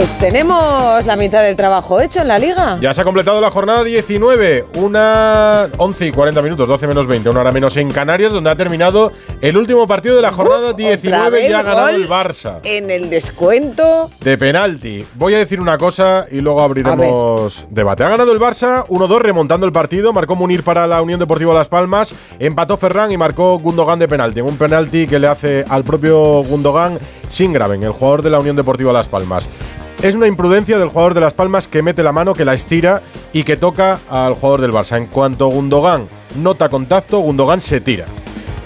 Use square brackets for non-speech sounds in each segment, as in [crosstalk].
Pues tenemos la mitad del trabajo hecho en la liga. Ya se ha completado la jornada 19, una 11 y 40 minutos, 12 menos 20, una hora menos en Canarias, donde ha terminado el último partido de la jornada 19 y ha ganado el Barça. En el descuento. De penalti. Voy a decir una cosa y luego abriremos debate. Ha ganado el Barça 1-2 remontando el partido, marcó Munir para la Unión Deportiva Las Palmas, empató Ferran y marcó Gundogan de penalti. Un penalti que le hace al propio Gundogan Singraven, el jugador de la Unión Deportiva Las Palmas. Es una imprudencia del jugador de Las Palmas que mete la mano, que la estira y que toca al jugador del Barça. En cuanto Gundogan nota contacto, Gundogan se tira.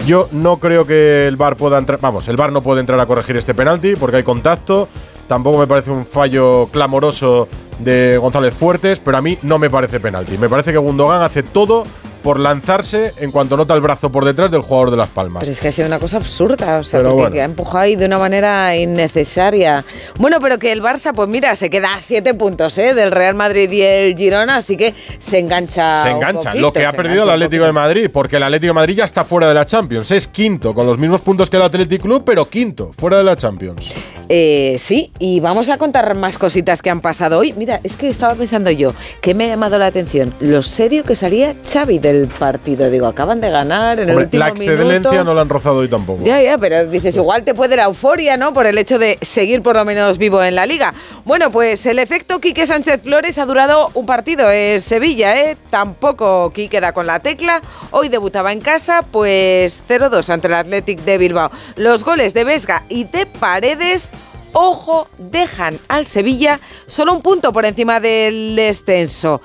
Yo no creo que el VAR pueda entrar, vamos, el VAR no puede entrar a corregir este penalti porque hay contacto. Tampoco me parece un fallo clamoroso de González Fuertes, pero a mí no me parece penalti. Me parece que Gundogan hace todo por lanzarse en cuanto nota el brazo por detrás del jugador de Las Palmas. Pero es que ha sido una cosa absurda, o sea, porque ha empujado ahí de una manera innecesaria. Bueno, pero que el Barça, pues mira, se queda a siete puntos ¿eh? del Real Madrid y el Girona, así que se engancha. Se engancha, lo que ha perdido el Atlético de Madrid, porque el Atlético de Madrid ya está fuera de la Champions. Es quinto, con los mismos puntos que el Atlético Club, pero quinto, fuera de la Champions. Eh, sí, y vamos a contar más cositas que han pasado hoy. Mira, es que estaba pensando yo, que me ha llamado la atención, lo serio que salía Xavi del partido. Digo, acaban de ganar en el último La excelencia no la han rozado hoy tampoco. Ya, ya, pero dices, igual te puede la euforia, ¿no? Por el hecho de seguir por lo menos vivo en la liga. Bueno, pues el efecto Quique Sánchez Flores ha durado un partido en Sevilla, ¿eh? Tampoco Quique da con la tecla. Hoy debutaba en casa, pues 0-2 ante el Athletic de Bilbao. Los goles de Vesga y de Paredes ojo, dejan al Sevilla solo un punto por encima del descenso.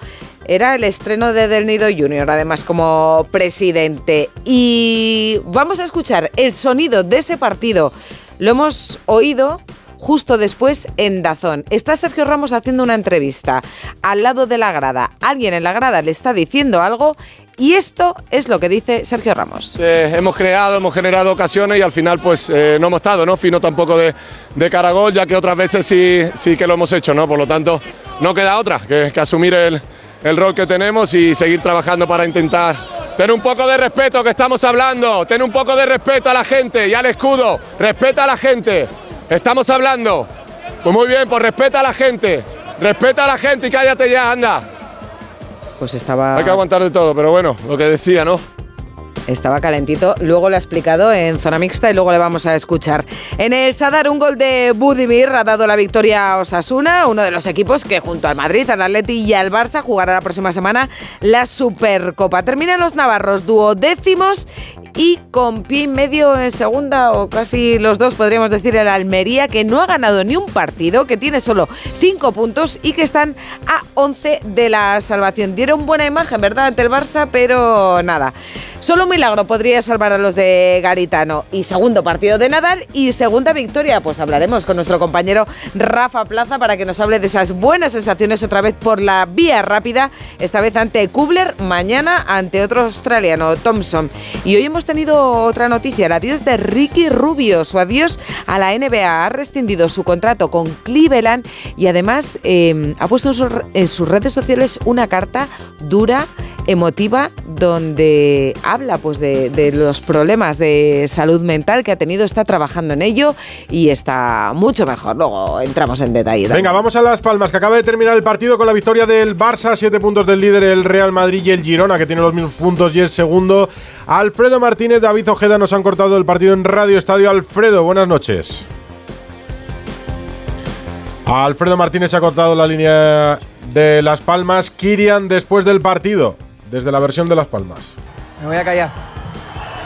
Era el estreno de Del Nido Junior, además como presidente. Y vamos a escuchar el sonido de ese partido. Lo hemos oído justo después en Dazón. Está Sergio Ramos haciendo una entrevista al lado de la grada. Alguien en la grada le está diciendo algo y esto es lo que dice Sergio Ramos. Eh, hemos creado, hemos generado ocasiones y al final pues eh, no hemos estado, ¿no? Fino tampoco de, de caragol, ya que otras veces sí, sí que lo hemos hecho, ¿no? Por lo tanto, no queda otra que, que asumir el, el rol que tenemos y seguir trabajando para intentar tener un poco de respeto que estamos hablando, tener un poco de respeto a la gente y al escudo, respeta a la gente, estamos hablando. Pues muy bien, pues respeta a la gente, respeta a la gente y cállate ya, anda. Pues estaba... Hay que aguantar de todo, pero bueno, lo que decía, ¿no? Estaba calentito. Luego lo ha explicado en zona mixta y luego le vamos a escuchar. En el Sadar, un gol de Budimir ha dado la victoria a Osasuna, uno de los equipos que junto al Madrid, al Atleti y al Barça jugará la próxima semana la Supercopa. Terminan los navarros duodécimos y con pie medio en segunda o casi los dos podríamos decir el Almería que no ha ganado ni un partido, que tiene solo cinco puntos y que están a 11 de la salvación. Dieron buena imagen, ¿verdad? Ante el Barça, pero nada. Solo un milagro podría salvar a los de Garitano. Y segundo partido de Nadal y segunda victoria. Pues hablaremos con nuestro compañero Rafa Plaza para que nos hable de esas buenas sensaciones otra vez por la vía rápida. Esta vez ante Kubler, mañana ante otro australiano, Thompson. Y hoy hemos tenido otra noticia, el adiós de Ricky Rubio. Su adiós a la NBA. Ha rescindido su contrato con Cleveland y además eh, ha puesto en sus redes sociales una carta dura emotiva donde habla pues de, los problemas de salud mental que ha tenido, está trabajando en ello y está mucho mejor. Luego entramos en detalle. Venga, vamos a Las Palmas, que acaba de terminar el partido con la victoria del Barça, siete puntos del líder el Real Madrid y el Girona, que tiene los mismos puntos y es segundo. Alfredo Martínez, David Ojeda nos han cortado el partido en Radio Estadio. Alfredo, buenas noches. Alfredo Martínez ha cortado la línea de Las Palmas. Kirian después del partido desde la versión de Las Palmas. Me voy a callar.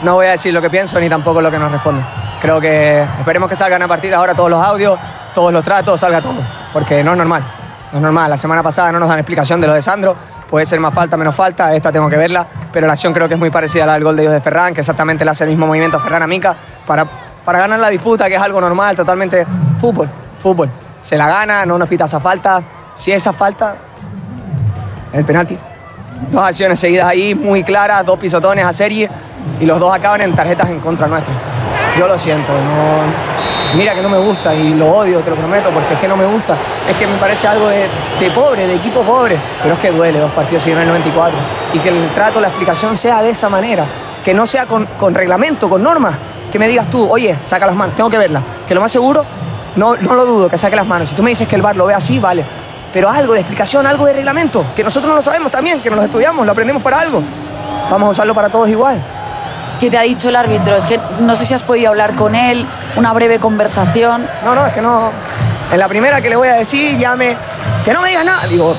No voy a decir lo que pienso ni tampoco lo que nos responde. Creo que esperemos que salgan a partir ahora todos los audios, todos los tratos, salga todo. Porque no es normal. No es normal. La semana pasada no nos dan explicación de lo de Sandro. Puede ser más falta, menos falta. Esta tengo que verla. Pero la acción creo que es muy parecida a la del gol de ellos de Ferran, que exactamente le hace el mismo movimiento a Ferran a Mica para, para ganar la disputa, que es algo normal, totalmente fútbol. Fútbol. Se la gana, no nos pita esa falta. Si esa falta, el penalti. Dos acciones seguidas ahí, muy claras, dos pisotones a serie. y los dos acaban en tarjetas en contra nuestra. Yo lo siento, no, mira que no me gusta y lo odio, te lo prometo, porque es que no me gusta. Es que me parece algo de, de pobre, de equipo pobre, pero es que duele dos partidos seguidos en el 94 y que el trato, la explicación sea de esa manera, que no sea con, con reglamento, con normas, que me digas tú, oye, saca las manos, tengo que verla, que lo más seguro, no, no lo dudo, que saque las manos. Si tú me dices que el bar lo ve así, vale, pero algo de explicación, algo de reglamento, que nosotros no lo sabemos también, que nos lo estudiamos, lo aprendemos para algo. Vamos a usarlo para todos igual. ¿Qué te ha dicho el árbitro? Es que no sé si has podido hablar con él, una breve conversación. No, no, es que no. En la primera que le voy a decir, ya me. Que no me digas nada. Digo,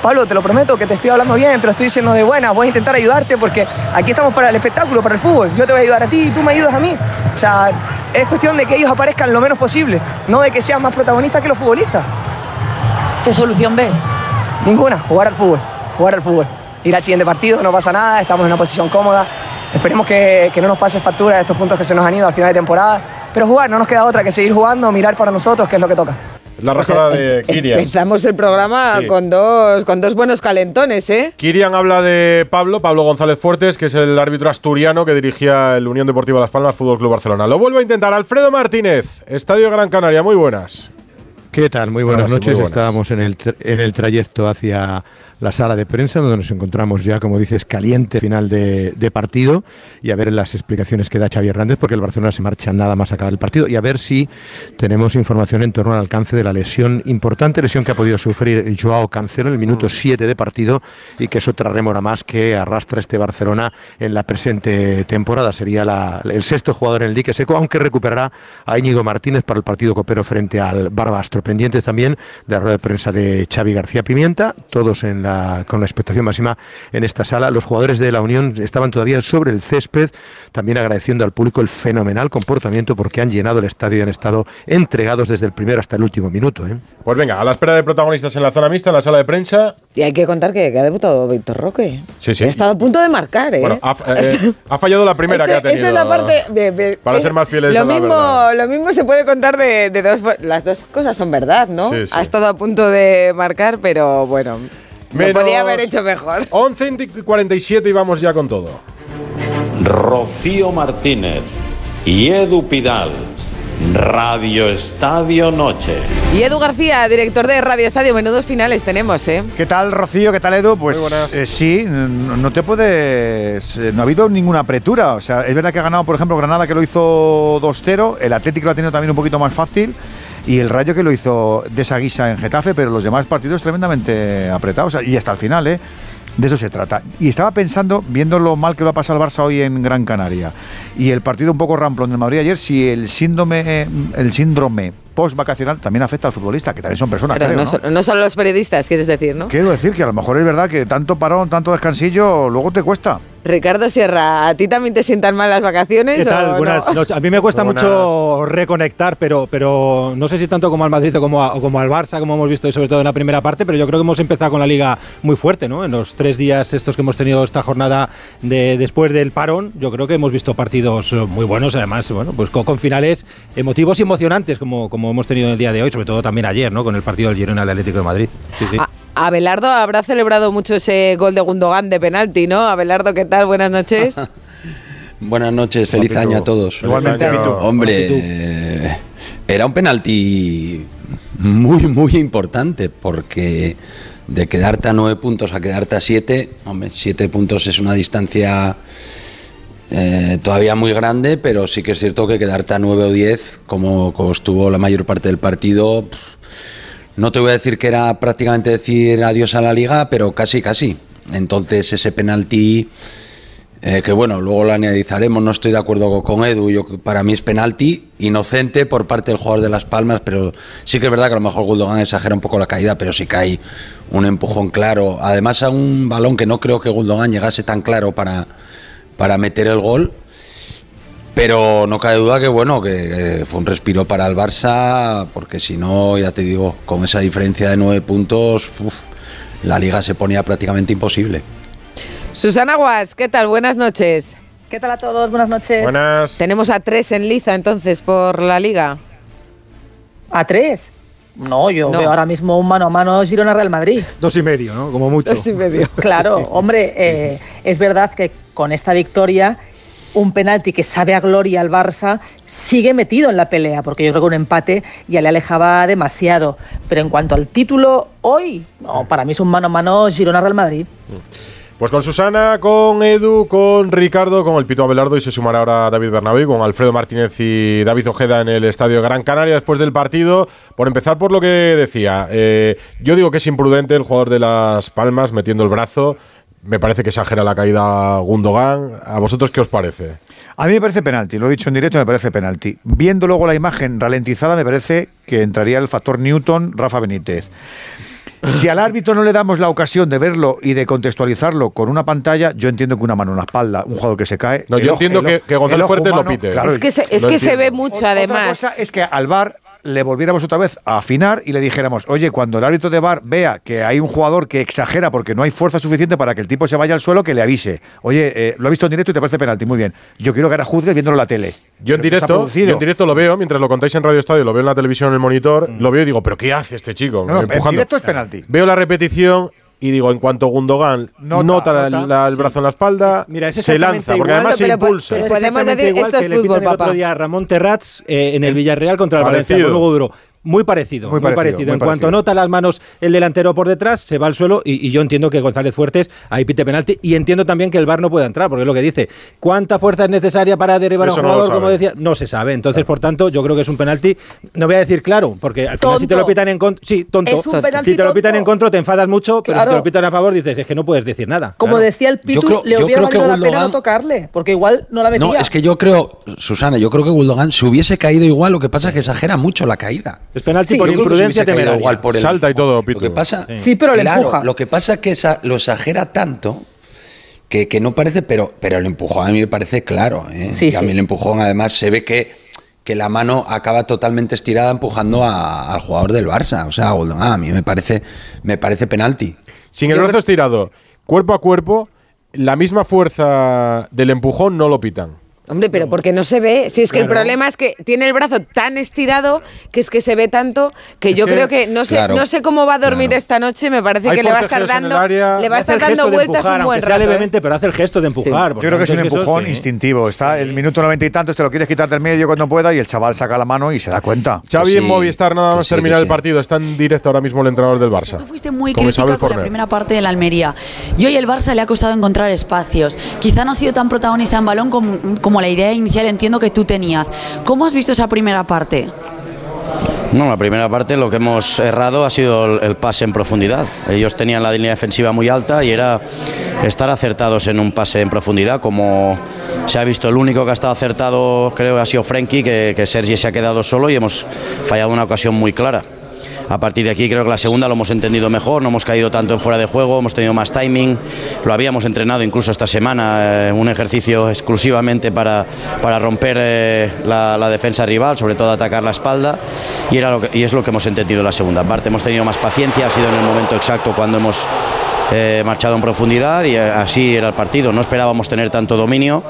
Pablo, te lo prometo que te estoy hablando bien, te lo estoy diciendo de buena, voy a intentar ayudarte porque aquí estamos para el espectáculo, para el fútbol. Yo te voy a ayudar a ti y tú me ayudas a mí. O sea, es cuestión de que ellos aparezcan lo menos posible, no de que sean más protagonistas que los futbolistas. ¿Qué solución ves? Ninguna, jugar al fútbol, jugar al fútbol. Ir al siguiente partido, no pasa nada, estamos en una posición cómoda. Esperemos que, que no nos pase factura estos puntos que se nos han ido al final de temporada. Pero jugar, no nos queda otra que seguir jugando, mirar para nosotros, que es lo que toca. Es la rajada de Kirian. Empezamos el programa Sí. con, dos, con dos buenos calentones, ¿eh? Kirian habla de Pablo, Pablo González Fuertes, que es el árbitro asturiano que dirigía el Unión Deportiva Las Palmas Fútbol Club Barcelona. Lo vuelve a intentar Alfredo Martínez, Estadio Gran Canaria. Muy buenas. ¿Qué tal? Muy buenas noches. muy buenas. Estábamos en el, en el trayecto hacia la sala de prensa, donde nos encontramos ya, como dices, caliente final de, de partido y a ver las explicaciones que da Xavi Hernández, porque el Barcelona se marcha nada más a acabar el partido y a ver si tenemos información en torno al alcance de la lesión, importante lesión que ha podido sufrir Joao Cancelo en el minuto 7 de partido y que es otra rémora más que arrastra este Barcelona en la presente temporada. Sería la- el sexto jugador en el dique seco, aunque recuperará a Íñigo Martínez para el partido copero frente al Barbastro. Pendientes también de la rueda de prensa de Xavi García Pimienta, todos en la, con la expectación máxima en esta sala. Los jugadores de la Unión estaban todavía sobre el césped, también agradeciendo al público el fenomenal comportamiento porque han llenado el estadio y han estado entregados desde el primero hasta el último minuto. ¿eh? Pues venga, a la espera de protagonistas en la zona mixta, en la sala de prensa. Y hay que contar que, que ha debutado Víctor Roque. Sí, sí. Ha estado a punto de marcar, ¿eh? Bueno, ha, eh, [laughs] ha fallado la primera Este- que ha tenido. esta es la parte. bien, bien. Para Eh, ser más fieles lo a la mismo, verdad. Lo mismo se puede contar de, de dos. Las dos cosas son verdad, ¿no? Sí, sí. Ha estado a punto de marcar, pero bueno. Menos Lo podía haber hecho mejor. 11 y 47 y vamos ya con todo. Rocío Martínez y Edu Pidal. Radio Estadio Noche. Y Edu García, director de Radio Estadio, menudos finales tenemos, ¿eh? ¿Qué tal, Rocío? ¿Qué tal, Edu? Pues eh, sí, no, no te puedes. eh, no ha habido ninguna apretura. O sea, es verdad que ha ganado, por ejemplo, Granada, que lo hizo 2-0. El Atlético lo ha tenido también un poquito más fácil. Y el Rayo que lo hizo de esa guisa en Getafe, pero los demás partidos tremendamente apretados. Y hasta el final, ¿eh? De eso se trata. Y estaba pensando, viendo lo mal que lo ha pasado el Barça hoy en Gran Canaria y el partido un poco ramplón del Madrid ayer, si el síndrome, el síndrome post-vacacional también afecta al futbolista, que también son personas, Pero creo, no, ¿no? son- no son los periodistas, quieres decir, ¿no? Quiero decir que a lo mejor es verdad que tanto parón, tanto descansillo, luego te cuesta. Ricardo Sierra, ¿a ti también te sientan mal las vacaciones? ¿Qué o tal? no? Buenas noches. A mí me cuesta Buenas. mucho reconectar, pero, pero no sé si tanto como al Madrid o como, a- o como al Barça, como hemos visto, y sobre todo en la primera parte, pero yo creo que hemos empezado con la liga muy fuerte, ¿no? En los tres días estos que hemos tenido esta jornada de, después del parón, yo creo que hemos visto partidos muy buenos, además, bueno, pues con, con finales emotivos y emocionantes, como, como hemos tenido en el día de hoy, sobre todo también ayer, ¿no? Con el partido del Girona al Atlético de Madrid. Sí, sí. A- Abelardo habrá celebrado mucho ese gol de Gundogan de penalti, ¿no? Abelardo, ¿qué tal? Buenas noches. [laughs] Buenas noches, feliz año a todos. Igualmente. Hombre, eh, era un penalti muy, muy importante porque de quedarte a nueve puntos a quedarte a siete, hombre, siete puntos es una distancia eh, todavía muy grande, pero sí que es cierto que quedarte a nueve o diez, como, como estuvo la mayor parte del partido, pff, no te voy a decir que era prácticamente decir adiós a la liga, pero casi, casi. Entonces ese penalti, eh, que bueno, luego lo analizaremos, no estoy de acuerdo con Edu, yo, para mí es penalti inocente por parte del jugador de Las Palmas, pero sí que es verdad que a lo mejor Gundogan exagera un poco la caída, pero sí que hay un empujón claro. Además a un balón que no creo que Gundogan llegase tan claro para, para meter el gol. Pero no cabe duda que bueno, que, fue un respiro para el Barça, porque si no, ya te digo, con esa diferencia de nueve puntos, uf, la liga se ponía prácticamente imposible. Susana Guas, ¿qué tal? Buenas noches. ¿Qué tal a todos? Buenas noches. Buenas. Tenemos a tres en liza entonces por la liga. ¿A tres? No, yo No. veo ahora mismo un mano a mano Girona-Real Madrid. Dos y medio, ¿no? Como mucho. Dos y medio. Claro, hombre, eh, es verdad que con esta victoria un penalti que sabe a gloria al Barça, sigue metido en la pelea, porque yo creo que un empate ya le alejaba demasiado. Pero en cuanto al título, hoy, no, para mí es un mano a mano Girona-Real Madrid. Pues con Susana, con Edu, con Ricardo, con el Pito Abelardo y se sumará ahora David Bernabé, con Alfredo Martínez y David Ojeda en el Estadio Gran Canaria después del partido. Por empezar por lo que decía, eh, yo digo que es imprudente el jugador de Las Palmas metiendo el brazo. Me parece que exagera la caída Gundogan. ¿A vosotros qué os parece? A mí me parece penalti, lo he dicho en directo, me parece penalti. Viendo luego la imagen ralentizada, me parece que entraría el factor Newton, Rafa Benítez. Si al árbitro no le damos la ocasión de verlo y de contextualizarlo con una pantalla, yo entiendo que una mano en la espalda, un jugador que se cae. No, yo entiendo que, que Gonzalo Fuerte lo pite. es que se, es que se ve mucho, además. Otra cosa es que al bar le volviéramos otra vez a afinar y le dijéramos, oye, cuando el árbitro de bar vea que hay un jugador que exagera porque no hay fuerza suficiente para que el tipo se vaya al suelo, que le avise. Oye, eh, lo ha visto en directo y te parece penalti, muy bien. Yo quiero que ahora juzgues viéndolo en la tele. Yo en, directo, yo en directo lo veo, mientras lo contáis en Radio Estadio, lo veo en la televisión en el monitor, lo veo y digo, ¿pero qué hace este chico? No, no, en directo es penalti. Veo la repetición y digo, en cuanto Gundogan nota, nota, la, la, el brazo en la espalda, Mira, se lanza, porque igual, además se pero, impulsa. pero podemos decir, igual esto que es le fútbol, pitan el papá. otro día a Ramón Terrats eh, en el Villarreal contra el Parecido. Valencia, luego duro. Muy parecido, muy, Muy parecido. muy En cuanto parecido. nota las manos el delantero por detrás, se va al suelo y, y yo entiendo que González Fuertes ahí pite penalti y entiendo también que el VAR no pueda entrar, porque es lo que dice. ¿Cuánta fuerza es necesaria para derribar a un no jugador? como decía, no se sabe. Entonces, por tanto, yo creo que es un penalti. No voy a decir claro, porque al final si te lo pitan en contra, sí, tonto. Es un penalti si te lo pitan tonto. en contra te enfadas mucho, pero si te lo pitan a favor dices, es que no puedes decir nada. Como Claro. decía el Pitu, creo- le hubiera valido la pena Gundogan- no tocarle, porque igual no la metía. No, es que yo creo, Susana, yo creo que Gundogan se hubiese caído igual, lo que pasa es que exagera mucho la caída. Es penalti Sí. por que imprudencia caído temeraria. igual por el- Salta y todo, Lo Pitu. que pasa, Sí, pero le claro, empuja. Lo que pasa es que esa- lo exagera tanto que, que no parece, pero, pero el empujón a mí me parece claro. ¿eh? Sí, y a mí el empujón además se ve que, que la mano acaba totalmente estirada empujando a- al jugador del Barça. O sea, a mí me parece, me parece penalti. Sin el brazo estirado, cuerpo a cuerpo, la misma fuerza del empujón no lo pitan. Hombre, pero porque no se ve. Si es que el problema es que tiene el brazo tan estirado que es que se ve tanto que Es yo que- creo que no sé, Claro. no sé cómo va a dormir Claro. esta noche. Me parece Hay que le va a estar dando, área. le va a estar dando vueltas empujar, un buen rato. ¿eh? levemente, pero hace el gesto de empujar. por Yo creo que es un empujón sí. instintivo. Está el minuto noventa y tantos, te lo quieres quitar del medio cuando pueda y el chaval saca la mano y se da cuenta. Xavi sí, en Movistar, nada más sí, terminar el sí. partido. Está en directo ahora mismo el entrenador del Barça. Tú fuiste muy Isabel con la primera parte de la Almería. Y hoy el Barça le ha costado encontrar espacios. Quizá no ha sido tan protagonista en balón como, la idea inicial entiendo que tú tenías. ¿Cómo has visto esa primera parte? No, la primera parte lo que hemos errado ha sido el, el pase en profundidad. Ellos tenían la línea defensiva muy alta y era estar acertados en un pase en profundidad, como se ha visto el único que ha estado acertado creo que ha sido Frenkie, que, que Sergi se ha quedado solo y hemos fallado una ocasión muy clara. A partir de aquí creo que la segunda lo hemos entendido mejor, no hemos caído tanto en fuera de juego, hemos tenido más timing, lo habíamos entrenado incluso esta semana, eh, un ejercicio exclusivamente para, para romper eh, la, defensa rival, sobre todo atacar la espalda, y, era y es lo que hemos entendido en la segunda parte. Hemos tenido más paciencia, ha sido en el momento exacto cuando hemos eh, marchado en profundidad y eh, así era el partido. No esperábamos tener tanto dominio.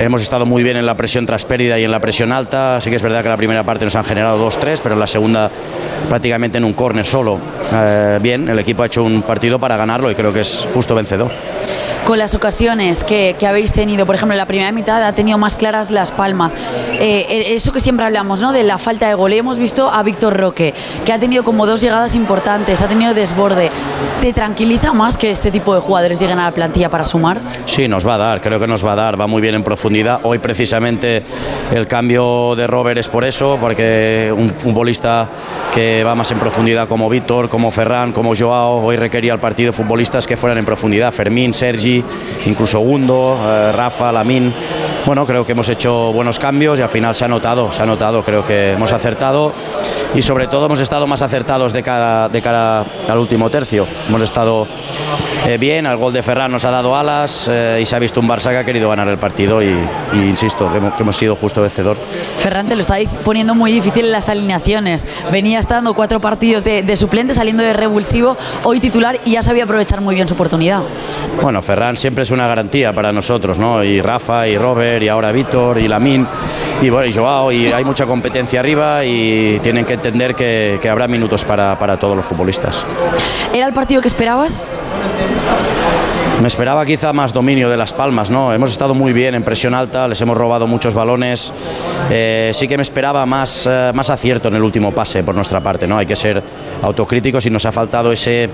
Hemos estado muy bien en la presión tras pérdida y en la presión alta. Sí que es verdad que la primera parte nos han generado 2-3, pero en la segunda prácticamente en un córner solo. Eh, bien, el equipo ha hecho un partido para ganarlo y creo que es justo vencedor. Con las ocasiones que, que habéis tenido, por ejemplo, en la primera mitad ha tenido más claras las palmas. Eh, eso que siempre hablamos, ¿no? De la falta de gol. Y hemos visto a Víctor Roque, que ha tenido como dos llegadas importantes, ha tenido desborde. ¿Te tranquiliza más que este tipo de jugadores lleguen a la plantilla para sumar? Sí, nos va a dar, creo que nos va a dar, va muy bien en profundidad. Hoy precisamente el cambio de Robert es por eso, porque un futbolista que va más en profundidad como Víctor, como Ferran, como Joao, hoy requería al partido futbolistas que fueran en profundidad, Fermín, Sergi, incluso Gundo, eh, Rafa, Lamín. Bueno, creo que hemos hecho buenos cambios y al final se ha notado, se ha notado, creo que hemos acertado y sobre todo hemos estado más acertados de cara, de cara al último tercio. Hemos estado eh, bien, al gol de Ferran nos ha dado alas eh, y se ha visto un Barça que ha querido ganar el partido y, y insisto, que hemos, que hemos sido justo vencedor. Ferran te lo está poniendo muy difícil en las alineaciones. Venía estando cuatro partidos de, de suplente, saliendo de revulsivo, hoy titular y ya sabía aprovechar muy bien su oportunidad. Bueno, Ferran siempre es una garantía para nosotros, ¿no? Y Rafa, y Robert, y ahora Víctor, y Lamín, y bueno, y Joao, y hay mucha competencia arriba y tienen que entender que, que habrá minutos para, para todos los futbolistas. ¿Era el partido que esperabas? Me esperaba quizá más dominio de Las Palmas, ¿no? Hemos estado muy bien en presión alta, les hemos robado muchos balones. Eh, sí que me esperaba más, eh, más acierto en el último pase por nuestra parte, ¿no? Hay que ser autocríticos y nos ha faltado ese,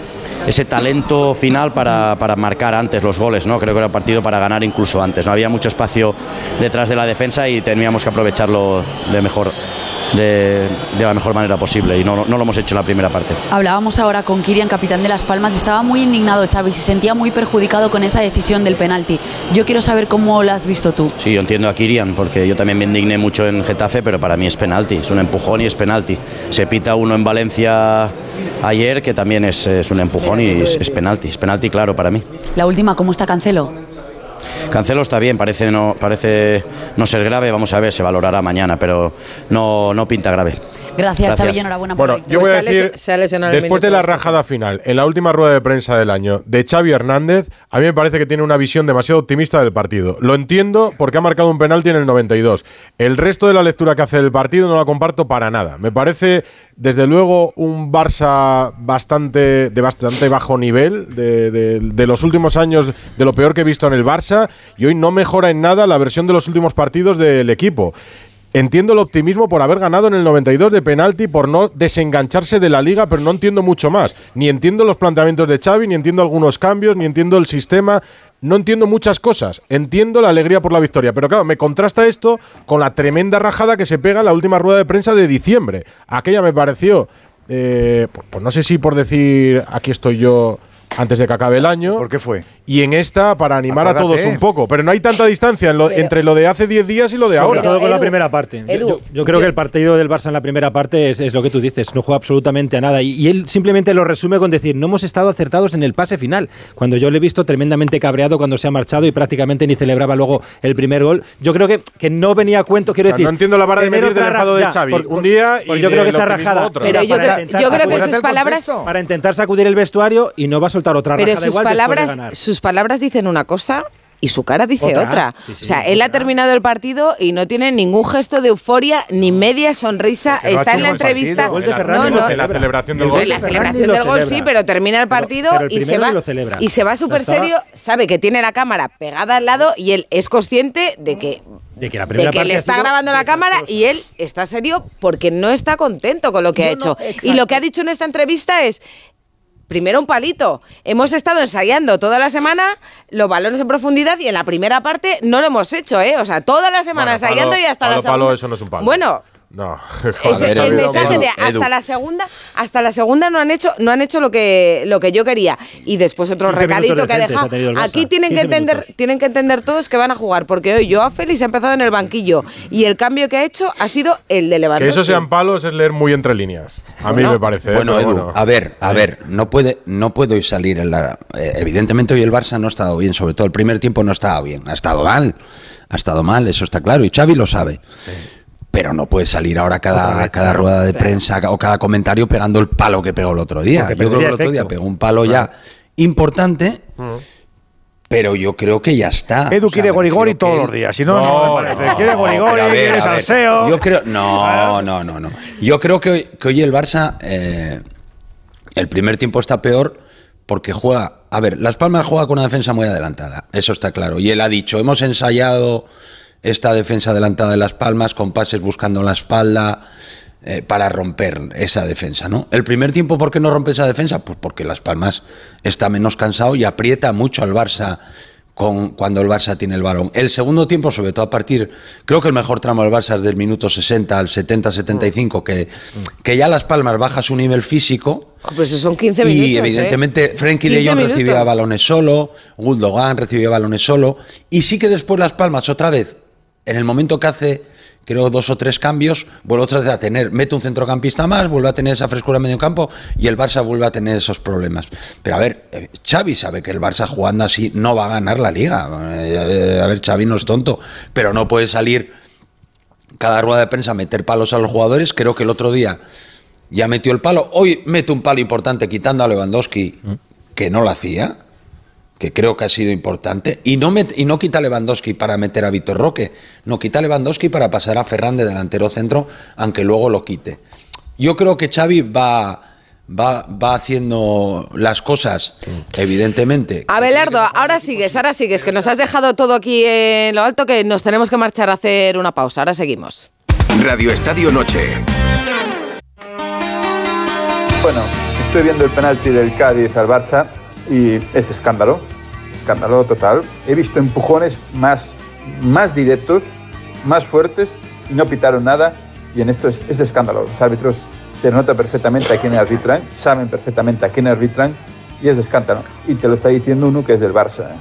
ese talento final para, para marcar antes los goles, ¿no? Creo que era partido para ganar incluso antes, ¿no? Había mucho espacio detrás de la defensa y teníamos que aprovecharlo de mejor de, de la mejor manera posible y no, no lo hemos hecho en la primera parte. Hablábamos ahora con Kirian, capitán de Las Palmas, estaba muy indignado Xavi, se sentía muy perjudicado con esa decisión del penalti. Yo quiero saber cómo lo has visto tú. Sí, yo entiendo a Kirian, porque yo también me indigné mucho en Getafe, pero para mí es penalti, es un empujón y es penalti. Se pita uno en Valencia ayer, que también es, es un empujón y es, es penalti, es penalti claro para mí. La última, ¿cómo está Cancelo? Cancelo está bien, parece no, parece no ser grave, vamos a ver, se valorará mañana, pero no, no pinta grave. Gracias, Gracias. Xavi, enhorabuena Bueno, por el yo voy a Pues decir, lesi- se ha lesionado el después de la rajada final, en la última rueda de prensa del año de Xavi Hernández, a mí me parece que tiene una visión demasiado optimista del partido. Lo entiendo porque ha marcado un penalti en el 92. El resto de la lectura que hace del partido no la comparto para nada. Me parece, desde luego, un Barça bastante de bastante bajo nivel, de, de- de los últimos años, de lo peor que he visto en el Barça, y hoy no mejora en nada la versión de los últimos partidos del equipo. Entiendo el optimismo por haber ganado en el 92 de penalti, por no desengancharse de la liga, pero no entiendo mucho más. Ni entiendo los planteamientos de Xavi, ni entiendo algunos cambios, ni entiendo el sistema. No entiendo muchas cosas. Entiendo la alegría por la victoria. Pero claro, me contrasta esto con la tremenda rajada que se pega en la última rueda de prensa de diciembre. Aquella me pareció, eh, pues, pues no sé si por decir aquí estoy yo antes de que acabe el año. ¿Por qué fue? Y en esta para animar a todos un poco. Pero no hay tanta distancia en lo- entre lo de hace 10 días y lo de Sobre ahora. todo con la primera parte. Yo- Edu, yo, yo creo que el partido del Barça en la primera parte es, es lo que tú dices, no juega absolutamente a nada. Y, y él simplemente lo resume con decir, no hemos estado acertados en el pase final. Cuando yo le he visto tremendamente cabreado cuando se ha marchado y prácticamente ni celebraba luego el primer gol. Yo creo que, que no venía a cuento, quiero O sea, decir. no entiendo la vara de medir del enfado de Xavi. Un día y yo creo que esa rajada. otro. Pero yo para creo- que sacudir- sus palabras- Para intentar sacudir el vestuario y no va a soltar otra Pero sus igual después de palabras, ganar. sus palabras dicen una cosa y su cara dice Otra. otra. Sí, sí, o sea, él ha terminado el partido y no tiene ningún gesto de euforia ni media sonrisa. Está en la entrevista. Gol de No, Ferran no. en la celebración del gol. En la Sí, celebración del gol sí, pero termina el partido pero el y se va lo celebra. y se va súper serio. Sabe que tiene la cámara pegada al lado y él es consciente de que De que la de primera que parte le está grabando la cámara y él está serio porque no está contento con lo que ha hecho. y lo que ha dicho en esta entrevista es, primero un palito. Hemos estado ensayando toda la semana los balones en profundidad y en la primera parte no lo hemos hecho, ¿eh? O sea, toda la semana Bueno, ensayando palo- y hasta palo, la segunda. palo, eso no es un palo. Bueno, No. [laughs] eso- ver, el mensaje de Edu. hasta la segunda, hasta la segunda no han hecho, no han hecho lo que lo que yo quería. Y después otro 15 recadito que ha dejado. ha. Aquí tienen que 15 entender, minutos. tienen que entender todos que van a jugar, porque hoy Joao Félix ha empezado en el banquillo y el cambio que ha hecho ha sido el de Que Lewandowski. eso sean palos es leer muy entre líneas. A mí Bueno. me parece. ¿eh? Bueno, Edu, a ver, a ver, no puede, no puede hoy salir en la. eh, evidentemente hoy el Barça no ha estado bien, sobre todo el primer tiempo no ha estado bien, ha estado mal, ha estado mal, eso está claro, y Xavi lo sabe. Pero no puede salir ahora cada, cada rueda de prensa o cada comentario pegando el palo que pegó el otro día. Porque Yo creo que el otro día pegó un palo ya importante, pero yo creo que ya está. Edu O sea, quiere gorigori todos él- los días. Si no, no, me parece. Quiere gorigori, quiere salseo. Yo creo. No, [laughs] no, no, no. Yo creo que hoy, que hoy el Barça. eh, el primer tiempo está peor porque juega. A ver, Las Palmas juega con una defensa muy adelantada. Eso está claro. Y él ha dicho: hemos ensayado esta defensa adelantada de Las Palmas con pases buscando la espalda. eh, para romper esa defensa, ¿no? El primer tiempo, ¿por qué no rompe esa defensa? Pues porque Las Palmas está menos cansado y aprieta mucho al Barça con, cuando el Barça tiene el balón. El segundo tiempo, sobre todo a partir, creo que el mejor tramo del Barça es del minuto 60 al 70-75, que, que ya Las Palmas baja su nivel físico. Pues eso son 15 minutos. Y ¿eh? evidentemente Frenkie de 15 Jong minutos. recibía balones solo, Gundogan recibía balones solo. Y sí que después Las Palmas, otra vez, en el momento que hace, creo, dos o tres cambios, vuelve otra vez a tener, mete un centrocampista más, vuelve a tener esa frescura en medio campo y el Barça vuelve a tener esos problemas. Pero a ver, eh, Xavi sabe que el Barça jugando así no va a ganar la liga. Eh, A ver, Xavi no es tonto, pero no puede salir cada rueda de prensa a meter palos a los jugadores. Creo que el otro día ya metió el palo. Hoy mete un palo importante quitando a Lewandowski, que no lo hacía, que creo que ha sido importante. Y no, met- y no quita Lewandowski para meter a Víctor Roque, no quita Lewandowski para pasar a Ferran de delantero centro, aunque luego lo quite. Yo creo que Xavi va, va, va haciendo las cosas, evidentemente. Abelardo, ahora sigues, ahora sigues, que nos has dejado todo aquí en lo alto, que nos tenemos que marchar a hacer una pausa. Ahora seguimos. Radio Estadio Noche. Bueno, estoy viendo el penalti del Cádiz al Barça y es escándalo, escándalo total. He visto empujones más, más directos, más fuertes y no pitaron nada y en esto es, es escándalo. Los árbitros se nota perfectamente a quién arbitran, saben perfectamente a quién arbitran y es escándalo. Y te lo está diciendo uno que es del Barça, ¿eh?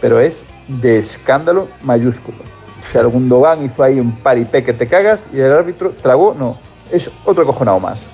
pero es de escándalo mayúsculo. O sea, el Gundogan hizo ahí un paripé que te cagas y el árbitro tragó, no, es otro cojonado más.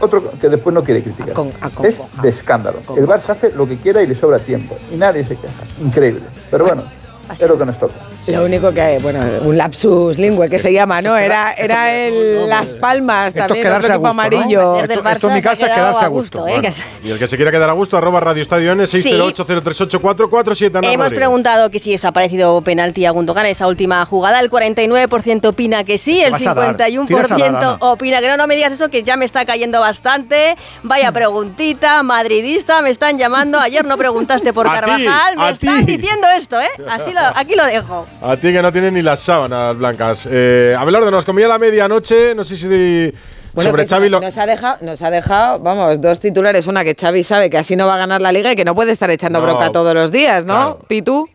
Otro que después no quiere criticar. es de escándalo. El Barça hace lo que quiera y le sobra tiempo. Y nadie se queja. Increíble. Pero bueno, es lo que nos toca. Lo único que hay, bueno, un lapsus lingüe que se llama, ¿no? Era, era el Las Palmas, es también otro a equipo gusto, ¿no? amarillo. Esto- en mi casa es quedarse a gusto. ¿eh? Y el que se quiera quedar a gusto, arroba Radio Estadio N, 608-038-447. Ana Hemos Rodríguez. preguntado que si os ha parecido penalti a Gundogan esa última jugada. El 49% opina que sí, el Vas a dar, tiras a dar, 51% Ana. opina que no. No me digas eso, que ya me está cayendo bastante. Vaya preguntita, madridista, me están llamando. Ayer no preguntaste por Carvajal. me están diciendo esto, ¿eh? [laughs] Así lo, aquí lo dejo. A ti que no tienes ni las sábanas blancas. Eh, Abelardo, nos comía la medianoche, no sé si Bueno, sobre Xavi lo... nos, ha dejado, nos ha dejado, vamos, dos titulares. Una que Xavi sabe que así no va a ganar la liga y que no puede estar echando No, bronca todos los días, ¿no? Pitu.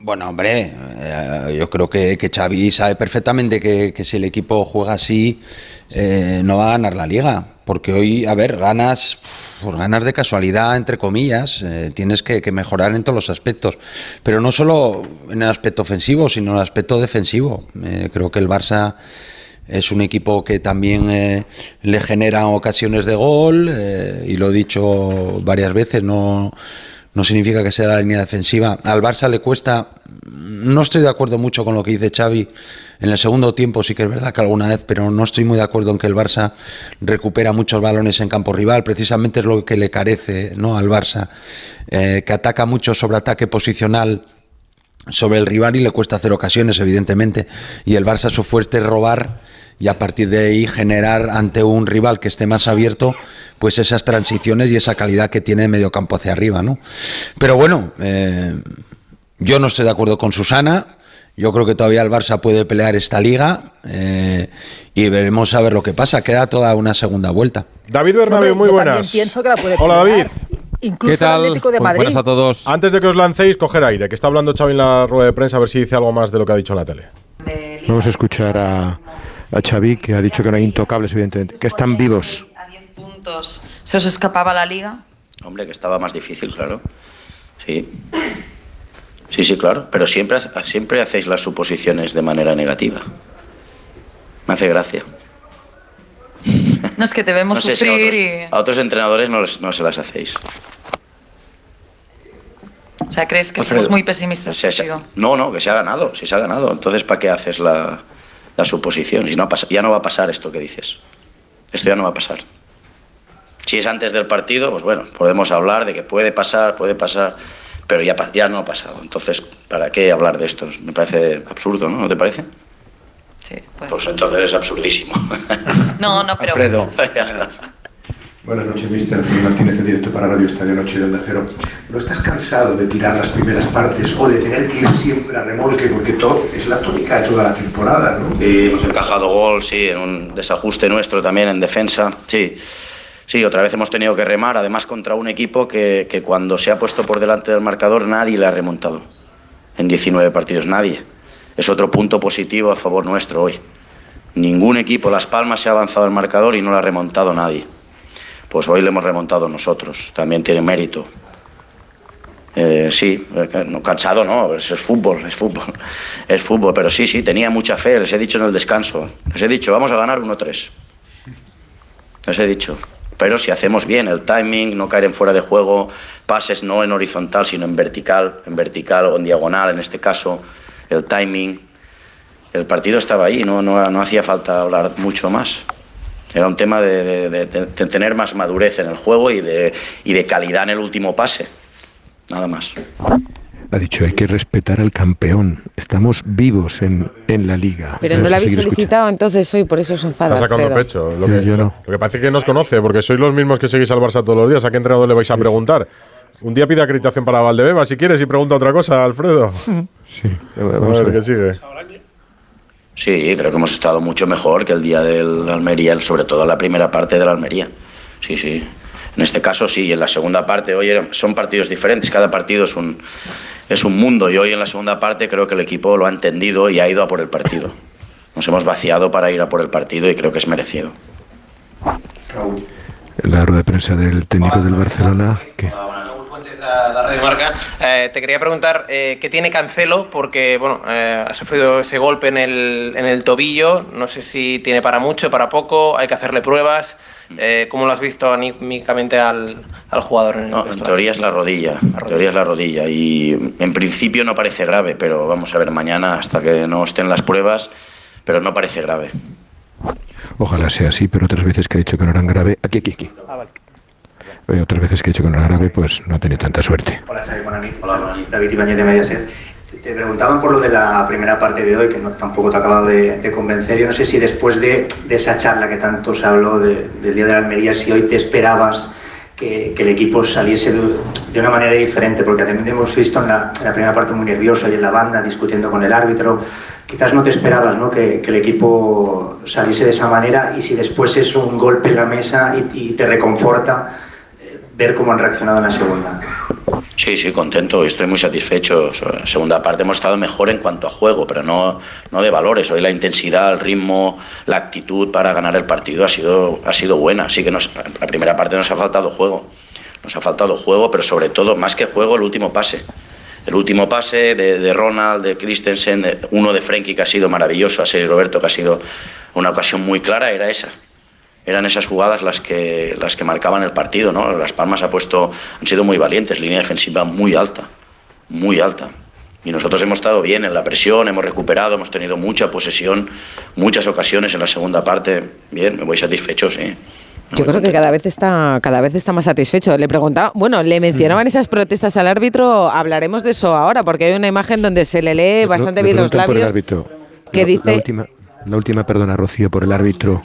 Bueno, hombre, eh, yo creo que, que Xavi sabe perfectamente que, que si el equipo juega así, eh, no va a ganar la liga. Porque hoy, a ver, ganas, por ganas de casualidad, entre comillas, eh, tienes que, mejorar en todos los aspectos. Pero no solo en el aspecto ofensivo, sino en el aspecto defensivo. Eh, creo que el Barça es un equipo que también eh, le genera ocasiones de gol, y lo he dicho varias veces, no, no significa que sea la línea defensiva. Al Barça le cuesta, no estoy de acuerdo mucho con lo que dice Xavi. En el segundo tiempo sí que es verdad que alguna vez, pero no estoy muy de acuerdo en que el Barça recupera muchos balones en campo rival. Precisamente es lo que le carece ¿no? al Barça, eh, que ataca mucho sobre ataque posicional sobre el rival y le cuesta hacer ocasiones, evidentemente. Y el Barça su fuerte es robar y a partir de ahí generar ante un rival que esté más abierto, pues esas transiciones y esa calidad que tiene medio campo hacia arriba, ¿no? Pero bueno, eh, yo no estoy de acuerdo con Susana. Yo creo que todavía el Barça puede pelear esta liga eh, y veremos a ver lo que pasa. Queda toda una segunda vuelta. David Bernabéu, muy buenas. pienso que la puede Hola. David. Incluso el Atlético de Madrid. todos. Antes de que os lancéis, coger aire, que está hablando Xavi en la rueda de prensa, a ver si dice algo más de lo que ha dicho en la tele. Vamos a escuchar a, a Xavi, que ha dicho que no hay intocables, evidentemente, que están vivos. puntos se os escapaba la liga. Hombre, que estaba más difícil, claro. Sí. Sí, sí, claro. Pero siempre, siempre hacéis las suposiciones de manera negativa. Me hace gracia. No es que te vemos [laughs] No sé si a sufrir otros, y. a otros entrenadores no, les- no se las hacéis. O sea, crees que Alfredo. somos muy pesimistas. Se- se- no, no, que se ha ganado, si se ha ganado. Entonces, ¿para qué haces la, la suposición? Si no ya no va a pasar esto que dices. Esto ya no va a pasar. Si es antes del partido, pues bueno, podemos hablar de que puede pasar, puede pasar, pero ya, ya no ha pasado. Entonces, ¿para qué hablar de esto? Me parece absurdo, ¿no? ¿No te parece? Sí. Pues entonces es absurdísimo. [laughs] No, no, pero. Ya está. Buenas noches, mister. Felipe Martínez en directo para Radio Estadio Noche de Onda Cero. ¿No estás cansado de tirar las primeras partes o de tener que ir siempre a remolque? Porque todo es la tónica de toda la temporada, ¿no? Sí, hemos encajado gol, sí, en un desajuste nuestro también en defensa. Sí, sí, otra vez hemos tenido que remar, además contra un equipo que, que cuando se ha puesto por delante del marcador nadie le ha remontado. En 19 partidos, nadie. Es otro punto positivo a favor nuestro hoy. Ningún equipo, Las Palmas, se ha avanzado el marcador y no lo ha remontado nadie. Pues hoy le hemos remontado nosotros, también tiene mérito. Eh, sí, eh, no, cansado no, es, es fútbol, es fútbol, [laughs] es fútbol, pero sí, sí, tenía mucha fe, les he dicho en el descanso, les he dicho, vamos a ganar 1-3. Les he dicho, pero si hacemos bien el timing, no caer en fuera de juego, pases no en horizontal, sino en vertical, en vertical o en diagonal en este caso, el timing, el partido estaba ahí, no, no, no hacía falta hablar mucho más. Era un tema de, de- de- de- tener más madurez en el juego y de, y de calidad en el último pase. Nada más. Ha dicho, hay que respetar al campeón. Estamos vivos en, en la liga. Pero Vamos no la habéis felicitado entonces hoy, por eso se enfada. Está sacando Alfredo. pecho. Lo Yo- que, yo no. lo que parece que nos conoce, porque sois los mismos que seguís al Barça todos los días. ¿A qué entrenador le vais a preguntar? Un día pide acreditación para Valdebeba, si quieres, y pregunta otra cosa, Alfredo. [laughs] Sí, a ver, qué sigue. Sí, creo que hemos estado mucho mejor que el día del Almería, sobre todo en la primera parte del Almería. Sí, sí. En este caso sí, y en la segunda parte, hoy son partidos diferentes, cada partido es un, es un mundo y hoy en la segunda parte creo que el equipo lo ha entendido y ha ido a por el partido. Nos hemos vaciado para ir a por el partido y creo que es merecido. La rueda de prensa del técnico del Barcelona, que de Radio Marca. Eh, te quería preguntar eh, qué tiene Cancelo, porque bueno, eh, ha sufrido ese golpe en el, en el tobillo. No sé si tiene para mucho, para poco, hay que hacerle pruebas. Eh, ¿Cómo lo has visto anímicamente al, al jugador? En, No, en teoría es la rodilla, en teoría es la rodilla y en principio no parece grave, pero vamos a ver mañana hasta que no estén las pruebas, pero no parece grave. ojalá sea así, pero otras veces que ha dicho que no eran grave. Aquí, aquí, aquí. Eh, Otras veces que ha dicho que no era grave, pues no ha tenido tanta suerte. Hola, Xavi, buenas noches. David Ibáñez de Mediaset. Te- preguntaban por lo de la primera parte de hoy, que no, tampoco te ha acabado de, de convencer. Yo no sé si después de, de esa charla que tanto se habló de- del Día de la Almería, si hoy te esperabas que, que el equipo saliese de, una manera diferente, porque también hemos visto en la, en la primera parte muy nervioso y en la banda discutiendo con el árbitro. Quizás no te esperabas ¿no? Que, que el equipo saliese de esa manera y si después es un golpe en la mesa y, y te reconforta ver cómo han reaccionado en la segunda. Sí, sí, contento y estoy muy satisfecho. La segunda parte hemos estado mejor en cuanto a juego, pero no, no de valores. Hoy la intensidad, el ritmo, la actitud para ganar el partido ha sido, ha sido buena. Así que nos, la primera parte nos ha faltado juego. Nos ha faltado juego, pero sobre todo, más que juego, el último pase. El último pase de, de Ronald, de Christensen, de- uno de Frenkie que ha sido maravilloso, a Sergio Roberto que ha sido una ocasión muy clara, era esa eran esas jugadas las que, las que marcaban el partido, ¿no? Las Palmas ha puesto, han sido muy valientes, línea defensiva muy alta, muy alta. Y nosotros hemos estado bien en la presión, hemos recuperado, hemos tenido mucha posesión, muchas ocasiones en la segunda parte. Bien, me voy satisfecho, sí. Yo creo que cada vez está cada vez está más satisfecho. Le preguntaba, bueno, le mencionaban Mm. esas protestas al árbitro, hablaremos de eso ahora, porque hay una imagen donde se le lee bastante Le bien los preguntan por el labios. árbitro. que La- dice- La última, la última, perdona, Rocío, por el árbitro.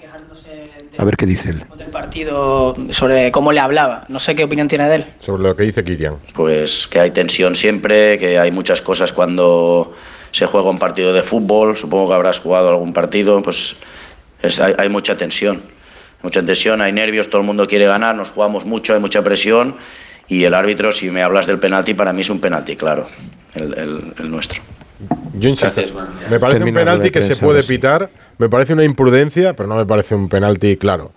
A ver qué dice él. del partido sobre cómo le hablaba. No sé qué opinión tiene de él. Sobre lo que dice Kirian. Pues que hay tensión siempre, que hay muchas cosas cuando se juega un partido de fútbol, supongo que habrás jugado algún partido, pues es- hay, hay mucha tensión. Mucha tensión, hay nervios, todo el mundo quiere ganar, nos jugamos mucho, hay mucha presión y el árbitro, si me hablas del penalti, para mí es un penalti, claro, el, el- el nuestro. Yo insisto, me parece un penalti que se puede pitar, me parece una imprudencia, pero no me parece un penalti claro.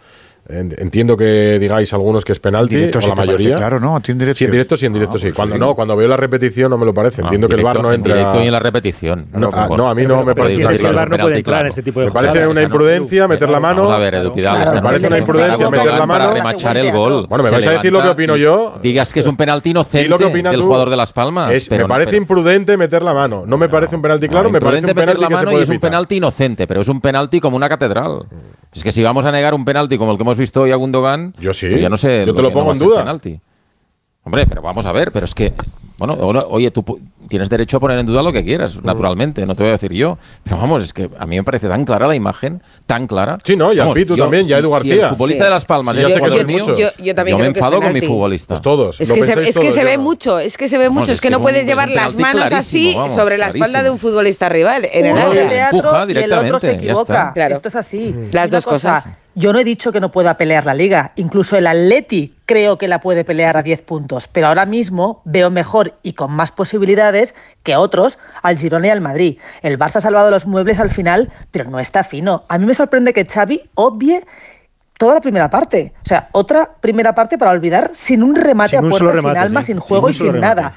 En- Entiendo que digáis algunos que es penalti, Directo o sí la te parece mayoría. claro, ¿no? A ti en directo Sí, en directo sí, en directo Ah, sí. pues Cuando sí. no, cuando veo la repetición no me lo parece. Entiendo que el VAR no entra. directo y en la repetición. No, ah, no, a mí no me parece es que el. VAR no puede entrar en este tipo de Me parece una imprudencia meter la mano. Vamos a ver, Edu Pidal, esta Me parece una imprudencia meter la Para mano. remachar el gol. Bueno, me vais a decir lo que opino yo. Digas que es un penalti inocente del jugador de Las Palmas. Me parece imprudente meter la mano. No me parece un penalti claro, me parece un penalti que se puede es un penalti inocente, pero es un penalti como una catedral. Es que si vamos a negar un penalti como el que hemos visto hoy a Gundogan, yo sí. ya no sé. Yo te lo no pongo a en duda. penalti. Hombre, pero vamos a ver, pero es que, bueno, oye, tú tienes derecho a poner en duda lo que quieras, naturalmente, no te voy a decir yo. Pero vamos, es que a mí me parece tan clara la imagen, tan clara. Sí, no, y Vamos, Pitu yo- también, y a si- Edu si García. el futbolista Sí. de Las Palmas Sí, es ya sé que jugador son mío. Yo- yo también me creo que es enfado con mi futbolista. Pues todos. Es que, se, es que todos, se ve yo no. mucho, es que se ve mucho, es es que no puedes llevar las manos así vamos, sobre la espalda de un futbolista rival en el área. Empuja y el otro se directamente, ya equivoca. está. Esto es así. Las dos cosa, cosas. Yo no he dicho que no pueda pelear la liga. Incluso el Atleti creo que la puede pelear a 10 puntos. Pero ahora mismo veo mejor y con más posibilidades que otros al Girona y al Madrid. El Barça ha salvado los muebles al final, pero no está fino. A mí me sorprende que Xavi obvie toda la primera parte. O sea, otra primera parte para olvidar sin un remate Sin a puerta, sin alma, sí. sin juego y sin remate. nada.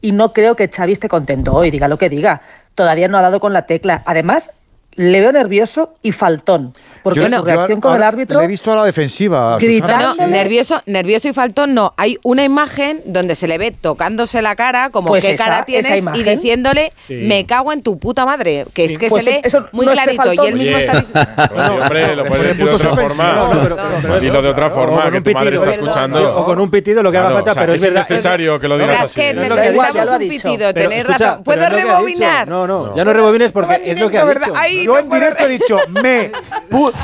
Y no creo que Xavi esté contento hoy, diga lo que diga. Todavía no ha dado con la tecla. Además, le veo nervioso y faltón. Porque yo, su reacción yo, con el árbitro. Le he visto a la defensiva. No, nervioso, nervioso y faltón no. Hay una imagen donde se le ve tocándose la cara, como pues qué esa, cara tienes, y diciéndole, me cago en tu puta madre. Que es que pues se lee eso muy clarito. Y él mismo está diciendo. [laughs] hombre, lo puedes decir de otra forma. Dilo de otra forma, que tu madre. O con un pitido, lo que haga falta, pero es verdad. Es necesario que lo digas. Es que ¿eh? necesitamos un pitido, tener razón. ¿Puedo rebobinar? No, no, ya no rebobines porque es lo que ha dicho yo en directo he dicho me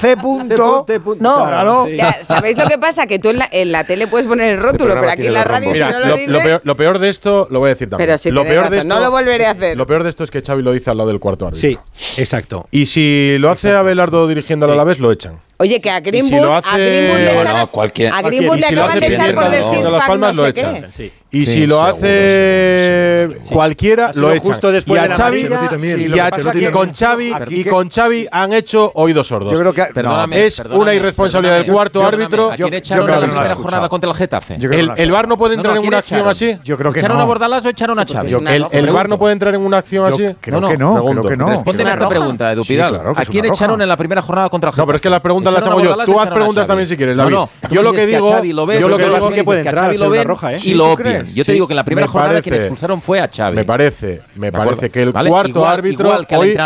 c punto. No, claro. Ya, ¿Sabéis lo que pasa? Que tú en la, en la tele puedes poner el rótulo, pero aquí en la radio si no lo, lo, lo, peor, lo, peor, de esto, lo voy a decir también. Pero si lo peor de esto, no lo volveré a hacer. Lo peor de esto es que Xavi lo dice al lado del cuarto árbitro. Sí, exacto. Y si lo hace exacto. Abelardo dirigiendo sí. a la vez, lo echan. Oye, que a Greenwood, le, acaban de echar por decir no, Pac no sé qué. Sí. Y si lo hace cualquiera, lo echa. Justo después y a Xavi, de y, con Xavi, y con Xavi han hecho oídos sordos. Yo creo que, es una irresponsabilidad del cuarto árbitro. Yo, echaron yo creo la primera jornada contra el Getafe. El, el no puede entrar en una acción así. Yo creo que ¿Echaron a Bordalás o echaron a Xavi? ¿El VAR no puede entrar en una acción así? Creo que no. Responden a esta pregunta, Edu Pidal. ¿A quién echaron en la primera jornada contra el Getafe? No, pero es que la pregunta Tú haz preguntas también si quieres, David. No. Yo lo que digo, Xavi lo ves, yo lo que digo que lo ven roja, ¿eh? y lo opinan. Yo te digo que la primera jornada quien expulsaron fue a Xavi. Me parece, me parece que el cuarto árbitro hoy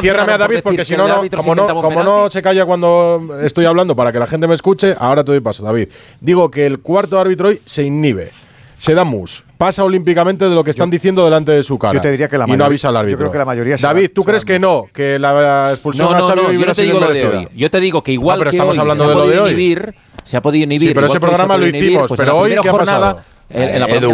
Ciérrame a David porque si como no como no se calla cuando estoy hablando para que la gente me escuche, ahora te doy paso, David. Digo que el cuarto árbitro hoy se inhibe. Se da mus, pasa olímpicamente de lo que están yo, diciendo delante de su cara. Yo te diría que la mayoría, y no avisa al árbitro. Yo creo que la mayoría David, ¿tú crees que no? Que la expulsión no, no, a Xavi no, yo no te digo lo de hoy. Yo te digo que igual ah, pero que estamos hoy, hablando se de lo de hoy. Inhibir, se ha podido inhibir. Sí, pero ese programa lo hicimos, pues pero hoy qué ha pasado? Eh, Edu,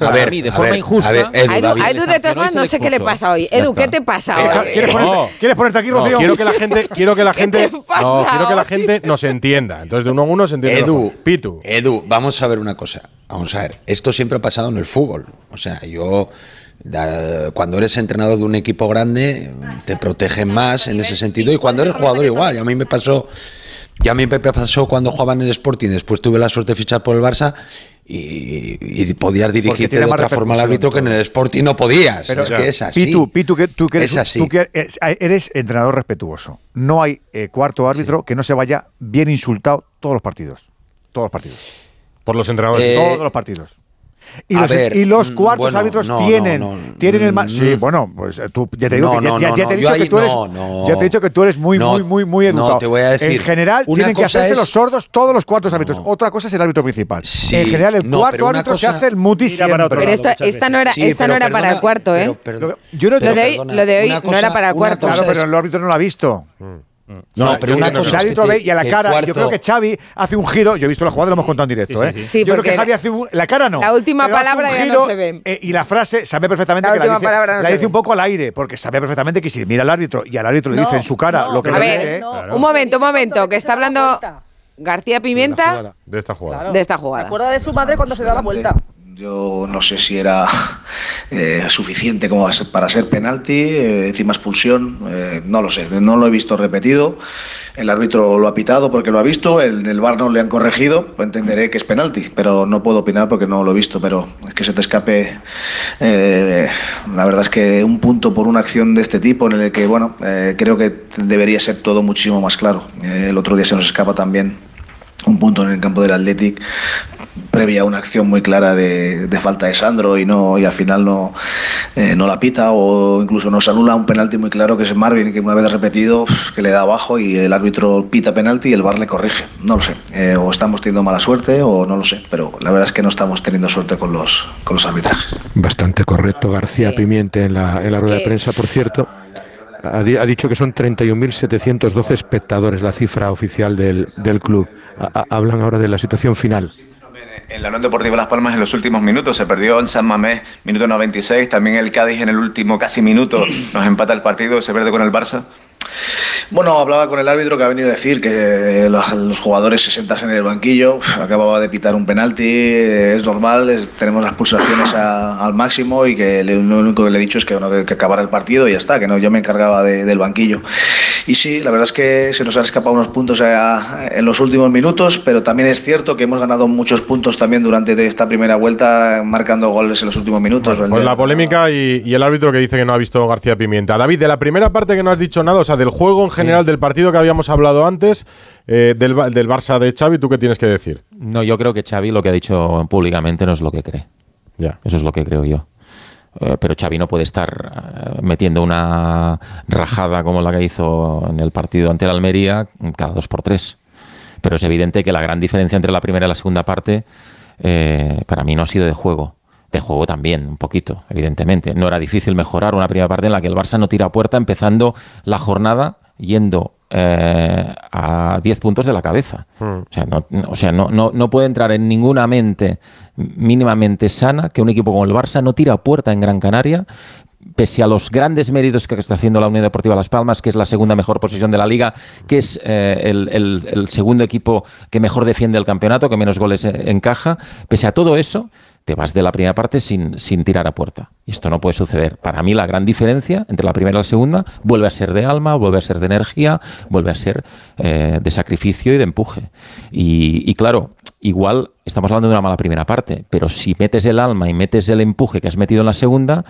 a ver, de forma injusta. A, ver, Edu, Edu, de todas formas, no sé qué le pasa hoy. Edu, ¿qué te pasa hoy? ¿Quieres, ponerte, aquí, Rocío? Quiero que la gente, quiero que la [laughs] gente, quiero que la gente nos entienda. Entonces, de uno a uno se entiende. Edu, Pitu. Edu, vamos a ver una cosa. Vamos a ver, esto siempre ha pasado en el fútbol. O sea, yo cuando eres entrenador de un equipo grande te protegen más en ese sentido y cuando eres jugador igual. Y a mí me pasó, ya a mí me pasó cuando jugaba en el Sporting, después tuve la suerte de fichar por el Barça y, y, podías dirigirte de otra forma al árbitro que en el Sporting no podías. Pero es que es así. Pitu, Pitu que, tú que eres, es así. Que eh, eres, entrenador respetuoso. No hay eh, cuarto árbitro que no se vaya bien insultado todos los partidos. Todos los partidos. Por los entrenadores. Eh, eh, todos los partidos. Y los, ver, y los, mm, cuartos bueno, árbitros no, tienen, no, no, tienen el más. Sí, bueno, pues eh, tú ya te digo que ya, ya, ya te he dicho ahí, que tú eres, ya te he dicho que tú eres muy, muy, muy, muy educado. te voy a decir. En general tienen que hacerse es... los sordos todos los cuartos árbitros. Otra cosa es el árbitro principal. Sí, en general el cuarto árbitro cosa... se hace el muti. Pero esta no era, sí, esta pero, no era perdona, para el cuarto, ¿eh? Pero, pero, yo lo, de hoy, lo de hoy no era para el cuarto. Claro, pero el árbitro no lo ha visto. No, pero una cosa. y a la cara, yo creo que Xavi hace un giro. Yo he visto la jugada, lo hemos contado en directo. Sí, ¿eh? sí, sí. yo creo que Xavi hace un. La cara no. La última palabra ya no se ve. Eh, y la frase, sabe perfectamente la que última la dice, palabra no la dice un poco al aire, porque sabe perfectamente que si mira al árbitro y al árbitro le dice en su cara lo que le dice. Un momento, un momento, que está hablando García Pimenta. De esta jugada. De esta jugada. Se acuerda de su madre cuando se da la vuelta. Yo no sé si era [laughs] eh, suficiente como para ser penalti, eh, encima expulsión, eh, no lo sé, no lo he visto repetido. El árbitro lo ha pitado porque lo ha visto, en el, el bar no le han corregido, pues entenderé que es penalti, pero no puedo opinar porque no lo he visto. Pero que se te escape, la verdad es que un punto por una acción de este tipo en el que, bueno, creo que debería ser todo muchísimo más claro. el otro día se nos escapa también un punto en el campo del Athletic previa a una acción muy clara de, falta de Sandro y no y al final no, eh, no la pita o incluso nos anula un penalti muy claro que es Marvin que una vez repetido que le da abajo y el árbitro pita penalti y el Bar le corrige. No lo sé eh, o estamos teniendo mala suerte o no lo sé pero la verdad es que no estamos teniendo suerte con los con los arbitrajes. Bastante correcto ah, García sí. Pimiente en la, en la rueda de prensa por cierto. Ha, dicho que son 31.712 espectadores la cifra oficial del, del club hablan ahora de la situación final. En la Unión Deportiva Las Palmas en los últimos minutos se perdió en San Mamés, minuto 96, también el Cádiz en el último casi minuto nos empata el partido, se pierde con el Barça. Bueno, hablaba con el árbitro que ha venido a decir que los, los jugadores se sentasen en el banquillo. Acababa de pitar un penalti, eh, es normal, es- tenemos las pulsaciones a- al máximo y que le- lo único que le he dicho es que, bueno, que, que acabara el partido y ya está, que no, yo me encargaba de- del banquillo. Y sí, la verdad es que se nos han escapado unos puntos a- en los últimos minutos, pero también es cierto que hemos ganado muchos puntos también durante esta primera vuelta, marcando goles en los últimos minutos. El Pues la polémica y, y el árbitro que dice que no ha visto García Pimienta. David, de la primera parte que no has dicho nada, o sea, del juego en general, del partido que habíamos hablado antes, eh, del, del Barça de Xavi, ¿tú qué tienes que decir? No, yo creo que Xavi lo que ha dicho públicamente no es lo que cree. Ya. Eso es lo que creo yo. Eh, pero Xavi no puede estar eh, metiendo una rajada como la que hizo en el partido ante el Almería cada dos por tres. Pero es evidente que la gran diferencia entre la primera y la segunda parte eh, para mí no ha sido de juego. De juego también, un poquito, evidentemente. No era difícil mejorar una primera parte en la que el Barça no tira a puerta empezando la jornada yendo eh, a 10 puntos de la cabeza. O sea, no, o sea, no, no, no puede entrar en ninguna mente mínimamente sana que un equipo como el Barça no tira a puerta en Gran Canaria, pese a los grandes méritos que está haciendo la Unión Deportiva Las Palmas, que es la segunda mejor posición de la liga, que es eh, el, el- el segundo equipo que mejor defiende el campeonato, que menos goles eh, encaja, pese a todo eso, te vas de la primera parte sin, sin tirar a puerta. Y esto no puede suceder. Para mí la gran diferencia entre la primera y la segunda vuelve a ser de alma, vuelve a ser de energía, vuelve a ser eh, de sacrificio y de empuje. Y, y claro, igual estamos hablando de una mala primera parte, pero si metes el alma y metes el empuje que has metido en la segunda,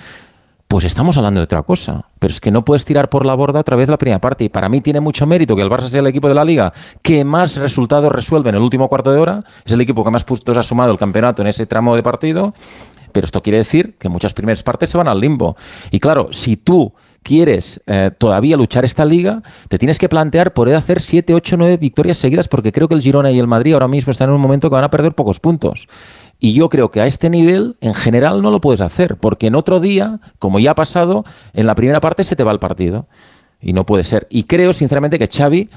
pues estamos hablando de otra cosa. Pero es que no puedes tirar por la borda otra vez la primera parte. Y para mí tiene mucho mérito que el Barça sea el equipo de la liga que más resultados resuelve en el último cuarto de hora. Es el equipo que más puntos ha sumado el campeonato en ese tramo de partido. Pero esto quiere decir que muchas primeras partes se van al limbo. Y claro, si tú quieres eh, todavía luchar esta liga, te tienes que plantear poder hacer 7, 8, 9 victorias seguidas, porque creo que el Girona y el Madrid ahora mismo están en un momento que van a perder pocos puntos. Y yo creo que a este nivel, en general, no lo puedes hacer, porque en otro día, como ya ha pasado, en la primera parte se te va el partido. Y no puede ser. Y creo, sinceramente, que Xavi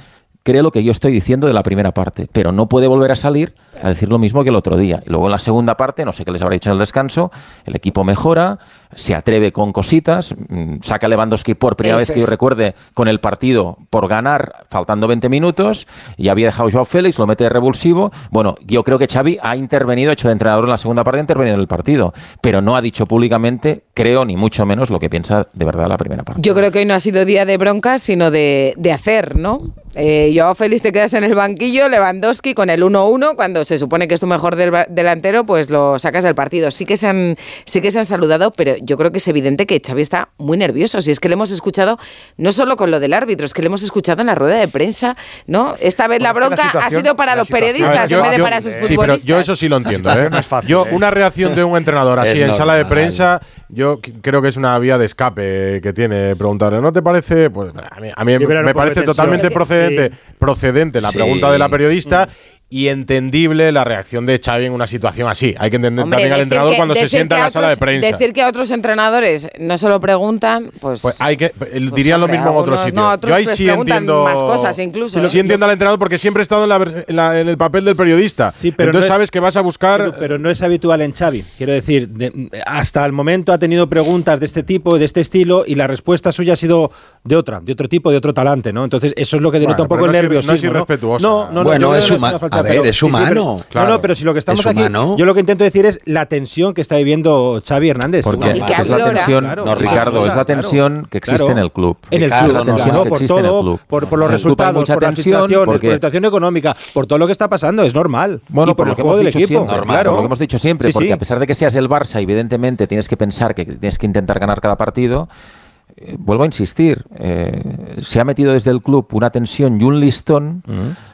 cree lo que yo estoy diciendo de la primera parte, pero no puede volver a salir a decir lo mismo que el otro día. Y luego en la segunda parte, no sé qué les habrá dicho en el descanso, el equipo mejora, se atreve con cositas, mm, saca a Lewandowski por primera vez que yo recuerde con el partido por ganar, faltando 20 minutos, y había dejado Joao Félix, lo mete de revulsivo. Bueno, yo creo que Xavi ha intervenido, hecho de entrenador en la segunda parte, ha intervenido en el partido, pero no ha dicho públicamente, creo, ni mucho menos lo que piensa de verdad la primera parte. Yo creo que hoy no ha sido día de broncas, sino de, de hacer, ¿no? Eh, Joao Félix te quedas en el banquillo, Lewandowski con el 1-1, cuando se supone que es tu mejor del- delantero, pues lo sacas del partido. Sí que, se han, sí que se han saludado, pero yo creo que es evidente que Xavi está muy nervioso. Si es que le hemos escuchado, no solo con lo del árbitro, es que le hemos escuchado en la rueda de prensa, ¿no? Esta vez la Bueno, bronca ha sido para los periodistas ver, en vez de yo- para yo- sus sí, pero futbolistas. yo eso sí lo entiendo. ¿eh? No es fácil, yo, ¿eh? una reacción de un entrenador así Es en sala de prensa, yo creo que es una vía de escape que tiene preguntarle. ¿No te parece? Pues a mí, a me parece totalmente Sí. procedente, procedente la Sí. pregunta de la periodista. Y entendible la reacción de Xavi en una situación así. Hay que entender Hombre, también al entrenador que- cuando se sienta en a la sala de prensa. Decir que a otros entrenadores no se lo preguntan, pues... Pues hay que eh, Pues, dirían lo mismo en otros algunos- sitios. no, otros Yo ahí sí preguntan entiendo más cosas incluso. Sí, entiendo al entrenador porque siempre he estado en, la en la- en el papel del periodista. Sí, pero Entonces no es- sabes que vas a buscar Pero, pero no es habitual en Xavi. Quiero decir, de- hasta el momento ha tenido preguntas de este tipo, de este estilo, y la respuesta suya ha sido de otra, de otro tipo, de otro talante, ¿no? Entonces, eso es lo que denota Bueno, un poco el no no es nerviosismo. irrespetuosa. No, no, no, Bueno, es no una falta, a ver, pero- es sí, sí, pero- humano. No, no, pero si lo que estamos Es aquí, humano. yo lo que intento decir es la tensión que está viviendo Xavi Hernández. Porque Y que es la tensión, Claro, no, claro, Ricardo, es la claro, tensión que existe claro. en el club. En el Ricardo, club, no, claro, que por todo, club. por, por los el resultados, mucha por tensión situaciones, porque- por la situación económica, por todo lo que está pasando, es normal. Bueno, y por, lo el que hemos del dicho equipo, siempre, normal, por claro. lo que hemos dicho siempre, Sí, porque sí. a pesar de que seas el Barça, evidentemente tienes que pensar que tienes que intentar ganar cada partido. eh, vuelvo a insistir, eh, se ha metido desde el club una tensión y un listón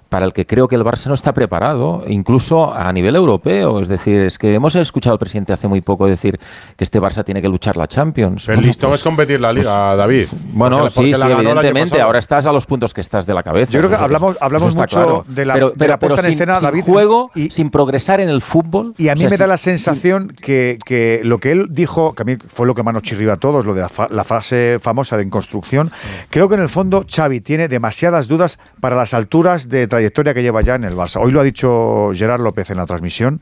para el que creo que el Barça no está preparado, incluso a nivel europeo. Es decir, es que hemos escuchado al presidente hace muy poco decir que este Barça tiene que luchar la Champions. El Bueno, listón pues- es competir la liga, David. Bueno, Porque- sí, porque sí, evidentemente. Ahora estás a los puntos que estás de la cabeza. Yo creo que hablamos- hablamos mucho claro. de la- Pero- de pero- la puesta pero en sin- escena, sin David, juego, y- sin progresar en el fútbol. Y a mí o sea, me da sin- la sensación que, que lo que él dijo, que a mí fue lo que más nos chirrió a todos, lo de la, fa- la frase famosa de en construcción, creo que en el fondo Xavi tiene demasiadas dudas para las alturas de trayectoria que lleva ya en el Barça. Hoy lo ha dicho Gerard López en la transmisión,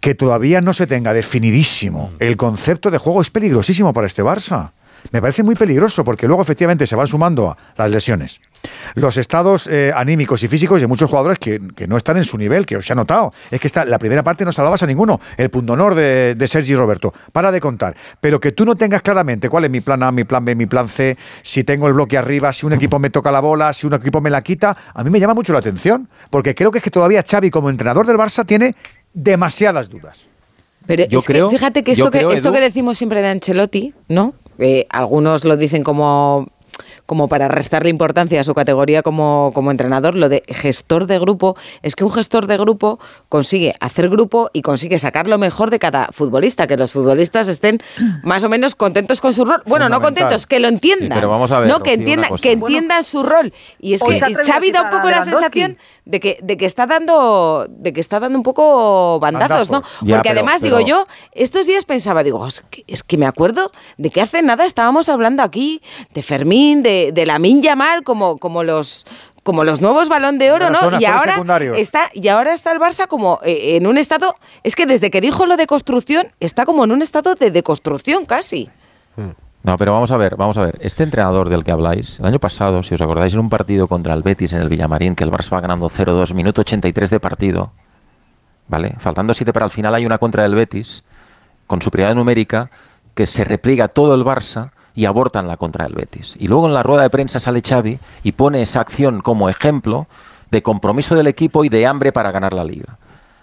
que todavía no se tenga definidísimo el concepto de juego es peligrosísimo para este Barça. Me parece muy peligroso porque luego efectivamente se van sumando las lesiones, los estados eh, anímicos y físicos de muchos jugadores que, no están en su nivel, que os he notado. Es que está, la primera parte no salvabas a ninguno. El punto honor de, de Sergi Roberto. Para de contar. Pero que tú no tengas claramente cuál es mi plan A, mi plan B, mi plan C, si tengo el bloque arriba, si un equipo me toca la bola, si un equipo me la quita, a mí me llama mucho la atención. Porque creo que es que todavía Xavi como entrenador del Barça tiene demasiadas dudas. Pero Yo es creo- que fíjate que esto, que, creo, esto Edu- que decimos siempre de Ancelotti, ¿no? Eh, algunos lo dicen como como para restarle importancia a su categoría como, como entrenador, lo de gestor de grupo, es que un gestor de grupo consigue hacer grupo y consigue sacar lo mejor de cada futbolista, que los futbolistas estén [clears throat] más o menos contentos con su rol. Bueno, no contentos, que lo entiendan. Sí, pero vamos a ver, no, que entiendan, que entiendan su rol. Y es Hoy que Xavi da a un poco la sensación de que, de que está dando de que está dando un poco bandazos, Bandazos. ¿no? Ya, Porque pero- además pero- digo yo, estos días pensaba, digo, es que, es que me acuerdo de que hace nada estábamos hablando aquí de Fermín, de, de la Yamal, como, como los como los nuevos balón de oro, De ¿no? Y ahora está y ahora está el Barça como eh, en un estado, es que desde que dijo lo de construcción está como en un estado de deconstrucción casi. No, pero vamos a ver, vamos a ver. Este entrenador del que habláis, el año pasado, si os acordáis, en un partido contra el Betis en el Villamarín, que el Barça va ganando 0-2, minuto 83 de partido, ¿vale? Faltando 7 para el final, hay una contra del Betis, con superioridad numérica, que se repliega todo el Barça y abortan la contra del Betis. Y luego en la rueda de prensa sale Xavi y pone esa acción como ejemplo de compromiso del equipo y de hambre para ganar la liga.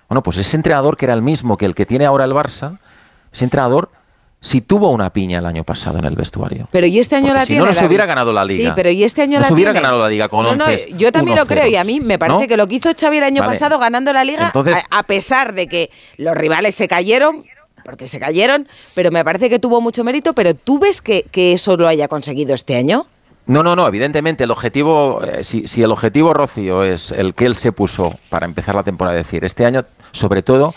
Bueno, pues ese entrenador que era el mismo que el que tiene ahora el Barça, ese entrenador si tuvo una piña el año pasado en el vestuario. Pero y este año Porque la si tiene. no, no se David. hubiera ganado la liga. Sí, pero y este año No la se hubiera tiene. ganado la liga con No, no, 11 yo también lo creo y a 1-0s, mí me parece ¿no? que lo que hizo Xavi el año Vale. pasado ganando la liga, Entonces- a, a pesar de que los rivales se cayeron, porque se cayeron, pero me parece que tuvo mucho mérito, pero ¿tú ves que, eso lo haya conseguido este año? No, no, no, evidentemente el objetivo, eh, si, si el objetivo Rocío es el que él se puso para empezar la temporada, es decir, este año, sobre todo,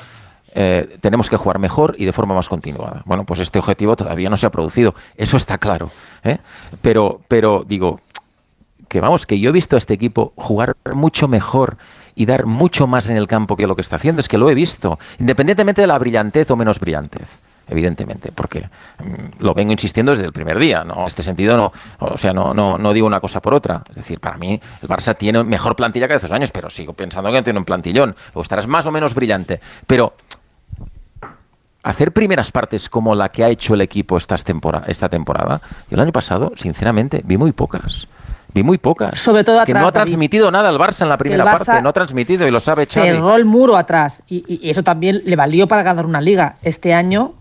eh, tenemos que jugar mejor y de forma más continuada. Bueno, pues este objetivo todavía no se ha producido, eso está claro. ¿eh? Pero, pero digo, que vamos, que yo he visto a este equipo jugar mucho mejor y dar mucho más en el campo que lo que está haciendo, es que lo he visto, independientemente de la brillantez o menos brillantez. Evidentemente, porque mm, lo vengo insistiendo desde el primer día. ¿no? En este sentido, no, o sea, no, no, no digo una cosa por otra. Es decir, para mí el Barça tiene mejor plantilla que hace dos años, pero sigo pensando que tiene un plantillón. Luego estarás más o menos brillante. Pero hacer primeras partes como la que ha hecho el equipo esta temporada, yo el año pasado, sinceramente, vi muy pocas. Vi muy pocas. Sobre todo es que no ha David. transmitido nada el Barça en la primera parte, no ha transmitido y lo sabe Xavi. Cerró el muro atrás y- y eso también le valió para ganar una liga. Este año,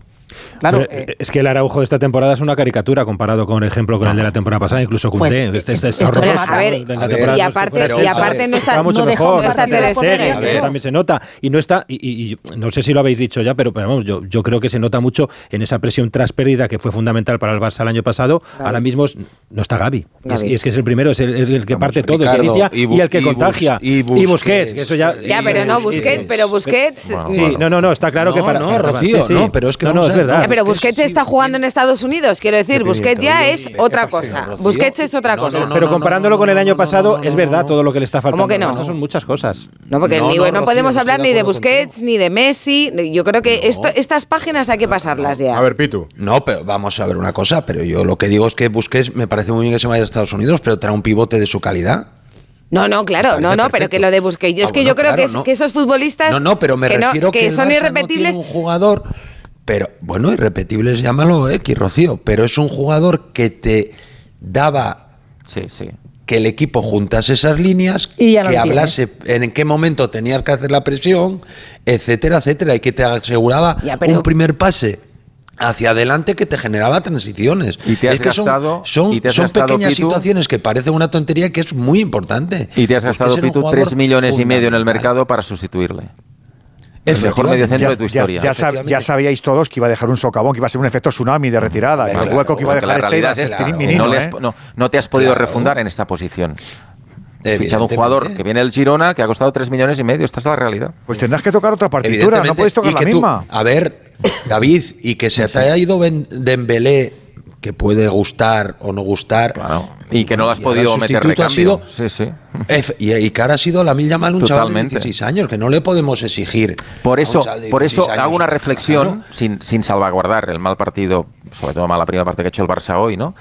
claro, Pero, eh, es que el Araujo de esta temporada es una caricatura comparado con el ejemplo con el de la temporada pasada, incluso Pues, Koundé. este, este es esto horroroso, remata. ¿no? A ver, a ver, y no- aparte- pero, y aparte no está- mucho no mejor, no está está Ter Stegen, también se nota y no está y, y- y no sé si lo habéis dicho ya, pero, pero vamos, yo, yo creo que se nota mucho en esa presión tras pérdida que fue fundamental para el Barça el año pasado. Gavi. Ahora mismo es- no está Gaby. Y es, es que es el primero, es el, el- el que parte todo, el que Ricardo, inicia y y, el que contagia. y Y Busquets. Busquets, que eso ya. Ya, pero no, Busquets, pero Busquets... Sí, no, no, no, está claro que No, para. no, Rocío, no, pero es que no, no, verdad. Pero Busquets está jugando en Estados Unidos, quiero decir, Busquets ya es otra cosa. Busquets es otra cosa. pero comparándolo con el año pasado, es verdad todo lo que le está faltando. ¿Cómo que no? Son muchas cosas. No, porque No, no, no, podemos no hablar ni de Busquets ni de Messi. Yo creo que esto- estas páginas hay que pasarlas ya. A ver, Pitu. No, pero vamos a ver una cosa, pero yo lo que digo es que Busquets me parece muy bien que se vaya a Estados Unidos, pero trae un pivote de su calidad. No, no, claro, no, no, pero que lo de Busquets. Yo Ah, es que bueno, yo creo que, es- no. que esos futbolistas. No, no, pero me que no- refiero que, el son irrepetibles. No tiene un jugador, pero bueno, irrepetibles llámalo X, Rocío, pero es un jugador que te daba Sí, sí. que el equipo juntase esas líneas, Y ya que hablase en qué momento tenías que hacer la presión, etcétera, etcétera, y que te aseguraba Ya, pero- un primer pase hacia adelante que te generaba transiciones. Y te has es que gastado- son, y te has son gastado, pequeñas Pitu, situaciones que parecen una tontería que es muy importante. Y te has gastado, Pitu, jugador 3 millones y medio en el mercado para sustituirle. El mejor mediocentro de tu historia. ya sab- ya sabíais todos que iba a dejar un socavón, que iba a ser un efecto tsunami de retirada. El claro, hueco que iba a dejar la este este mínimo, no, le has- ¿eh? no- no te has podido Claro. refundar en esta posición. Has fichado un jugador que viene del Girona que ha costado 3 millones y medio. Esta es la realidad. Pues tendrás que tocar otra partitura, no puedes tocar y la tú- misma. a ver, David, y que se te haya ido Dembélé, que puede gustar o no gustar. Y que no lo has podido el meter ha recambio. sido- Sí, sí. Ef- y, y que ahora ha sido la mil mal un chaval de Totalmente. 16 años, que no le podemos exigir. Por a un eso, chaval de por eso 16 años. hago una Claro. reflexión sin, sin salvaguardar el mal partido sobre todo la primera parte que ha hecho el Barça hoy, ¿no?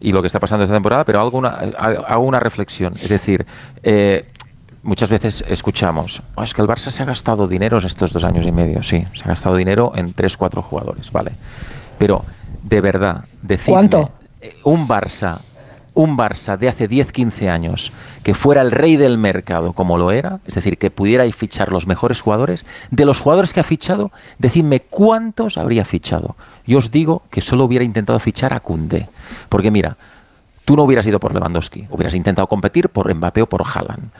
Y lo que está pasando esta temporada, pero hago una, hago una reflexión. Es decir, eh, muchas veces escuchamos, "Oh, es que el Barça se ha gastado dinero en estos dos años y medio. Sí, se ha gastado dinero en tres, cuatro jugadores, ¿vale? Pero, de verdad, decirme, ¿Cuánto? eh, un Barça, un Barça de hace 10, 15 años, que fuera el rey del mercado como lo era, es decir, que pudiera fichar los mejores jugadores, de los jugadores que ha fichado, decidme cuántos habría fichado. Yo os digo que solo hubiera intentado fichar a Kunde. Porque mira, tú no hubieras ido por Lewandowski, hubieras intentado competir por Mbappé o por Haaland.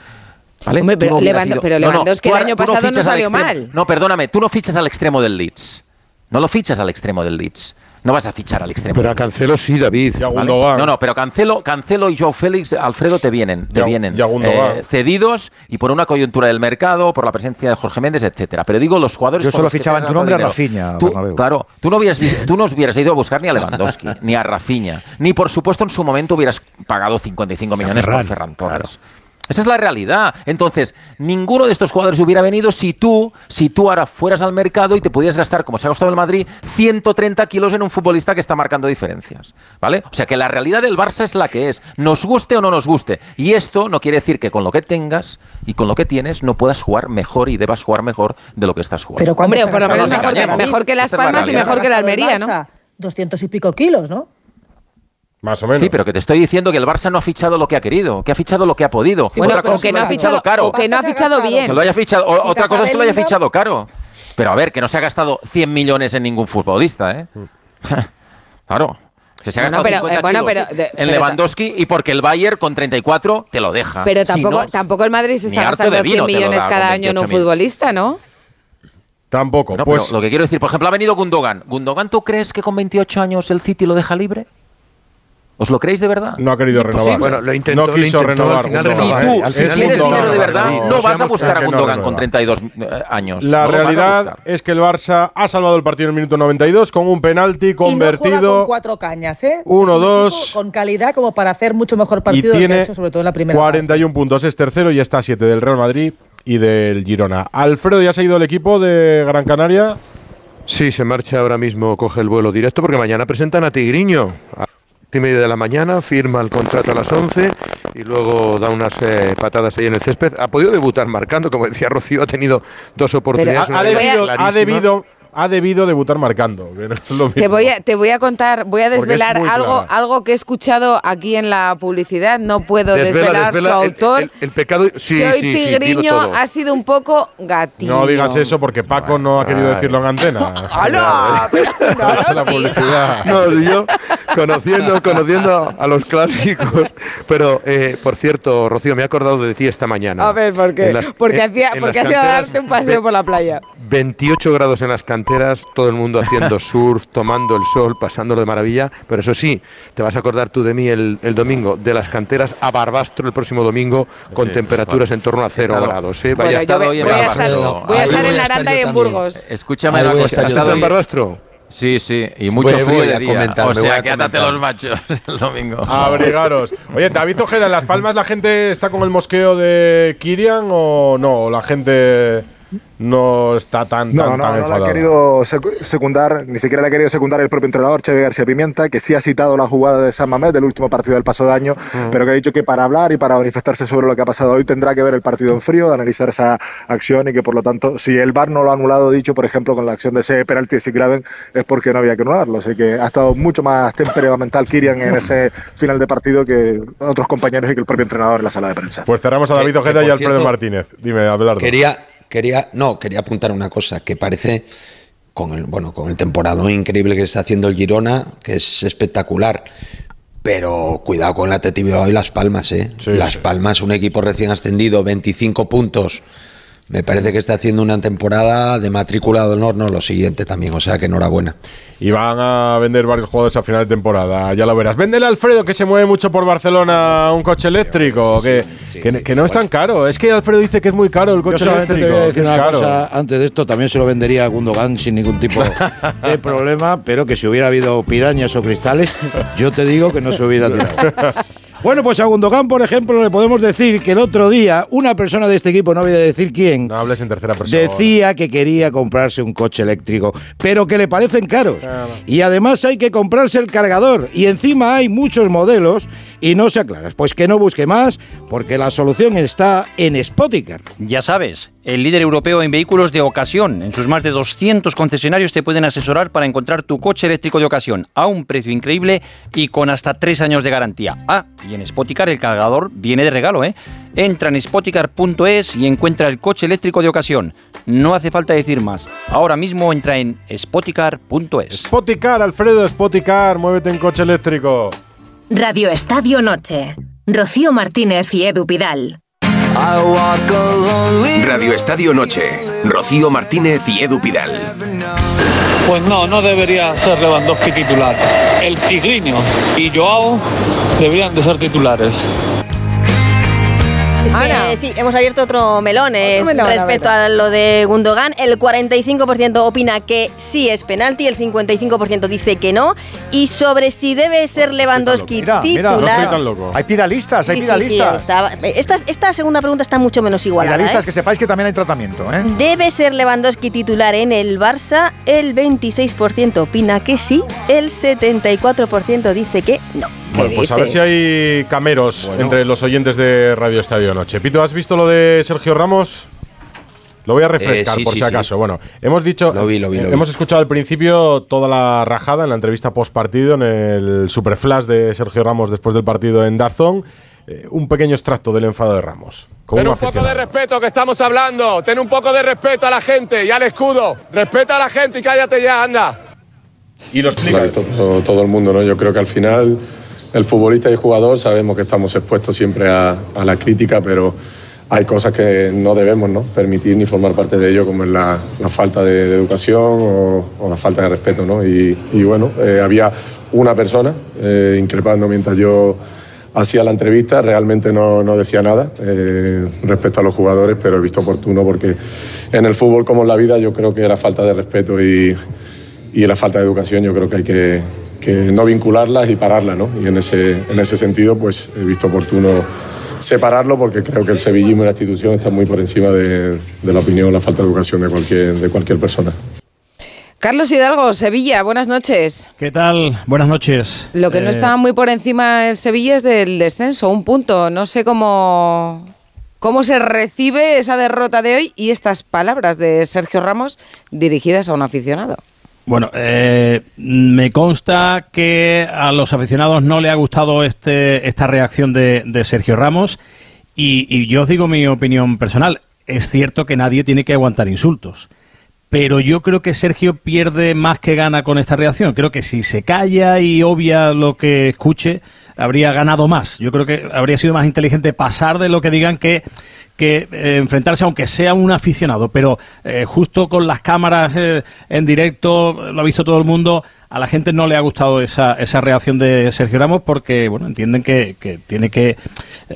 ¿Vale? Hombre, Tú pero no No, no, Lewandowski el año pasado no salió mal. No, perdóname, tú no fichas al extremo del Leeds. No lo fichas al extremo del Leeds. No vas a fichar al extremo. Pero a. Cancelo sí, David. ¿vale? No, no, pero Cancelo, Cancelo y Joao Félix, Alfredo, te vienen, te Ya- vienen eh, cedidos y por una coyuntura del mercado, por la presencia de Jorge Méndez, etcétera. Pero digo los jugadores. Yo solo fichaba en tu nombre a. Rafinha, Tú- claro, tú no, hubieras, tú no hubieras ido a buscar ni a Lewandowski, [laughs] ni a Rafinha, ni por supuesto en su momento hubieras pagado 55 millones por Ferran Torres. Esa es la realidad. Entonces, ninguno de estos jugadores hubiera venido si tú, si tú ahora fueras al mercado y te pudieras gastar, como se ha gastado el Madrid, 130 kilos en un futbolista que está marcando diferencias. ¿Vale? O sea que la realidad del Barça es la que es. Nos guste o no nos guste. Y esto no quiere decir que con lo que tengas y con lo que tienes no puedas jugar mejor y debas jugar mejor de lo que estás jugando. Pero ¿cuánto Hombre, por lo menos mejor, que, Las Palmas y mejor que la ¿Se ha gastado el Almería, ¿no? Barça? 200 y pico kilos, ¿no? Más o menos. Sí, pero que te estoy diciendo que el Barça no ha fichado lo que ha querido, que ha fichado lo que ha podido. Bueno, Otra cosa o es que no ha fichado, caro. o que no ha fichado bien. Que lo haya fichado. o- otra cosa es que lo haya fichado caro. Pero a ver, que no se ha gastado 100 millones en ningún futbolista, ¿eh? [laughs] claro. Que se ha Bueno, gastado pero, 50 eh, bueno, kilos pero- de- en pero- Lewandowski y porque el Bayern con 34 te lo deja. Pero Si tampoco, no, tampoco el Madrid se está gastando de 100 vino te lo millones da cada año en un 28.000. futbolista, ¿no? Tampoco. Pues pero lo que quiero decir, por ejemplo, ha venido Gundogan. ¿Gundogan tú crees que con 28 años el City lo deja libre? ¿Os lo creéis de verdad? no ha querido renovar. Bueno, lo intentó- no lo quiso intentó, al renovar. final Gundogan. renovó. Y tú, Al si final tienes dinero de verdad, David, no vas a buscar a no Gundogan renueva. con 32 eh, años. La No lo realidad es que el Barça ha salvado el partido en el minuto 92 con un penalti Y no juega convertido. con cuatro cañas, ¿eh? Uno, Es un dos. equipo Con calidad como para hacer mucho mejor y partido del que ha tiene hecho, sobre todo en la primera parte. 41 puntos. Es tercero y está a 7 del Real Madrid y del Girona. Alfredo, ¿ya se ha ido el equipo de Gran Canaria? Sí, se marcha ahora mismo, coge el vuelo directo porque mañana presentan a Tigriño. Y media de la mañana, firma el contrato a las 11 y luego da unas eh, patadas ahí en el césped. Ha podido debutar marcando, como decía Rocío, ha tenido dos oportunidades. ha debido, ha debido debutar marcando. [laughs] no Te voy, a, te voy a contar, voy a desvelar algo, clara. algo que he escuchado aquí en la publicidad. No puedo Desvela, desvelar desvela su el- autor. El, el pecado. Sí, que hoy sí, sí, Tigriño todo. ha sido un poco gatillo. No digas eso porque Paco no ha querido decirlo en antena. [laughs] ¡Hala! [laughs] Esa es la publicidad. No, yo conociendo, conociendo a los clásicos. Pero, eh, por cierto, Rocío, me he acordado de ti esta mañana. A ver, ¿por qué? Las- porque en- hacía, en porque has ido a darte un paseo por la playa. 28 grados en las canteras, todo el mundo haciendo [laughs] surf, tomando el sol, pasándolo de maravilla. Pero eso sí, te vas a acordar tú de mí el, el domingo, de las canteras a Barbastro el próximo domingo, con Sí, temperaturas en torno a cero Estado- grados. ¿eh? Bueno, Vaya yo estado voy, a Barbastro. estar, voy a estar voy en Aranda y en. Burgos. Escúchame Ahí una voy a estar has estado ¿Estás en Barbastro? Sí, sí, y mucho Voy- frío voy de a día. comentar, o sea, que comentar. los machos [laughs] el domingo. Abrigaros. Oye, David Ojeda, ¿en Las Palmas la gente está con el mosqueo de Kirian o no? La gente no está tan, No, tan, no, tan no le ha enfadada. querido secu- secundar, ni siquiera le ha querido secundar el propio entrenador Xavi García Pimienta, que sí ha citado la jugada de San Mamés del último partido del paso de año, pero que ha dicho que para hablar y para manifestarse sobre lo que ha pasado hoy tendrá que ver el partido en frío, analizar esa acción y que por lo tanto, si el VAR no lo ha anulado, dicho por ejemplo con la acción de ese penalti de Sigraven, es porque no había que anularlo. Así que ha estado mucho más temperamental Kirian en ese final de partido que otros compañeros y que el propio entrenador en la sala de prensa. Pues cerramos a David Ojeda y Alfredo cierto, Martínez. Dime, Abelardo. Quería, quería, no, quería apuntar una cosa, que parece con el, bueno, con el temporada increíble que está haciendo el Girona, que es espectacular. Pero cuidado con la Atleti y Las Palmas, ¿eh? Sí, Las sí. Palmas, un equipo recién ascendido, 25 puntos. Me parece que está haciendo una temporada de matrícula de honor, no, lo siguiente también, o sea que enhorabuena. Y van a vender varios jugadores a final de temporada, ya lo verás. Véndele a Alfredo, que se mueve mucho por Barcelona, un coche eléctrico, que, que, que no es tan caro. Es que Alfredo dice que es muy caro el Yo coche te eléctrico. voy a decir que es una caro. cosa antes de esto, también se lo vendería a Gundogan sin ningún tipo [laughs] de problema, pero que si hubiera habido pirañas o cristales, yo te digo que no se hubiera tirado. [laughs] Bueno, pues a Gundogan, por ejemplo, le podemos decir que el otro día una persona de este equipo, no voy a decir quién, No hables en tercera persona. decía que quería comprarse un coche eléctrico, pero que le parecen caros. Y además hay que comprarse el cargador. Y encima hay muchos modelos y no se aclaras. Pues que no busque más, porque la solución está en Spoticar. Ya sabes, el líder europeo en vehículos de ocasión. En sus más de 200 concesionarios te pueden asesorar para encontrar tu coche eléctrico de ocasión a un precio increíble y con hasta 3 años de garantía. Ah, y en Spoticar el cargador viene de regalo, ¿eh? Entra en spoticar.es y encuentra el coche eléctrico de ocasión. No hace falta decir más. Ahora mismo entra en spoticar.es. Spoticar, Alfredo, Spoticar, muévete en coche eléctrico. Radio Estadio Noche. Rocío Martínez y Edu Pidal. Radio Estadio Noche. Rocío Martínez y Edu Pidal. Pues no, no debería ser Lewandowski titular. El Cigriño y Joao deberían de ser titulares. Es que sí, hemos abierto otro melón, respecto a lo de Gundogan. El 45% opina que sí es penalti, el 55% dice que no. Y sobre si debe ser Lewandowski Mira, mira, titular. Hay pidalistas, hay Sí, esta, esta segunda pregunta está mucho menos igualada. Pidalistas, ¿eh? que sepáis que también hay tratamiento, ¿eh? ¿Debe ser Lewandowski titular en el Barça? El 26% opina que sí, el 74% dice que no. Bueno, pues a ver si hay cameros entre los oyentes de Radio Estadio Noche. Pito, ¿has visto lo de Sergio Ramos? Lo voy a refrescar Eh, sí, por sí, si sí. acaso. Bueno, hemos dicho, Lo vi, lo vi, lo eh, vi. hemos escuchado al principio toda la rajada en la entrevista post partido en el superflash de Sergio Ramos después del partido en Dazón. Eh, un pequeño extracto del enfado de Ramos. Ten un un poco de respeto que estamos hablando. Ten un poco de respeto a la gente y al escudo. Respeta a la gente y cállate ya, anda. Y lo explica. Lo ha visto todo, todo el mundo, ¿no? Yo creo que al final el futbolista y el jugador sabemos que estamos expuestos siempre a, la crítica, pero hay cosas que no debemos ¿no? permitir ni formar parte de ello, como es la, falta de, educación o, la falta de respeto. ¿no? Y, bueno, eh, había una persona eh, increpando mientras yo hacía la entrevista, realmente no, no decía nada eh, respecto a los jugadores, pero he visto oportuno porque en el fútbol como en la vida yo creo que la falta de respeto y, y la falta de educación yo creo que hay que, que no vincularlas y pararlas, ¿no? Y en ese, en ese sentido pues he visto oportuno separarlo porque creo que el sevillismo y la institución están muy por encima de, de la opinión o la falta de educación de cualquier, de cualquier persona. Carlos Hidalgo, Sevilla, buenas noches. ¿Qué tal? Buenas noches. Lo que no Eh, está muy por encima el Sevilla es del descenso, un punto. No sé cómo, cómo se recibe esa derrota de hoy y estas palabras de Sergio Ramos dirigidas a un aficionado. Bueno, eh, me consta que a los aficionados no le ha gustado este, esta reacción de, Sergio Ramos y, y yo os digo mi opinión personal. Es cierto que nadie tiene que aguantar insultos, pero yo creo que Sergio pierde más que gana con esta reacción. Creo que si se calla y obvia lo que escuche, habría ganado más. Yo creo que habría sido más inteligente pasar de lo que digan que que eh, enfrentarse, aunque sea un aficionado, pero eh, justo con las cámaras eh, en directo, lo ha visto todo el mundo, a la gente no le ha gustado esa, esa reacción de Sergio Ramos porque, bueno, entienden que, que tiene que,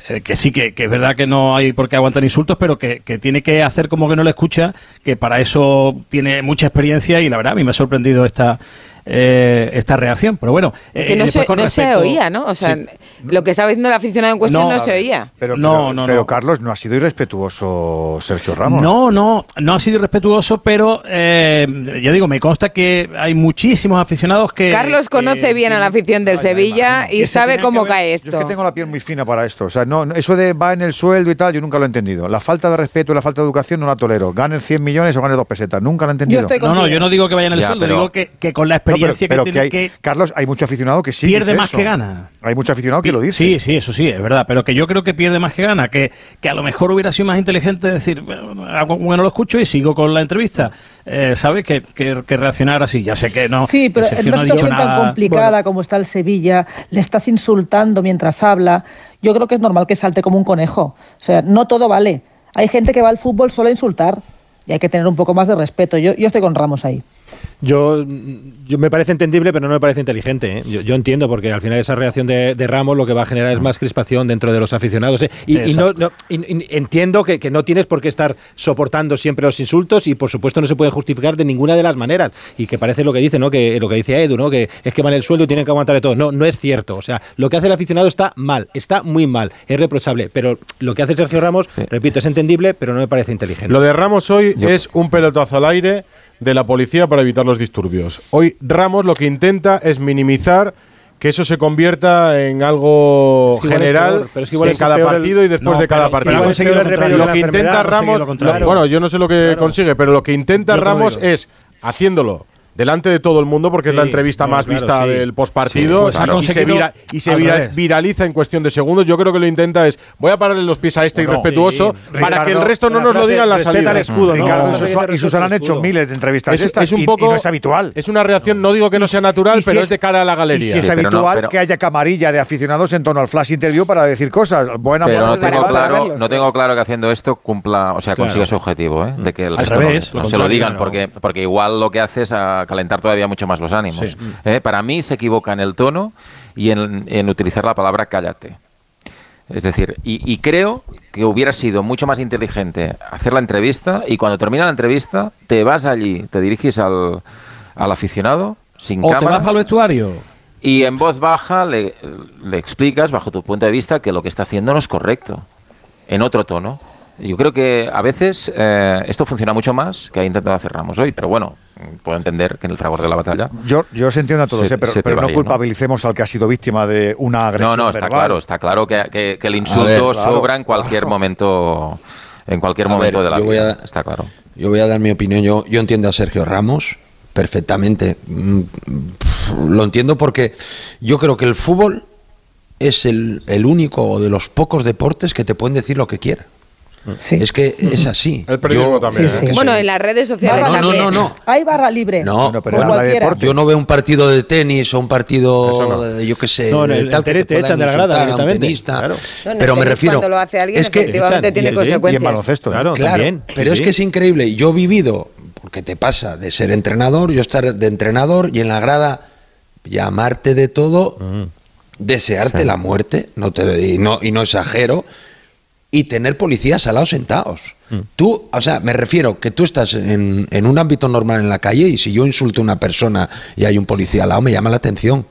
eh, que sí, que, que es verdad que no hay por qué aguantar insultos, pero que, que tiene que hacer como que no le escucha, que para eso tiene mucha experiencia y la verdad a mí me ha sorprendido esta, eh, esta reacción. Pero bueno, eh, que no, se, oía, ¿no? O sea, lo que estaba diciendo el aficionado en cuestión no, se oía. Pero, No, pero- no, pero, no. Carlos, no ha sido irrespetuoso Sergio Ramos. No, no, no ha sido irrespetuoso, pero eh, ya digo, me consta que hay muchísimos aficionados que... Carlos conoce bien a la afición del Sevilla y sabe cómo cae Yo es esto. que tengo la piel muy fina para esto. O sea, no, eso de va en el sueldo y tal, yo nunca lo he entendido. La falta de respeto y la falta de educación no la tolero. Gane 100 millones o gane dos pesetas. Nunca lo he entendido. No, no, yo no digo que vayan al Ya, sueldo, pero- digo que, que con la pero- experiencia pero que que tiene hay- que... Carlos, hay mucho aficionado que sí Pierde dice más eso. que gana. Hay mucho aficionado que lo dice. Sí, sí, eso sí, es verdad, pero que yo creo que pierde más que gana, que, que a lo mejor hubiera sido más inteligente decir, bueno, lo escucho y sigo con la entrevista, eh, ¿sabes? Que, que, que reaccionar así, ya sé que no. Sí, pero en una no ha dicho situación tan nada. complicada como está el Sevilla, le estás insultando mientras habla. Yo creo que es normal que salte como un conejo. O sea, no todo vale. Hay gente que va al fútbol solo a insultar y hay que tener un poco más de respeto. Yo, yo estoy con Ramos ahí. Yo, yo me parece entendible, pero no me parece inteligente. ¿eh? Yo, yo entiendo, porque al final esa reacción de, de Ramos lo que va a generar es más crispación dentro de los aficionados. ¿eh? Y, y no, no- y- y entiendo que, que no tienes por qué estar soportando siempre los insultos y por supuesto no se puede justificar de ninguna de las maneras. Y que parece lo que dice, ¿no? Que lo que dice Edu, ¿no? Que es que van el sueldo y tienen que aguantar de todo. No, no es cierto. O sea, lo que hace el aficionado está mal, está muy mal, es reprochable. Pero lo que hace Sergio Ramos, repito, es entendible, pero no me parece inteligente. Lo de Ramos hoy es un pelotazo al aire de la policía para evitar los disturbios. Hoy Ramos lo que intenta es minimizar que eso se convierta en algo Es que general peor, pero es que igual en es cada el- partido y después No, de cada pero es que partido. lo que intenta enfermedad, Ramos, lo bueno, yo no sé lo que consigue, pero lo que intenta Yo Ramos es haciéndolo delante de todo el mundo porque es la entrevista no, más claro, vista sí. del postpartido Sí, pues ha y se, vira- y se vira- viraliza en cuestión de segundos. Yo creo que lo intenta es voy a pararle los pies a este Bueno, irrespetuoso sí, para que el resto no nos lo frase, diga en la salida. el escudo, ¿no? Ricardo y Susa- y Susana han hecho miles de entrevistas Es, estas es un y- y poco no es habitual. Es una reacción, no digo que no sea natural, y si pero es- es de cara a la Y galería. si es habitual que haya camarilla de aficionados en torno al flash interview para decir cosas. Buena Pero no tengo, claro, verlos. no tengo claro que haciendo esto cumpla, o sea, Claro. consiga su objetivo, ¿eh? de que el resto no, se lo digan, porque, porque igual lo que hace es a calentar todavía mucho más los ánimos. Sí. ¿eh? Para mí se equivoca en el tono y en, en utilizar la palabra cállate. Es decir, y, y creo que hubiera sido mucho más inteligente hacer la entrevista y cuando termina la entrevista te vas allí, te diriges al, al aficionado sin O te vas al vestuario. Y en voz baja le, le explicas, bajo tu punto de vista, que lo que está haciendo no es correcto. En otro tono. Yo creo que a veces eh, esto funciona mucho más que ha intentado hacer Ramos hoy, pero bueno, puedo entender que en el fragor de la batalla. Yo, yo os entiendo a todos, Se- eh, pero, no vaya, ¿no? culpabilicemos al que ha sido víctima de una agresión. No, no, está verbal. claro, está claro que, que- que el insulto ver, claro, sobra en cualquier [laughs] momento, en cualquier A momento ver, de la yo voy vida. a- está claro. Yo voy a dar mi opinión. Yo, yo entiendo a Sergio Ramos perfectamente. Mm, Lo entiendo porque yo creo que el fútbol es el, el único o de los pocos deportes que te pueden decir lo que quieran. Es que es así. El periodismo Yo- también, que Bueno, soy- en las redes sociales No, no, también. no, no. Hay barra libre. No, Por pero cualquiera. yo no veo un partido de tenis o un partido, eh, yo qué sé, No, en el tal que te puedan echan de la grada directamente, tenista. claro. No, Pero me refiero, Cuando lo hace alguien, es que efectivamente tiene consecuencias. claro, Claro, también. pero Sí, es que sí. es increíble. Yo he vivido, porque te pasa, de ser entrenador, yo estar de entrenador y en la grada llamarte de todo, desearte Sí. la muerte, no te, y, no, y no exagero, y tener policías al lado sentados. Tú, o sea, me refiero que tú estás en, en un ámbito normal en la calle y si yo insulto a una persona y hay un policía al lado, me llama la atención.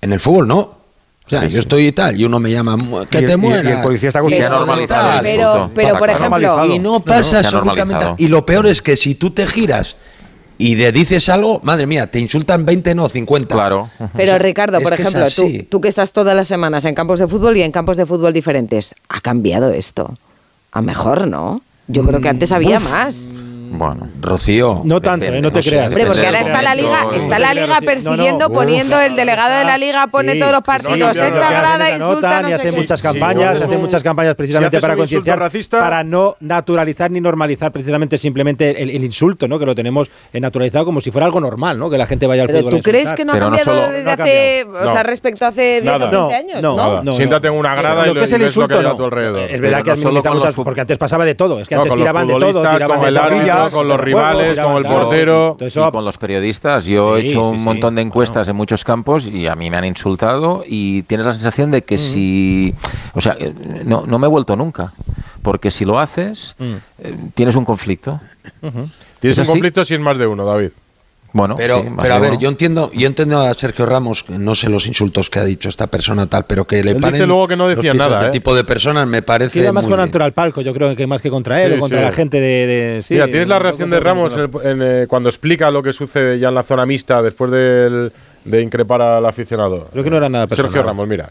En el fútbol no. O sea, Sí, yo sí. estoy y tal, y uno me llama, "Mu- que te el- y el policía está acostumbrado. tal". Se ha normalizado Pero- pero, por ejemplo- Y no No, no, pasa se ha absolutamente nada. Y lo peor es que si tú te giras y le dices algo, madre mía, te insultan 20, no 50. Claro. Pero Ricardo, por es ejemplo, tú, tú que estás todas las semanas en campos de fútbol y en campos de fútbol diferentes, ¿ha cambiado esto? A mejor, ¿no? Yo creo que antes había Uf. más. Bueno, Rocío. No tanto, eh, no te creas. Hombre, porque ahora está la liga, está la liga persiguiendo, no. poniendo el delegado de la liga pone Sí, todos los partidos, sí, esta grada insulta, no y qué. muchas Sí, campañas, haces muchas campañas precisamente para concienciar, racista- para no naturalizar ni normalizar precisamente simplemente el, el insulto, ¿no? Que lo tenemos eh, naturalizado como si fuera algo normal, ¿no? Que la gente vaya al Pero fútbol. ¿tú a crees que no ha cambiado solo- desde hace, o sea, respecto a hace 10 Nada. o 15 No, años? no, ¿no? Siéntate en una grada y lo que es el insulto, hay a no. tu alrededor. Es verdad que porque antes pasaba de todo, es que antes tiraban de todo, tiraban de con los rivales, con el portero. Y con los periodistas. Yo Sí, he hecho sí, un sí. montón de encuestas en muchos campos y a mí me han insultado y tienes la sensación de que si... O sea, eh, no, no me he vuelto nunca. Porque si lo haces, eh, tienes un conflicto. Tienes ¿Es un conflicto si es más de uno, David. Bueno, Pero, sí, pero a ver, uno. yo entiendo, yo entiendo a Sergio Ramos, no sé los insultos que ha dicho esta persona tal, pero que le Él paren dice luego que no decía nada, este ¿eh? tipo de personas me parece iba más muy con. Antonio al palco, yo creo que más que contra él Sí, o contra sí. la gente de. de- sí, Mira, tienes la reacción de Ramos en el- en, eh, cuando explica lo que sucede ya en la zona mixta después del- de increpar al aficionado. Creo que no era nada personal. Sergio Ramos, mira.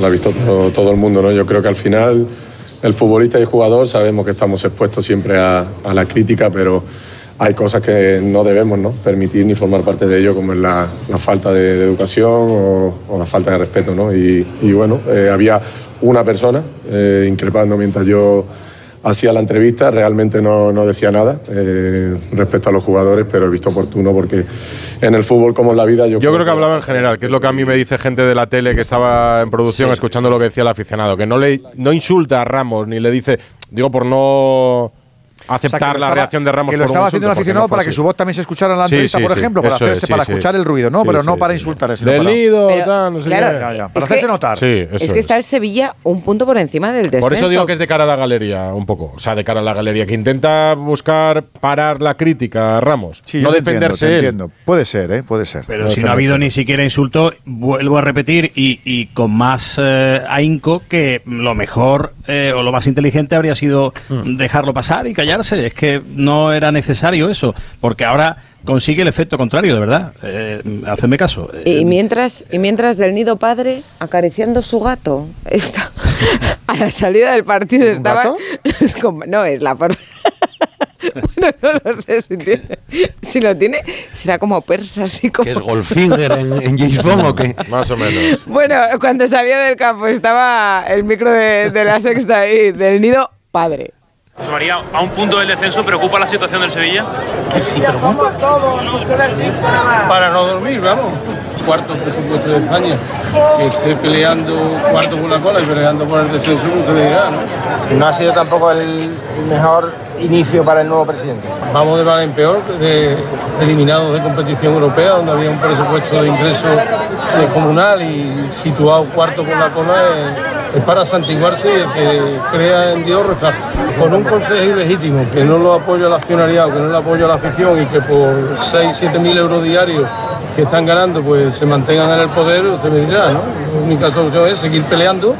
Lo ha visto todo, todo el mundo, ¿no? Yo creo que al final el futbolista y el jugador sabemos que estamos expuestos siempre a, a la crítica, pero hay cosas que no debemos ¿no? permitir ni formar parte de ello, como es la, la falta de, de educación o, o la falta de respeto, ¿no? Y, y bueno, eh, había una persona eh, increpando mientras yo hacía la entrevista, realmente no, no decía nada eh, respecto a los jugadores, pero he visto oportuno porque en el fútbol como en la vida yo, Yo creo que hablaba en general, que es lo que a mí me dice gente de la tele que estaba en producción Sí. escuchando lo que decía el aficionado, que no le no insulta a Ramos ni le dice, digo por no aceptar la estaba- reacción de Ramos Que lo por un estaba haciendo porque aficionado no para que su voz también se escuchara en la entrevista, sí, por sí, ejemplo, para hacerse, es, para escuchar sí. el ruido, ¿no? Sí, pero sí, no para insultar, sino Del para, nido, Pero, tal, no sé claro, qué. Ya, ya, es para que- hacerse notar. Sí, eso es que es. está el Sevilla un punto por encima del descenso. Por eso digo que es de cara a la galería, un poco. O sea, de cara a la galería, que intenta buscar parar la crítica a Ramos. Sí, no defenderse él. entiendo. Puede ser, ¿eh? Puede ser. Pero si no ha habido ni siquiera insulto, vuelvo a repetir, y, con más eh, ahínco que lo mejor eh, o lo más inteligente habría sido Hmm. dejarlo pasar y Es que no era necesario eso, porque ahora consigue el efecto contrario, de verdad. Eh, hacedme caso. Y mientras, y mientras del nido padre acariciando su gato, [laughs] está, a la salida del partido estaban los [laughs] no es la par- [laughs] bueno, no lo sé si tiene, si lo tiene, será como persa, así como. ¿Que es Goldfinger en, en James Bond o qué? Más o menos. Bueno, cuando salía del campo estaba el micro de, de la sexta ahí, del nido padre. José María, a un punto del descenso, ¿preocupa la situación del Sevilla? Que sí, preocupa. Para no dormir, vamos. Cuarto presupuesto de España. Que esté peleando cuarto por la cola y peleando por el descenso, no te dirá, ¿no? No ha sido tampoco el mejor inicio para el nuevo presidente. Vamos de mal en peor, de eliminados de competición europea, donde había un presupuesto de ingreso comunal y situado cuarto por la cola, es, es para santiguarse y el que crea en Dios rezar. Con un consejo ilegítimo que no lo apoya el accionariado, que no lo apoya la afición y que por 6, 7 mil euros diarios que están ganando, pues se mantengan en el poder, usted me dirá, ¿no? La única solución es seguir peleando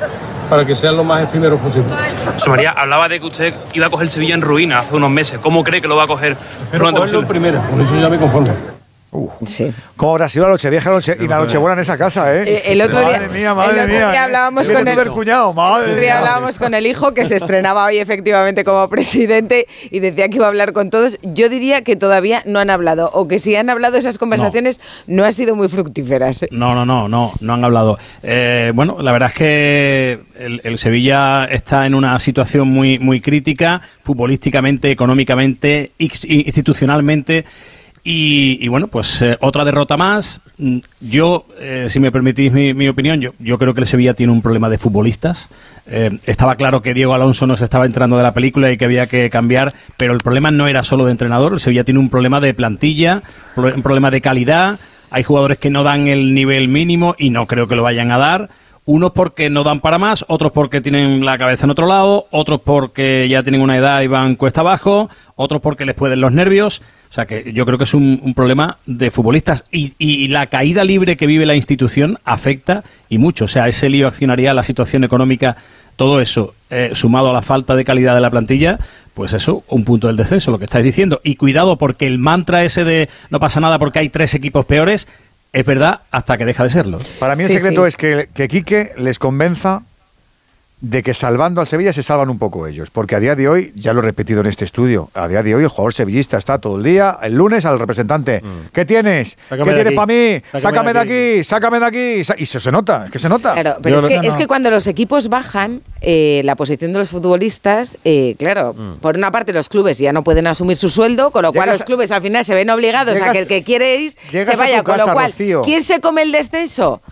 para que sean lo más efímeros posible. José María, hablaba de que usted iba a coger Sevilla en ruina hace unos meses. ¿Cómo cree que lo va a coger Pero pronto cogerlo en posible? primera, por eso ya me conformo. Sí. ¿Cómo habrá sido la noche vieja noche, y la noche buena en esa casa, eh? Eh, el otro día- madre mía, madre el otro mía. día eh. hablábamos con el- del cuñado, madre El otro día mía. hablábamos con el hijo que se estrenaba hoy efectivamente como presidente y decía que iba a hablar con todos. Yo diría que todavía no han hablado o que si han hablado esas conversaciones no, han sido muy fructíferas. No, no, no, no, no han hablado. Eh, bueno, la verdad es que el, el Sevilla está en una situación muy, muy crítica, futbolísticamente, económicamente, institucionalmente. Y, y bueno, pues eh, otra derrota más. Mm, Yo, eh, si me permitís mi, opinión, yo, creo que el Sevilla tiene un problema de futbolistas. Eh, estaba claro que Diego Alonso no se estaba entrando de la película y que había que cambiar, pero el problema no era solo de entrenador. El Sevilla tiene un problema de plantilla, un problema de calidad. Hay jugadores que no dan el nivel mínimo y no creo que lo vayan a dar. Unos porque no dan para más, otros porque tienen la cabeza en otro lado, otros porque ya tienen una edad y van cuesta abajo, otros porque les pueden los nervios. O sea que yo creo que es un, problema de futbolistas y, y la caída libre que vive la institución afecta y mucho. O sea, ese lío accionarial, la situación económica, todo eso, eh, sumado a la falta de calidad de la plantilla, pues eso, un punto del descenso, lo que estáis diciendo. Y cuidado porque el mantra ese de no pasa nada porque hay tres equipos peores, es verdad hasta que deja de serlo. Para mí el Sí, secreto sí. es que, que Quique les convenza de que salvando al Sevilla se salvan un poco ellos. Porque a día de hoy, ya lo he repetido en este estudio, a día de hoy el jugador sevillista está todo el día, el lunes al representante. ¿Qué tienes? Mm. Sácame ¿Qué de tienes aquí. para mí? Sácame Sácame, de de aquí, sácame de aquí. Y eso se nota, es que se nota. Claro, pero es, que, es que cuando los equipos bajan, eh, la posición de los futbolistas, eh, claro, por una parte los clubes ya no pueden asumir su sueldo, con lo cual los a- clubes al final se ven obligados a que el que quiere ir se vaya, con lo cual, Rocío. ¿quién se come el descenso?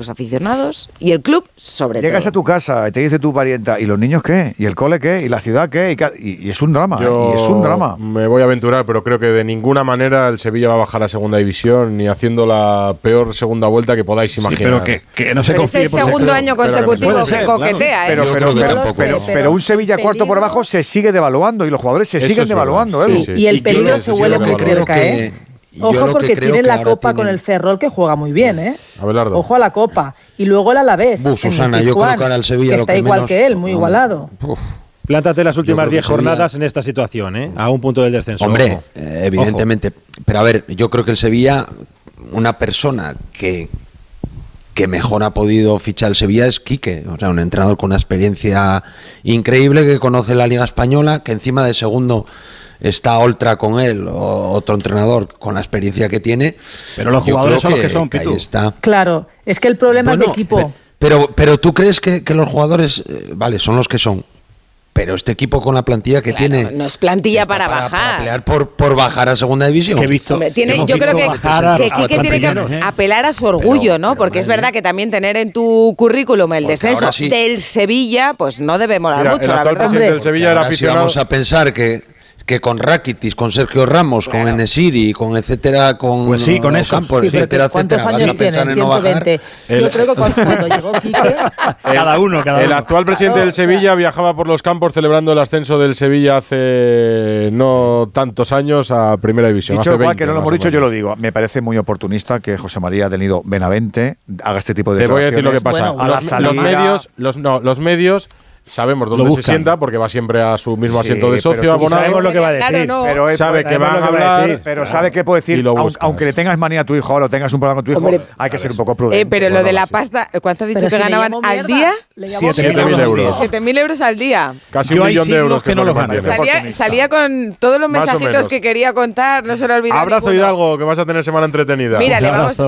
Los aficionados y el club sobre Llegas todo. a tu casa y te dice tu parienta, ¿y los niños qué? ¿Y el cole qué? ¿Y la ciudad qué? Y, ca- y- y es un drama, ¿eh? Yo y es un drama. Me voy a aventurar, pero creo que de ninguna manera el Sevilla va a bajar a segunda división ni haciendo la peor segunda vuelta que podáis imaginar. pero que- que no se Pero es el segundo año consecutivo que coquetea, ¿eh? Pero, un Sevilla cuarto por abajo se sigue devaluando y los jugadores se Eso siguen devaluando. Sí, Edu. sí. Y el peligro se huele muy que creo cerca, que- yo Ojo lo que porque creo tienen que la copa tienen- con el Ferrol que juega muy bien, ¿eh? Abelardo. Ojo a la copa. Y luego el Alavés. Susana, yo creo que ahora el Sevilla que lo está que igual menos- que él, muy igualado. Plántate las últimas creo que 10 Sevilla- jornadas en esta situación, ¿eh? A un punto del descenso. Hombre, ojo. eh, evidentemente. Pero a ver, yo creo que el Sevilla, una persona que, que mejor ha podido fichar el Sevilla es Quique. O sea, un entrenador con una experiencia increíble que conoce la Liga Española, que encima de segundo está Oltra con él, o otro entrenador con la experiencia que tiene. Pero los jugadores son los que son, ahí Pitu. está. Claro, es que el problema es de equipo. Pero, pero tú crees que, que los jugadores, eh, vale, son los que son. Pero este equipo con la plantilla que tiene No es plantilla para, para bajar. pelear por, por bajar a segunda división. Que he visto. Hombre, tiene, hemos yo creo que, a- que tiene que ¿eh? apelar a su orgullo, ¿no? Porque es verdad que también tener en tu currículum el Porque descenso sí. del Sevilla, pues no debe molar Mira, mucho, el la verdad. del Sevilla era aficionado. vamos a pensar que que con Rakitic, con Sergio Ramos, con Enesiri, con etcétera, con Pues sí, con eso. Campos, Sí, etcétera, ¿Cuántos etcétera, años vas a pensar en no bajar. 120. El- Yo creo que cuando, cuando llegó Quique, [laughs] Cada uno, cada el uno. actual presidente del Sevilla viajaba por los campos celebrando el ascenso del Sevilla hace no tantos años a Primera División. Dicho hace igual 20 que no lo hemos o dicho, yo lo digo. Me parece muy oportunista que José María del Nido Benavente haga este tipo de Te voy a decir lo que pasa. declaraciones. a la los, los salida- medios, los, no, los medios sabemos dónde se sienta porque va siempre a su mismo Sí, asiento de socio abonado. sabemos lo que va a decir. Claro, no. Pero él sabe que van a va hablar, decir, pero claro, sabe que puede decir, aunque le tengas manía a tu hijo o lo tengas un problema con tu hijo, Hombre, hay que ser un poco prudente. Eh, pero lo de la sí. pasta, ¿cuánto has dicho Pero que si ganaban al día? le llamo 7.000 mierda. euros. 7.000 euros al día. Casi Yo un millón de euros que no lo mantiene. Salía, salía con todos los mensajitos que quería contar, no se lo olvidó Abrazo. Hidalgo, que vas a tener semana entretenida. Mira, le vamos,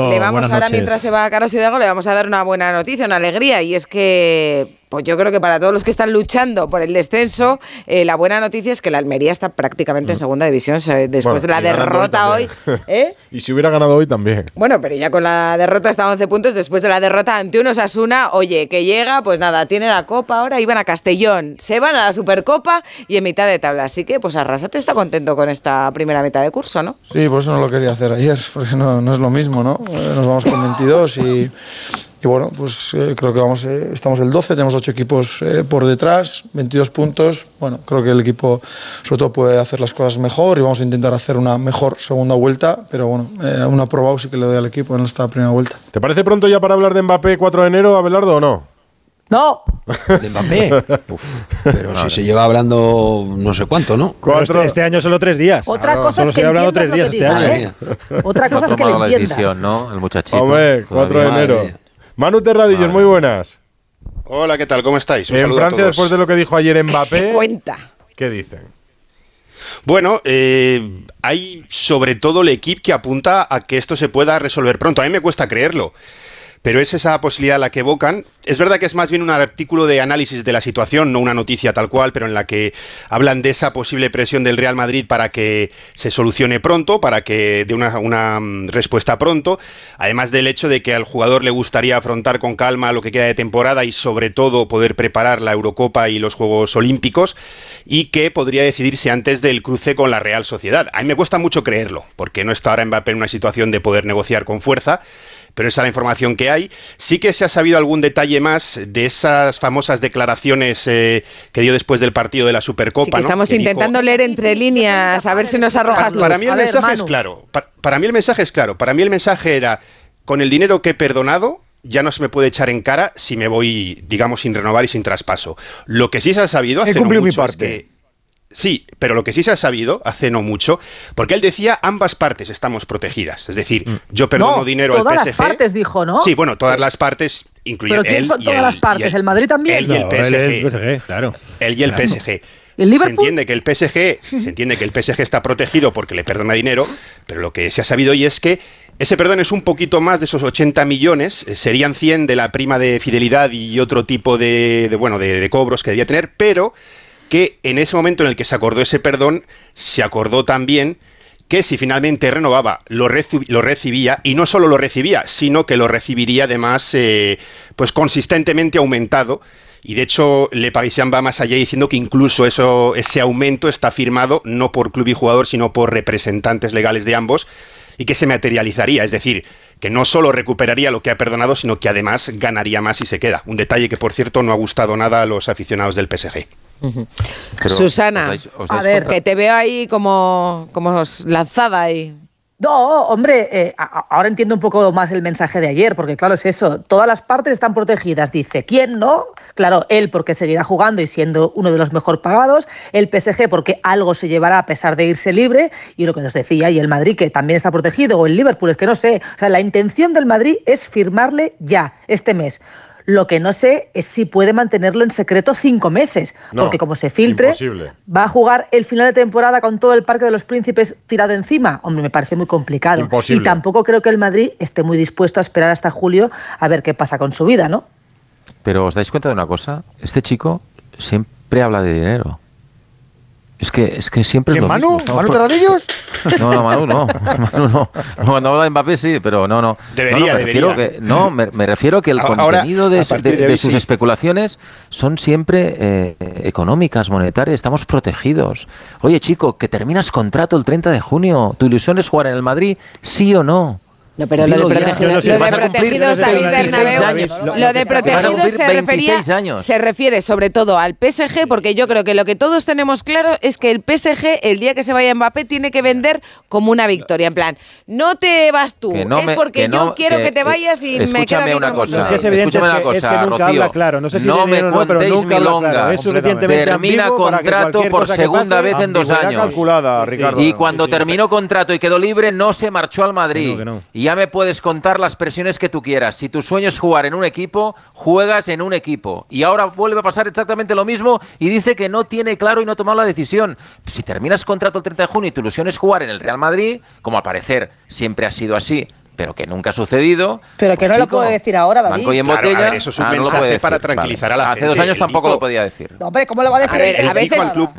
ahora mientras se va a Carlos Hidalgo, le vamos a dar una buena noticia, una alegría, y es que pues yo creo que para todos los que están luchando por el descenso, eh, la buena noticia es que la Almería está prácticamente en segunda división después. Bueno, de la derrota hoy. ¿eh? [laughs] y si hubiera ganado hoy también. Bueno, pero ya con la derrota está a 11 puntos. Después de la derrota ante un Osasuna, oye, que llega, pues nada, tiene la Copa ahora, iban a Castellón, se van a la Supercopa y en mitad de tabla. Así que, pues Arrasate está contento con esta primera mitad de curso, ¿no? Sí, por eso no lo quería hacer ayer, [laughs] porque no, no es lo mismo, ¿no? Nos vamos con 22 y, y bueno, pues eh, creo que vamos, eh, estamos el 12, tenemos 8 equipos eh, por detrás, 22 puntos. Bueno, creo que el equipo sobre todo puede hacer las cosas mejor y vamos a intentar hacer una mejor segunda vuelta, pero bueno, eh, un aprobado sí que le doy al equipo en esta primera vuelta. ¿Te parece pronto ya para hablar de Mbappé 4 de enero, Abelardo, o no? No, De Mbappé. [laughs] Pero si se lleva hablando no sé cuánto, ¿no? Este, este año solo tres días. otra cosa Solo es se que ha hablado tres días este año. ¿eh? Otra cosa es que le la entiendas. decisión, ¿no? El muchachito. Hombre, 4 de enero. Mía. Manu Terradillos, muy buenas. Hola, ¿qué tal? ¿Cómo estáis? Un En a Francia, todos. después de lo que dijo ayer se Mbappé, cuenta. ¿qué dicen? Bueno, eh, hay sobre todo el equipo que apunta a que esto se pueda resolver pronto. A mí me cuesta creerlo. Pero es esa posibilidad la que evocan. Es verdad que es más bien un artículo de análisis de la situación, no una noticia tal cual, pero en la que hablan de esa posible presión del Real Madrid para que se solucione pronto, para que dé una, mm, respuesta pronto. Además del hecho de que al jugador le gustaría afrontar con calma lo que queda de temporada y sobre todo poder preparar la Eurocopa y los Juegos Olímpicos y que podría decidirse antes del cruce con la Real Sociedad. A mí me cuesta mucho creerlo, porque no está ahora Mbappé en una situación de poder negociar con fuerza pero esa es la información que hay. Sí que se ha sabido algún detalle más de esas famosas declaraciones eh, que dio después del partido de la Supercopa. Así que ¿no? estamos Que dijo- intentando leer entre líneas, a ver si nos arrojas luz. para mí el A ver, mensaje es claro. Pa- para mí el mensaje es claro. Para mí el mensaje era, con el dinero que he perdonado, ya no se me puede echar en cara si me voy, digamos, sin renovar y sin traspaso. Lo que sí se ha sabido He hace no mi mucho es parte. que- Sí, pero lo que sí se ha sabido hace no mucho, porque él decía ambas partes estamos protegidas. Es decir, yo perdono no, dinero al todas PSG. las partes dijo, ¿no? Sí, bueno, todas las partes, incluyendo Pero ¿quién él son y todas el- las partes? el- ¿El Madrid también? Él y el No, PSG. el PSG, claro. Él y el Claro. PSG. ¿El Liverpool? Se entiende que el PSG, se entiende que el PSG está protegido porque le perdona dinero, pero lo que se ha sabido hoy es que ese perdón es un poquito más de esos 80 millones, eh, serían 100 de la prima de fidelidad y otro tipo de, de, bueno, de, de cobros que debía tener, pero que en ese momento en el que se acordó ese perdón, se acordó también que si finalmente renovaba, lo, lo recibía, y no solo lo recibía, sino que lo recibiría además eh, pues consistentemente aumentado. Y de hecho, Le Parisien va más allá diciendo que incluso eso, ese aumento está firmado no por club y jugador, sino por representantes legales de ambos, y que se materializaría. Es decir, que no solo recuperaría lo que ha perdonado, sino que además ganaría más si se queda. Un detalle que, por cierto, no ha gustado nada a los aficionados del PSG. Pero, Susana, ¿os dais- os A ver. que te veo ahí como, como lanzada ahí. No, hombre, eh, ahora entiendo un poco más el mensaje de ayer, porque claro, es eso, todas las partes están protegidas, dice, ¿quién no? Claro, él porque seguirá jugando y siendo uno de los mejor pagados, el PSG porque algo se llevará a pesar de irse libre, y lo que nos decía, y el Madrid que también está protegido, o el Liverpool, es que no sé, o sea, la intención del Madrid es firmarle ya, este mes. Lo que no sé es si puede mantenerlo en secreto cinco meses, No, porque como se filtre, imposible. ¿Va a jugar el final de temporada con todo el Parque de los Príncipes tirado encima? Hombre, me parece muy complicado. Imposible. Y tampoco creo que el Madrid esté muy dispuesto a esperar hasta julio a ver qué pasa con su vida, ¿no? Pero os dais cuenta de una cosa, este chico siempre habla de dinero. Es que, es que siempre es ¿Quién, lo Manu? mismo. ¿Manu Terradillos? [laughs] No, no, Manu no. [laughs] Manu no. Cuando habla de Mbappé sí, pero no, no. Debería, no, no, me debería. Refiero que, no, me, me refiero que el Ahora, contenido de, a su- partir de- de de hoy, sus sí. especulaciones son siempre eh, económicas, monetarias. Estamos protegidos. Oye, chico, que terminas contrato el 30 de junio. ¿Tu ilusión es jugar en el Madrid? ¿Sí o no? No, pero lo de, ya. No, no, lo protegidos, David 26 Bernabéu, años. lo, Lo- de protegidos se refería, 26 años. se refiere sobre todo al PSG, porque yo creo que lo que todos tenemos claro es que el PSG, el día que se vaya Mbappé, tiene que vender como una victoria. En plan, no te vas tú, no es porque que yo quiero que, que- te vayas y me quedo aquí una con cosa. Es escúchame es una es cosa, que nunca Rocío. habla claro. No sé si me dinero o no, pero contéis nunca habla claro. milongas. Termina contrato por segunda vez en dos años. Y cuando terminó contrato y quedó libre, no se marchó al Madrid. Y ya me puedes contar las presiones que tú quieras. Si tu sueño es jugar en un equipo, juegas en un equipo. Y ahora vuelve a pasar exactamente lo mismo y dice que no tiene claro y no ha tomado la decisión. Si terminas contrato el 30 de junio y tu ilusión es jugar en el Real Madrid, como al parecer siempre ha sido así, pero que nunca ha sucedido. Pero que pues, no lo puede decir ahora, David. Banco y en Claro, a botella. ver, eso es un ah, mensaje para tranquilizar a la Hace gente. dos años tampoco lo podía decir. No, hombre, ¿cómo lo va a decir? A ver, Él a veces- dijo al club,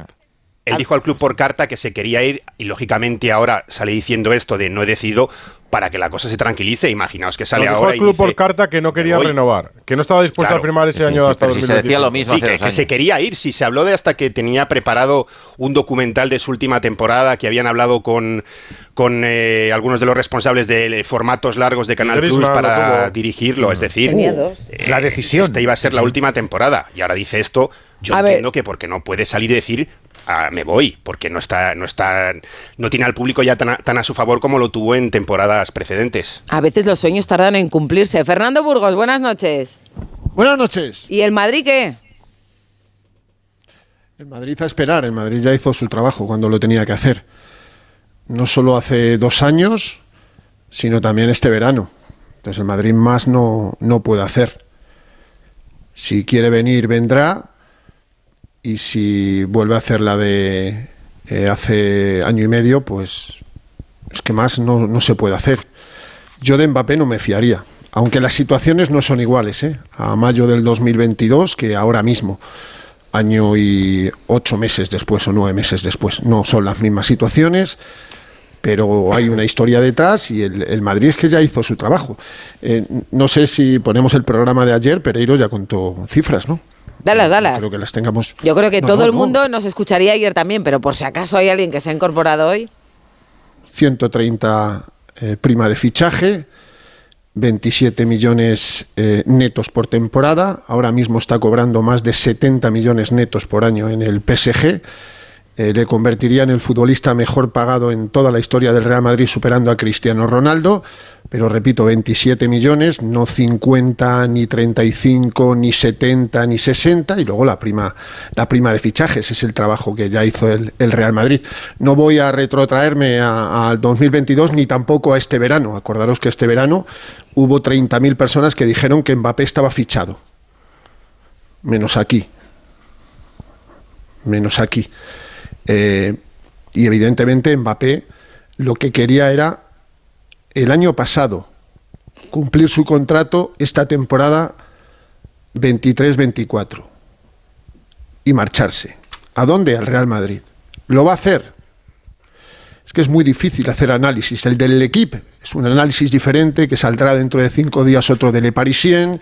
él dijo al club por carta que se quería ir y lógicamente ahora sale diciendo esto de no he decidido para que la cosa se tranquilice. Imaginaos que sale dijo ahora el y club dice, por carta que no quería renovar, que no estaba dispuesto Claro. a firmar ese Sí, año sí, hasta pero si se 2025. decía lo mismo Sí, hace que, dos que años. se quería ir. Si se habló de hasta que tenía preparado un documental de su última temporada, que habían hablado con, con eh, algunos de los responsables de formatos largos de Canal Plus para dirigirlo. Es decir, Tenía dos. eh, La decisión. Esta iba a ser la última temporada. Y ahora dice esto. Yo A ver. entiendo que porque no puede salir y decir "Ah, me voy, porque no está, no está, no tiene al público ya tan a, tan a su favor como lo tuvo en temporadas precedentes. A veces los sueños tardan en cumplirse. Fernando Burgos, buenas noches. Buenas noches. ¿Y el Madrid qué? El Madrid a esperar. El Madrid ya hizo su trabajo cuando lo tenía que hacer. No solo hace dos años, sino también este verano. Entonces el Madrid más no, no puede hacer. Si quiere venir, vendrá. Y si vuelve a hacer la de eh, hace año y medio, pues es que más no, no se puede hacer. Yo de Mbappé no me fiaría. Aunque las situaciones no son iguales, ¿eh? A mayo del 2022 que ahora mismo año y ocho meses después o nueve meses después. No son las mismas situaciones, pero hay una historia detrás y el, Madrid es que ya hizo su trabajo. Eh, no sé si ponemos el programa de ayer, Pereiro ya contó cifras, ¿no? Dalas, dalas. Creo que las tengamos. Yo creo que No, todo no, el no. mundo nos escucharía ayer también, pero por si acaso hay alguien que se ha incorporado hoy. 130 eh, prima de fichaje, 27 millones eh, netos por temporada. Ahora mismo está cobrando más de 70 millones netos por año en el PSG. Eh, le convertiría en el futbolista mejor pagado en toda la historia del Real Madrid, superando a Cristiano Ronaldo. Pero repito, 27 millones, no 50, ni 35, ni 70, ni 60. Y luego la prima, la prima de fichajes, es el trabajo que ya hizo el, el Real Madrid. No voy a retrotraerme al 2022 ni tampoco a este verano. Acordaros que este verano hubo 30.000 personas que dijeron que Mbappé estaba fichado. Menos aquí. Menos aquí. Eh, y evidentemente Mbappé lo que quería era el año pasado cumplir su contrato esta temporada 23-24 y marcharse. ¿A dónde? Al Real Madrid. ¿Lo va a hacer? Es que es muy difícil hacer análisis. El del equipo es un análisis diferente que saldrá dentro de cinco días otro de Le Parisien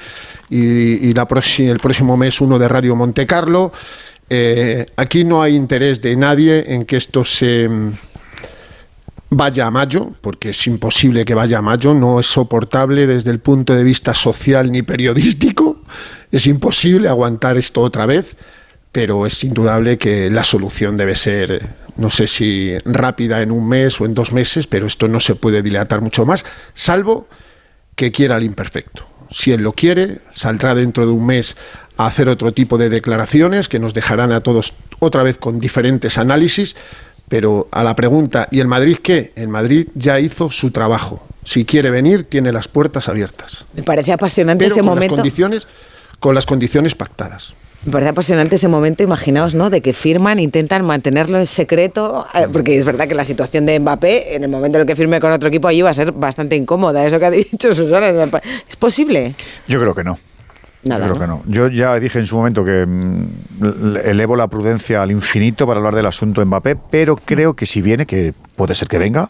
y, el próximo mes uno de Radio Monte Carlo. Eh, aquí no hay interés de nadie en que esto se mm, vaya a mayo, porque es imposible que vaya a mayo, no es soportable desde el punto de vista social ni periodístico, es imposible aguantar esto otra vez, pero es indudable que la solución debe ser, no sé si rápida en un mes o en dos meses, pero esto no se puede dilatar mucho más, salvo que quiera el imperfecto. Si él lo quiere, saldrá dentro de un mes a hacer otro tipo de declaraciones que nos dejarán a todos otra vez con diferentes análisis, pero a la pregunta, ¿y el Madrid qué? El Madrid ya hizo su trabajo. Si quiere venir, tiene las puertas abiertas. Me parece apasionante Pero ese con las momento. condiciones, con las condiciones pactadas. Me parece apasionante ese momento, imaginaos, ¿no? De que firman, intentan mantenerlo en secreto, eh, porque es verdad que la situación de Mbappé, en el momento en el que firme con otro equipo, allí va a ser bastante incómoda. Eso que ha [laughs] dicho Susana, ¿es posible? Yo creo que no. Nada, Yo creo ¿no? que no. Yo ya dije en su momento que mm, elevo la prudencia al infinito para hablar del asunto Mbappé, pero creo que si viene, que puede ser que venga, mm,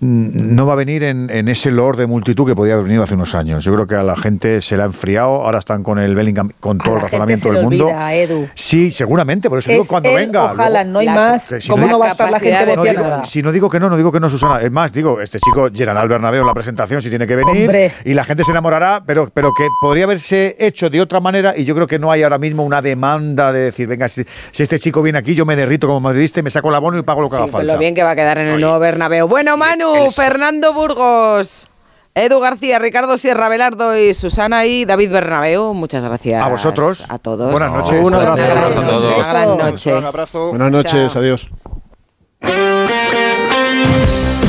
no va a venir en, en ese lord de multitud que podía haber venido hace unos años. Yo creo que a la gente se le ha enfriado, ahora están con el Bellingham, con todo el la razonamiento del mundo. olvida, Edu. Sí, seguramente, por eso digo cuando él venga. o Haaland, no hay más. que si ¿Cómo no va a estar la gente de no digo- nada? Si no digo que no, no digo que no, Susana. Es más, digo, este chico llenará al Bernabéu en la presentación si tiene que venir Hombre. y la gente se enamorará, pero, pero que podría haberse hecho de otra manera y yo creo que no hay ahora mismo una demanda de decir, venga, si, si este chico viene aquí, yo me derrito como madridista y me saco el abono y pago lo que Sí, haga falta. lo bien que va a quedar en el nuevo Bernabéu. Bueno, Manu, Fernando Burgos, Edu García, Ricardo Sierra Belardo y Susana y David Bernabéu. Muchas gracias. A vosotros. A todos. Buenas noches. Una Buenas gran noches a noche. todos. Una gran noche. Un abrazo. Buenas noches, adiós.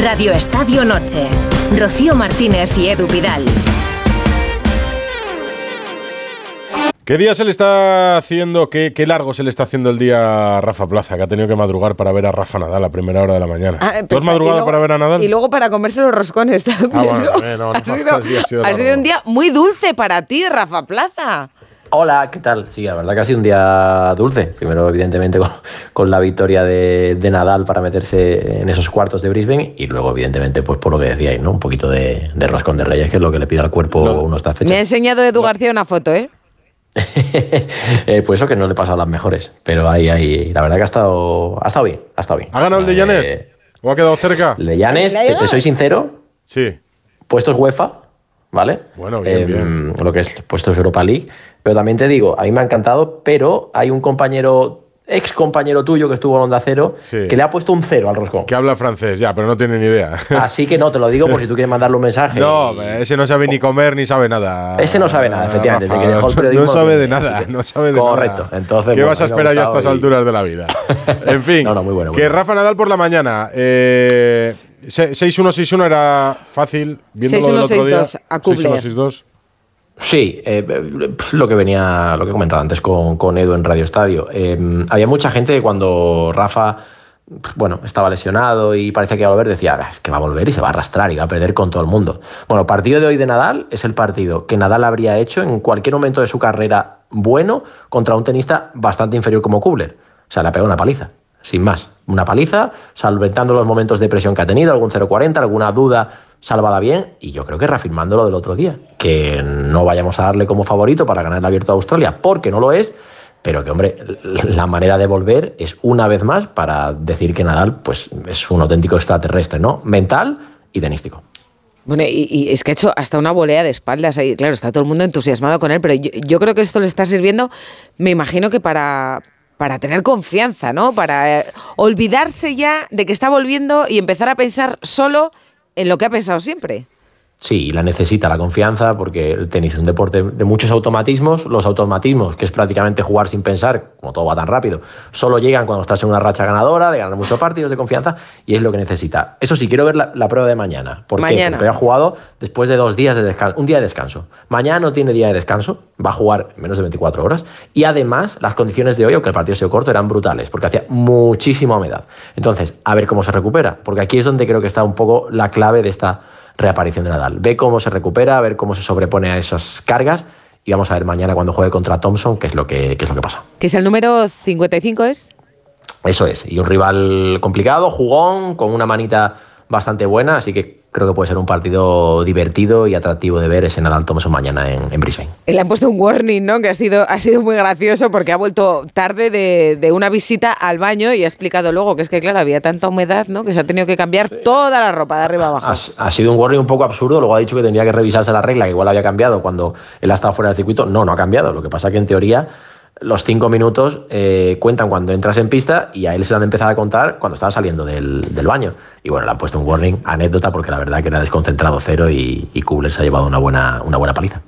Radio Estadio Noche. Rocío Martínez y Edu Pidal. ¿Qué día se le está haciendo, qué, qué largo se le está haciendo el día a Rafa Plaza, que ha tenido que madrugar para ver a Rafa Nadal a primera hora de la mañana? Ah, ¿Tú has pensaba- y madrugado luego- para ver a Nadal? Y luego para comerse los roscones también. Ah, bueno, ¿no? no, ha no, sido, el día ha sido ha sido largo. un día muy dulce para ti, Rafa Plaza. Hola, ¿qué tal? Sí, la verdad que ha sido un día dulce. Primero, evidentemente, con, con la victoria de, de Nadal para meterse en esos cuartos de Brisbane y luego, evidentemente, pues por lo que decíais, ¿no? Un poquito de, de roscón de reyes, que es lo que le pide al cuerpo uno estas Me ha enseñado Edu García una foto, ¿eh? [laughs] Eh, pues eso que no le he pasado las mejores, pero ahí, ahí, la verdad que ha estado, ha estado bien, ha estado bien. ¿Ha ganado el de Llanes? ¿O ha quedado cerca? El de Llanes, ¿Le ha te, soy sincero, Sí. puestos UEFA, ¿vale? Bueno, bien, Em, Lo que es puestos Europa League. Pero también te digo, a mí me ha encantado, pero hay un compañero, ex compañero tuyo que estuvo en Onda Cero, Sí. que le ha puesto un cero al roscón. Que habla francés, ya, pero no tiene ni idea. Así que no, te lo digo por si tú quieres mandarle un mensaje. No, ese no sabe ni comer ni sabe nada. Ese no sabe nada, efectivamente, Rafa, desde que dejó el periodismo no sabe de nada, que- no sabe de Correcto, nada. entonces, ¿Qué bueno, vas a esperar ya a estas y- alturas de la vida? [laughs] En fin, No, no, muy bueno, muy que bueno. Rafa Nadal por la mañana. Eh, se- 6-1-6-1 era fácil, viendo lo del otro día. 6-1-6-2 a Kubler. 6-1-6-2. Sí, eh, lo que venía, lo que he comentado antes con, con Edu en Radio Estadio. Eh, había mucha gente que cuando Rafa, bueno, estaba lesionado y parecía que iba a volver, decía, "Ah, es que va a volver y se va a arrastrar y va a perder con todo el mundo. Bueno, el partido de hoy de Nadal es el partido que Nadal habría hecho en cualquier momento de su carrera bueno contra un tenista bastante inferior como Kubler. O sea, le ha pegado una paliza, sin más. Una paliza, solventando los momentos de presión que ha tenido, algún 0-40, alguna duda salvada bien, y yo creo que reafirmando lo del otro día, que no vayamos a darle como favorito para ganar el abierto de Australia, porque no lo es, pero que, hombre, la manera de volver es una vez más para decir que Nadal pues, es un auténtico extraterrestre, ¿no? Mental y tenístico. Bueno, y, es que ha hecho hasta una volea de espaldas ahí. Claro, está todo el mundo entusiasmado con él, pero yo, yo creo que esto le está sirviendo, me imagino que para, para tener confianza, ¿no? Para eh, olvidarse ya de que está volviendo y empezar a pensar solo en lo que ha pensado siempre. Sí, la necesita la confianza porque el tenis es un deporte de muchos automatismos. Los automatismos, que es prácticamente jugar sin pensar, como todo va tan rápido, solo llegan cuando estás en una racha ganadora, de ganar muchos partidos de confianza, y es lo que necesita. Eso sí, quiero ver la, la prueba de mañana. ¿Por qué? Mañana. Porque ha jugado después de dos días de descanso, un día de descanso. Mañana no tiene día de descanso, va a jugar en menos de 24 horas. Y además, las condiciones de hoy, aunque el partido sido corto, eran brutales, porque hacía muchísima humedad. Entonces, a ver cómo se recupera, porque aquí es donde creo que está un poco la clave de esta reaparición de Nadal. Ve cómo se recupera, a ver cómo se sobrepone a esas cargas y vamos a ver mañana cuando juegue contra Thompson qué es lo que, qué es lo que pasa. Que es el número 55, ¿es? Eso es, y un rival complicado, jugón, con una manita bastante buena, así que creo que puede ser un partido divertido y atractivo de ver ese Nadal Thompson mañana en, en Brisbane. Le han puesto un warning, ¿no? Que ha sido, ha sido muy gracioso porque ha vuelto tarde de, de una visita al baño y ha explicado luego que es que, claro, había tanta humedad, ¿no? Que se ha tenido que cambiar toda la ropa de arriba abajo. Ha, ha sido un warning un poco absurdo, luego ha dicho que tendría que revisarse la regla, que igual había cambiado cuando él ha estado fuera del circuito. No, no ha cambiado. Lo que pasa que en teoría los cinco minutos eh, cuentan cuando entras en pista y a él se le han empezado a contar cuando estaba saliendo del, del baño. Y bueno, le han puesto un warning, anécdota, porque la verdad que era desconcentrado cero y, y Kubler se ha llevado una buena, una buena paliza.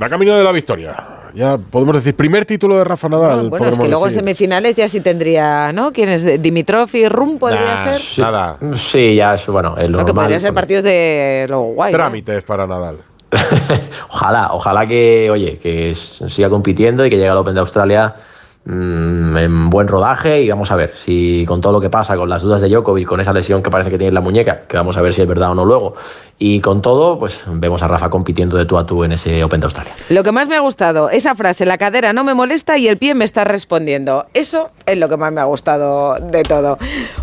Va camino de la victoria. Ya podemos decir, primer título de Rafa Nadal. Ah, bueno, es que luego en semifinales ya sí tendría, ¿no? ¿Quién es? Dimitrov y Rum podría Nah, ser. Nada. Sí, ya es bueno, es lo Lo que normal, podría ser partidos de lo guay. ¿no? Trámites para Nadal. [laughs] Ojalá, ojalá que, oye, que siga compitiendo y que llegue al Open de Australia mm, en buen rodaje y vamos a ver si con todo lo que pasa, con las dudas de Djokovic, con esa lesión que parece que tiene en la muñeca, que vamos a ver si es verdad o no luego, y con todo, pues vemos a Rafa compitiendo de tú a tú en ese Open de Australia. Lo que más me ha gustado, esa frase, la cadera no me molesta y el pie me está respondiendo. Eso es lo que más me ha gustado de todo.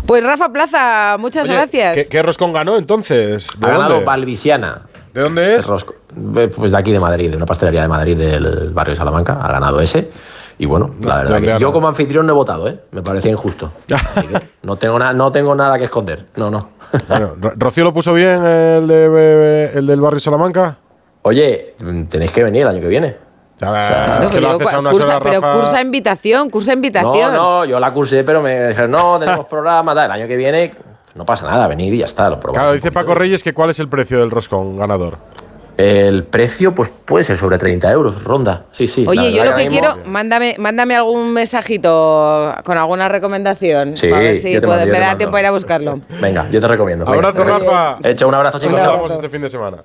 Pues Rafa Plaza, muchas Oye, gracias. ¿qué, qué roscón ganó entonces? ¿De Ha ganado dónde? Valvisiana. ¿De dónde es? Rosco. Eh, Pues de aquí de Madrid, de una pastelería de Madrid del barrio de Salamanca. Ha ganado ese. Y bueno, la verdad ¿dónde que yo como anfitrión no he votado, ¿eh? Me parecía injusto. [laughs] Así que no, tengo na- no tengo nada que esconder. No, no. Bueno, Ro- ¿Rocío lo puso bien el, de, el del barrio Salamanca? Oye, tenéis que venir el año que viene. Claro, es que lo yo haces a una cursa- sola, pero cursa invitación, cursa invitación. No, no, yo la cursé, pero me dijeron, no, tenemos programa, tal. El año que viene no pasa nada, venid y ya está, lo probamos. Claro, dice Paco Reyes que cuál es el precio del roscón ganador. El precio, pues puede ser sobre 30 euros, ronda. Sí, sí. Oye, yo lo que quiero, mándame, mándame algún mensajito con alguna recomendación. Sí, a ver si yo te puedo- me da tiempo a ir a buscarlo. Venga, yo te recomiendo. venga. Abrazo, Rafa. Hecho un abrazo, chicos. Nos vemos este fin de semana.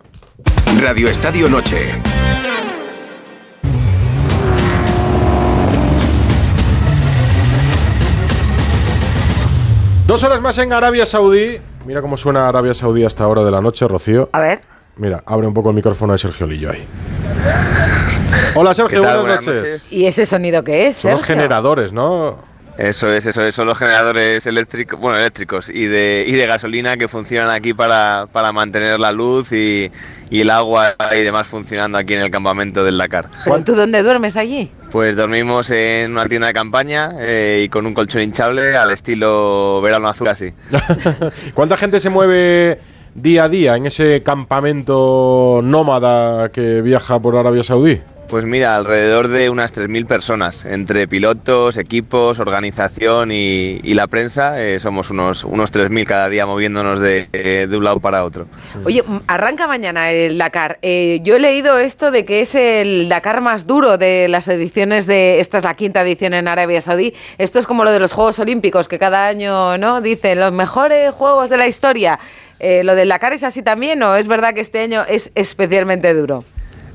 Radio Estadio Noche. Dos horas más en Arabia Saudí. Mira cómo suena Arabia Saudí hasta ahora de la noche, Rocío. A ver. Mira, abre un poco el micrófono de Sergio Lillo ahí. Hola Sergio, buenas, Buenas noches. noches. ¿Y ese sonido qué es? Son los generadores, ¿no? Eso es, eso es, son los generadores eléctricos, bueno, eléctricos y de, y de gasolina que funcionan aquí para, para mantener la luz y, y el agua y demás funcionando aquí en el campamento del Dakar. ¿Pero tú dónde duermes allí? Pues dormimos en una tienda de campaña eh, y con un colchón hinchable al estilo verano azul así. [laughs] ¿Cuánta gente se mueve día a día en ese campamento nómada que viaja por Arabia Saudí? Pues mira, alrededor de unas 3.000 personas, entre pilotos, equipos, organización y, y la prensa, eh, somos unos, unos 3.000 cada día moviéndonos de, eh, de un lado para otro. Oye, arranca mañana el Dakar. Eh, yo he leído esto de que es el Dakar más duro de las ediciones de. Esta es la quinta edición en Arabia Saudí. Esto es como lo de los Juegos Olímpicos, que cada año, ¿no? Dicen los mejores Juegos de la historia. Eh, ¿Lo del Dakar es así también o es verdad que este año es especialmente duro?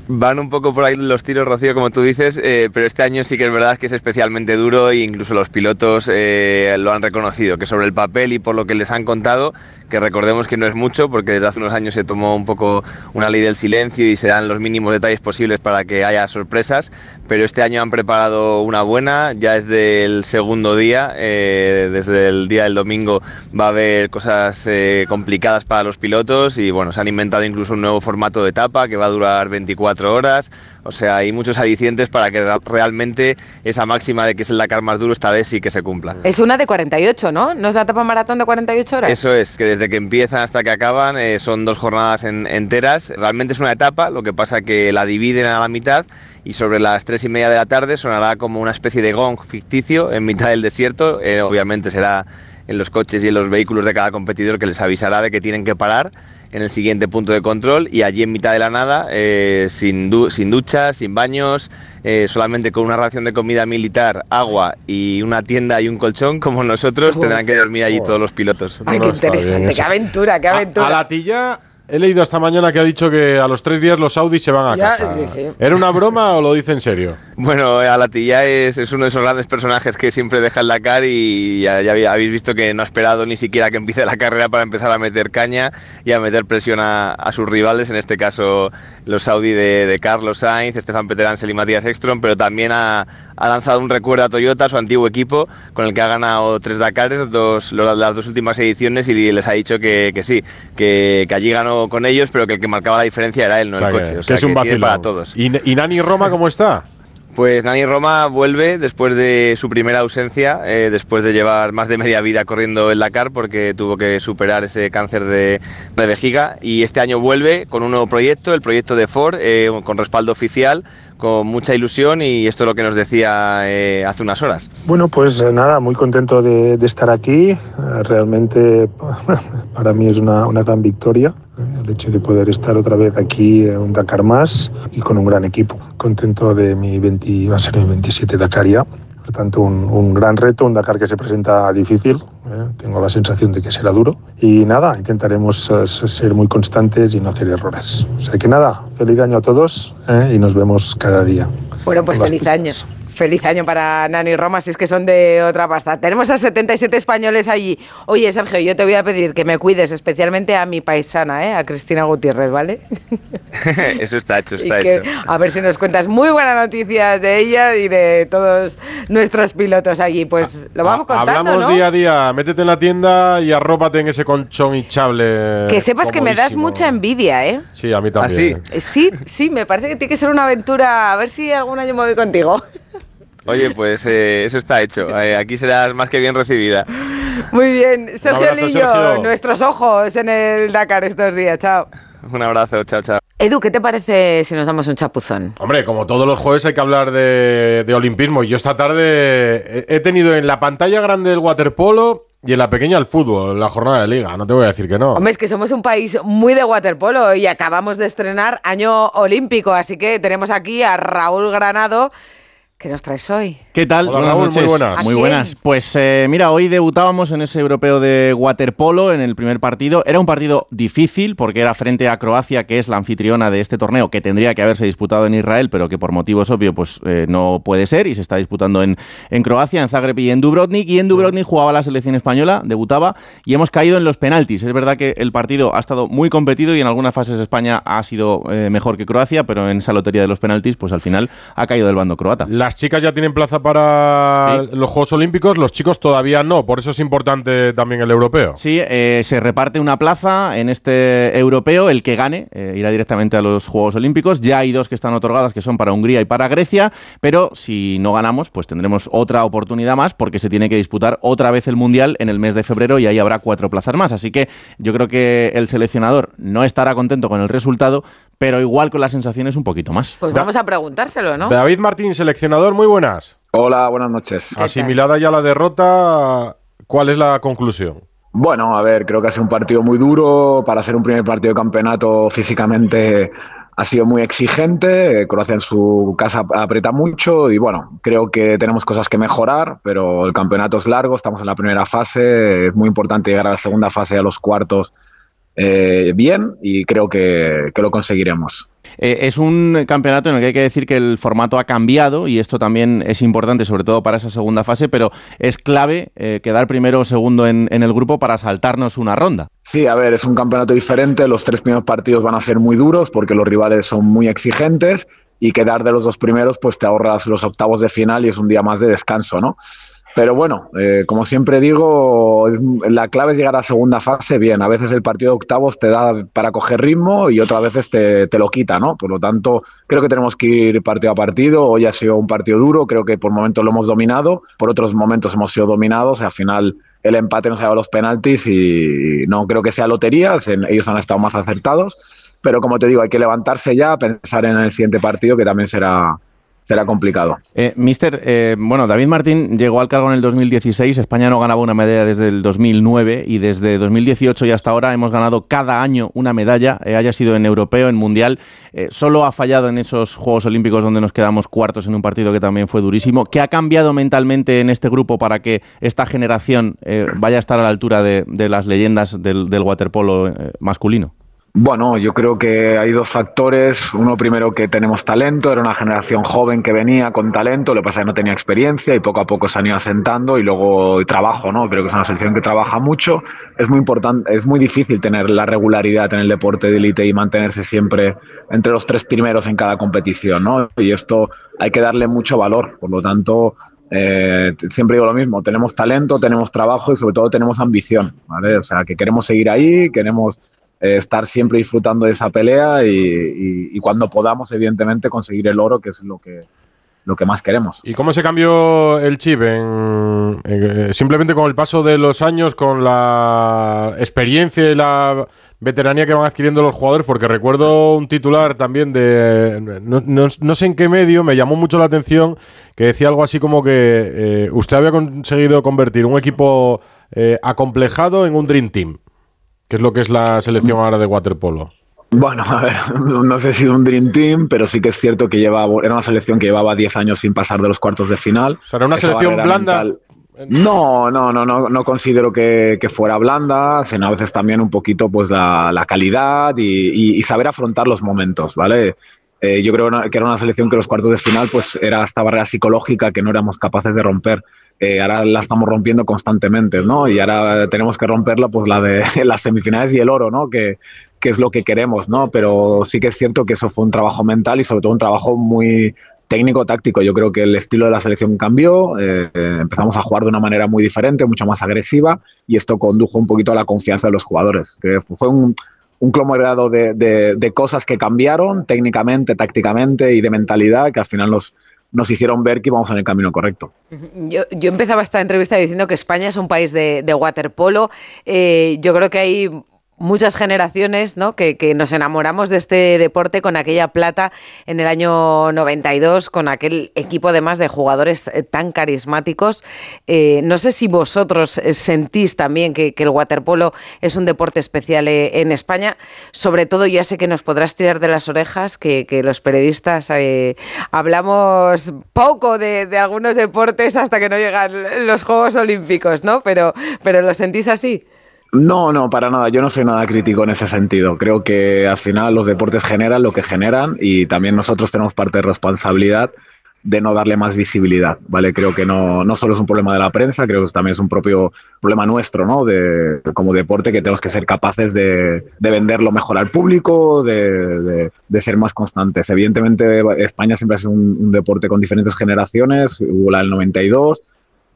Van un poco por ahí los tiros, Rocío, como tú dices, eh, pero este año sí que es verdad que es especialmente duro e incluso los pilotos eh, lo han reconocido, que sobre el papel y por lo que les han contado, que recordemos que no es mucho, porque desde hace unos años se tomó un poco una ley del silencio y se dan los mínimos detalles posibles para que haya sorpresas, pero este año han preparado una buena, ya es del segundo día, eh, desde el día del domingo va a haber cosas eh, complicadas para los pilotos y bueno, se han inventado incluso un nuevo formato de etapa que va a durar 24 horas, o sea, hay muchos alicientes para que realmente esa máxima de que es el Dakar más duro esta vez sí que se cumpla. Es una de 48, ¿no? ¿No es la etapa maratón de 48 horas? Eso es, que desde que empiezan hasta que acaban eh, son dos jornadas en- enteras. Realmente es una etapa, lo que pasa que la dividen a la mitad y sobre las tres y media de la tarde sonará como una especie de gong ficticio en mitad del desierto. Eh, obviamente será en los coches y en los vehículos de cada competidor que les avisará de que tienen que parar en el siguiente punto de control y allí en mitad de la nada, eh, sin, du- sin duchas, sin baños, eh, solamente con una ración de comida militar, agua y una tienda y un colchón, como nosotros, tendrán que dormir allí todos los pilotos. Ay, qué interesante, qué aventura, qué aventura. A la tilla he leído esta mañana que ha dicho que a los tres días los saudis se van a Ya, casa. sí, sí. ¿Era una broma o lo dice en serio? Bueno, Alatilla es, es uno de esos grandes personajes que siempre deja el Dakar y ya, ya habéis visto que no ha esperado ni siquiera que empiece la carrera para empezar a meter caña y a meter presión a, a sus rivales, en este caso los Saudi de, de Carlos Sainz, Stefan Peter Ansel y Matías Ekstrom, pero también ha, ha lanzado un recuerdo a Toyota, su antiguo equipo, con el que ha ganado tres Dakares, dos, las dos últimas ediciones y les ha dicho que, que sí, que, que allí ganó con ellos, pero que el que marcaba la diferencia era él, no O sea el que- coche. O que sea, es un que vacilón. para todos. ¿Y, y Nani Roma cómo está? [laughs] Pues Nani Roma vuelve después de su primera ausencia, eh, después de llevar más de media vida corriendo el Dakar porque tuvo que superar ese cáncer de, de vejiga y este año vuelve con un nuevo proyecto, el proyecto de Ford, eh, con respaldo oficial, con mucha ilusión y esto es lo que nos decía eh, hace unas horas. Bueno, pues eh, nada, muy contento de, de estar aquí. Eh, Realmente [laughs] para mí es una, una gran victoria el hecho de poder estar otra vez aquí en un Dakar más y con un gran equipo. Contento de mi 20, va a ser mi 27 Dakar ya. Por tanto, un, un gran reto, un Dakar que se presenta difícil. eh, Tengo la sensación de que será duro. Y nada, intentaremos eh, ser muy constantes y no hacer errores. O sea que nada, feliz año a todos eh, y nos vemos cada día. Bueno, pues feliz año. Feliz año para Nani Roma, si es que son de otra pasta. Tenemos a 77 españoles allí. Oye, Sergio, yo te voy a pedir que me cuides especialmente a mi paisana, ¿eh? a Cristina Gutiérrez, ¿vale? [laughs] Eso está hecho, [laughs] está que, hecho. a ver si nos cuentas muy buenas noticias de ella y de todos nuestros pilotos allí. Pues lo vamos contando, Hablamos ¿no? día a día. Métete en la tienda y arrópate en ese colchón hinchable. Que sepas que me das mucha envidia, ¿eh? Sí, a mí también. Eh, Sí, sí, me parece que tiene que ser una aventura. A ver si algún año me voy contigo. [laughs] Oye, pues eh, eso está hecho. [laughs] Eh, aquí serás más que bien recibida. Muy bien. Sergio abrazo, Lillo, Sergio. nuestros ojos en el Dakar estos días. Chao. Un abrazo, chao, chao. Edu, ¿qué te parece si nos damos un chapuzón? Hombre, como todos los jueves hay que hablar de, de olimpismo. Y yo esta tarde he, he tenido en la pantalla grande el waterpolo y en la pequeña el fútbol, la jornada de liga. No te voy a decir que no. Hombre, es que somos un país muy de waterpolo y acabamos de estrenar año olímpico, así que tenemos aquí a Raúl Granado. ¿Qué nos traes hoy? ¿Qué tal? Hola, Raúl, muy buenas. Pues eh, mira, hoy debutábamos en ese europeo de waterpolo en el primer partido. Era un partido difícil porque era frente a Croacia, que es la anfitriona de este torneo, que tendría que haberse disputado en Israel, pero que por motivos obvios pues, eh, no puede ser y se está disputando en, en Croacia, en Zagreb y en Dubrovnik. Y en Dubrovnik jugaba la selección española, debutaba y hemos caído en los penaltis. Es verdad que el partido ha estado muy competido y en algunas fases España ha sido eh, mejor que Croacia, pero en esa lotería de los penaltis, pues al final ha caído del bando croata. Las chicas ya tienen plaza para los Juegos Olímpicos, los chicos todavía no. Por eso es importante también el europeo. Sí, eh, se reparte una plaza en este europeo. El que gane eh, irá directamente a los Juegos Olímpicos. Ya hay dos que están otorgadas, que son para Hungría y para Grecia. Pero si no ganamos, pues tendremos otra oportunidad más, porque se tiene que disputar otra vez el Mundial en el mes de febrero y ahí habrá cuatro plazas más. Así que yo creo que el seleccionador no estará contento con el resultado, pero igual con las sensaciones un poquito más. Pues vamos a preguntárselo, ¿no? David Martín, seleccionador, muy buenas. Hola, buenas noches. Asimilada ya la derrota, ¿cuál es la conclusión? Bueno, a ver, creo que ha sido un partido muy duro. Para ser un primer partido de campeonato físicamente ha sido muy exigente. Croacia en su casa aprieta mucho y bueno, creo que tenemos cosas que mejorar, pero el campeonato es largo, estamos en la primera fase, es muy importante llegar a la segunda fase, a los cuartos eh, bien y creo que, que lo conseguiremos. Eh, es un campeonato en el que hay que decir que el formato ha cambiado y esto también es importante, sobre todo para esa segunda fase, pero es clave eh, quedar primero o segundo en, en el grupo para saltarnos una ronda. Sí, a ver, es un campeonato diferente. Los tres primeros partidos van a ser muy duros porque los rivales son muy exigentes y quedar de los dos primeros, pues te ahorras los octavos de final y es un día más de descanso, ¿no? Pero bueno, eh, como siempre digo, la clave es llegar a segunda fase bien. A veces el partido de octavos te da para coger ritmo y otras veces te, te lo quita, ¿no? Por lo tanto, creo que tenemos que ir partido a partido. Hoy ha sido un partido duro, creo que por momentos lo hemos dominado, por otros momentos hemos sido dominados. Al final el empate nos ha dado los penaltis y no creo que sea lotería, ellos han estado más acertados. Pero como te digo, hay que levantarse ya, pensar en el siguiente partido que también será, será complicado. Eh, mister, eh, bueno, David Martín llegó al cargo en el 2016, España no ganaba una medalla desde el 2009 y desde 2018 y hasta ahora hemos ganado cada año una medalla, eh, haya sido en europeo, en mundial. Eh, solo ha fallado en esos Juegos Olímpicos donde nos quedamos cuartos en un partido que también fue durísimo. ¿Qué ha cambiado mentalmente en este grupo para que esta generación vaya a estar a la altura de, las leyendas del, waterpolo masculino? Bueno, yo creo que hay dos factores. Uno primero que tenemos talento, era una generación joven que venía con talento, lo que pasa es que no tenía experiencia y poco a poco se han ido asentando y luego trabajo, ¿no? Creo que es una selección que trabaja mucho. Es muy importante, es muy difícil tener la regularidad en el deporte de élite y mantenerse siempre entre los tres primeros en cada competición, ¿no? Y esto hay que darle mucho valor. Por lo tanto, eh, siempre digo lo mismo, tenemos talento, tenemos trabajo y sobre todo tenemos ambición, ¿vale? O sea, que queremos seguir ahí, queremos eh, estar siempre disfrutando de esa pelea y, cuando podamos, evidentemente, conseguir el oro, que es lo que, lo que más queremos. ¿Y cómo se cambió el chip? En, eh, simplemente con el paso de los años, con la experiencia y la veteranía que van adquiriendo los jugadores, porque recuerdo un titular también de, no, no- sé en qué medio, me llamó mucho la atención, que decía algo así como que eh, usted había conseguido convertir un equipo acomplejado en un Dream Team, que es lo que es la selección ahora de waterpolo. Bueno, a ver, [laughs] no sé si un Dream Team, pero sí que es cierto que llevaba, era una selección que llevaba 10 años sin pasar de los cuartos de final. O sea, era una Esa selección blanda. mental- No, no, no, no, no considero que, que fuera blanda, sino a veces también un poquito pues la, la calidad y, y- y saber afrontar los momentos, ¿vale? eh, yo creo que era una selección que los cuartos de final pues era esta barrera psicológica que no éramos capaces de romper. Eh, ahora la estamos rompiendo constantemente, ¿no? Y ahora tenemos que romperla, pues la de [laughs] las semifinales y el oro, ¿no? Que, que es lo que queremos, ¿no? Pero sí que es cierto que eso fue un trabajo mental y sobre todo un trabajo muy técnico-táctico. Yo creo que el estilo de la selección cambió, eh, empezamos a jugar de una manera muy diferente, mucho más agresiva y esto condujo un poquito a la confianza de los jugadores. Fue un, un conglomerado de, de, cosas que cambiaron técnicamente, tácticamente y de mentalidad que al final nos, nos hicieron ver que íbamos en el camino correcto. Yo, yo empezaba esta entrevista diciendo que España es un país de, de waterpolo. Eh, yo creo que hay muchas generaciones ¿no? que, nos enamoramos de este deporte con aquella plata en el año 92, con aquel equipo además de jugadores eh, tan carismáticos. Eh, no sé si vosotros eh, sentís también que, el waterpolo es un deporte especial en España. Sobre todo, ya sé que nos podrás tirar de las orejas, que, los periodistas hablamos poco de, de, algunos deportes hasta que no llegan los Juegos Olímpicos, ¿no? Pero, pero ¿lo sentís así? No, no, para nada. Yo no soy nada crítico en ese sentido. Creo que al final los deportes generan lo que generan y también nosotros tenemos parte de responsabilidad de no darle más visibilidad, ¿vale? Creo que no, no solo es un problema de la prensa, creo que también es un propio problema nuestro, ¿no? De, como deporte que tenemos que ser capaces de, de venderlo mejor al público, de, de, ser más constantes. Evidentemente España siempre ha sido un, un deporte con diferentes generaciones, hubo la del 92,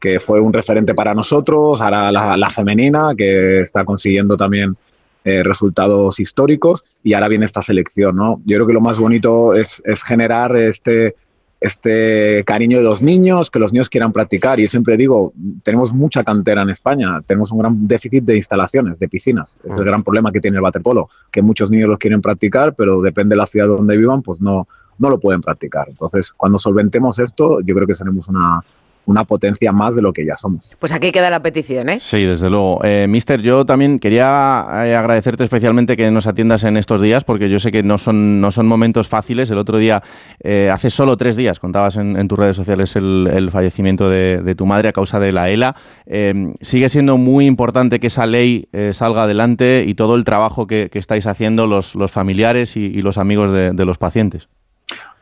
que fue un referente para nosotros, ahora la, femenina, que está consiguiendo también eh, resultados históricos, y ahora viene esta selección, ¿no? Yo creo que lo más bonito es, generar este, este cariño de los niños, que los niños quieran practicar. Y siempre digo, tenemos mucha cantera en España, tenemos un gran déficit de instalaciones, de piscinas. Es el gran problema que tiene el waterpolo, que muchos niños los quieren practicar, pero depende de la ciudad donde vivan, pues no, no lo pueden practicar. Entonces, cuando solventemos esto, yo creo que seremos una, una potencia más de lo que ya somos. Pues aquí queda la petición, ¿eh? Sí, desde luego. Eh, Mister, yo también quería eh, agradecerte especialmente que nos atiendas en estos días, porque yo sé que no son, no son momentos fáciles. El otro día, eh, hace solo tres días, contabas en, tus redes sociales el, fallecimiento de, tu madre a causa de la ELA. sigue siendo muy importante que esa ley salga adelante y todo el trabajo que, estáis haciendo los, los familiares y, los amigos de los pacientes.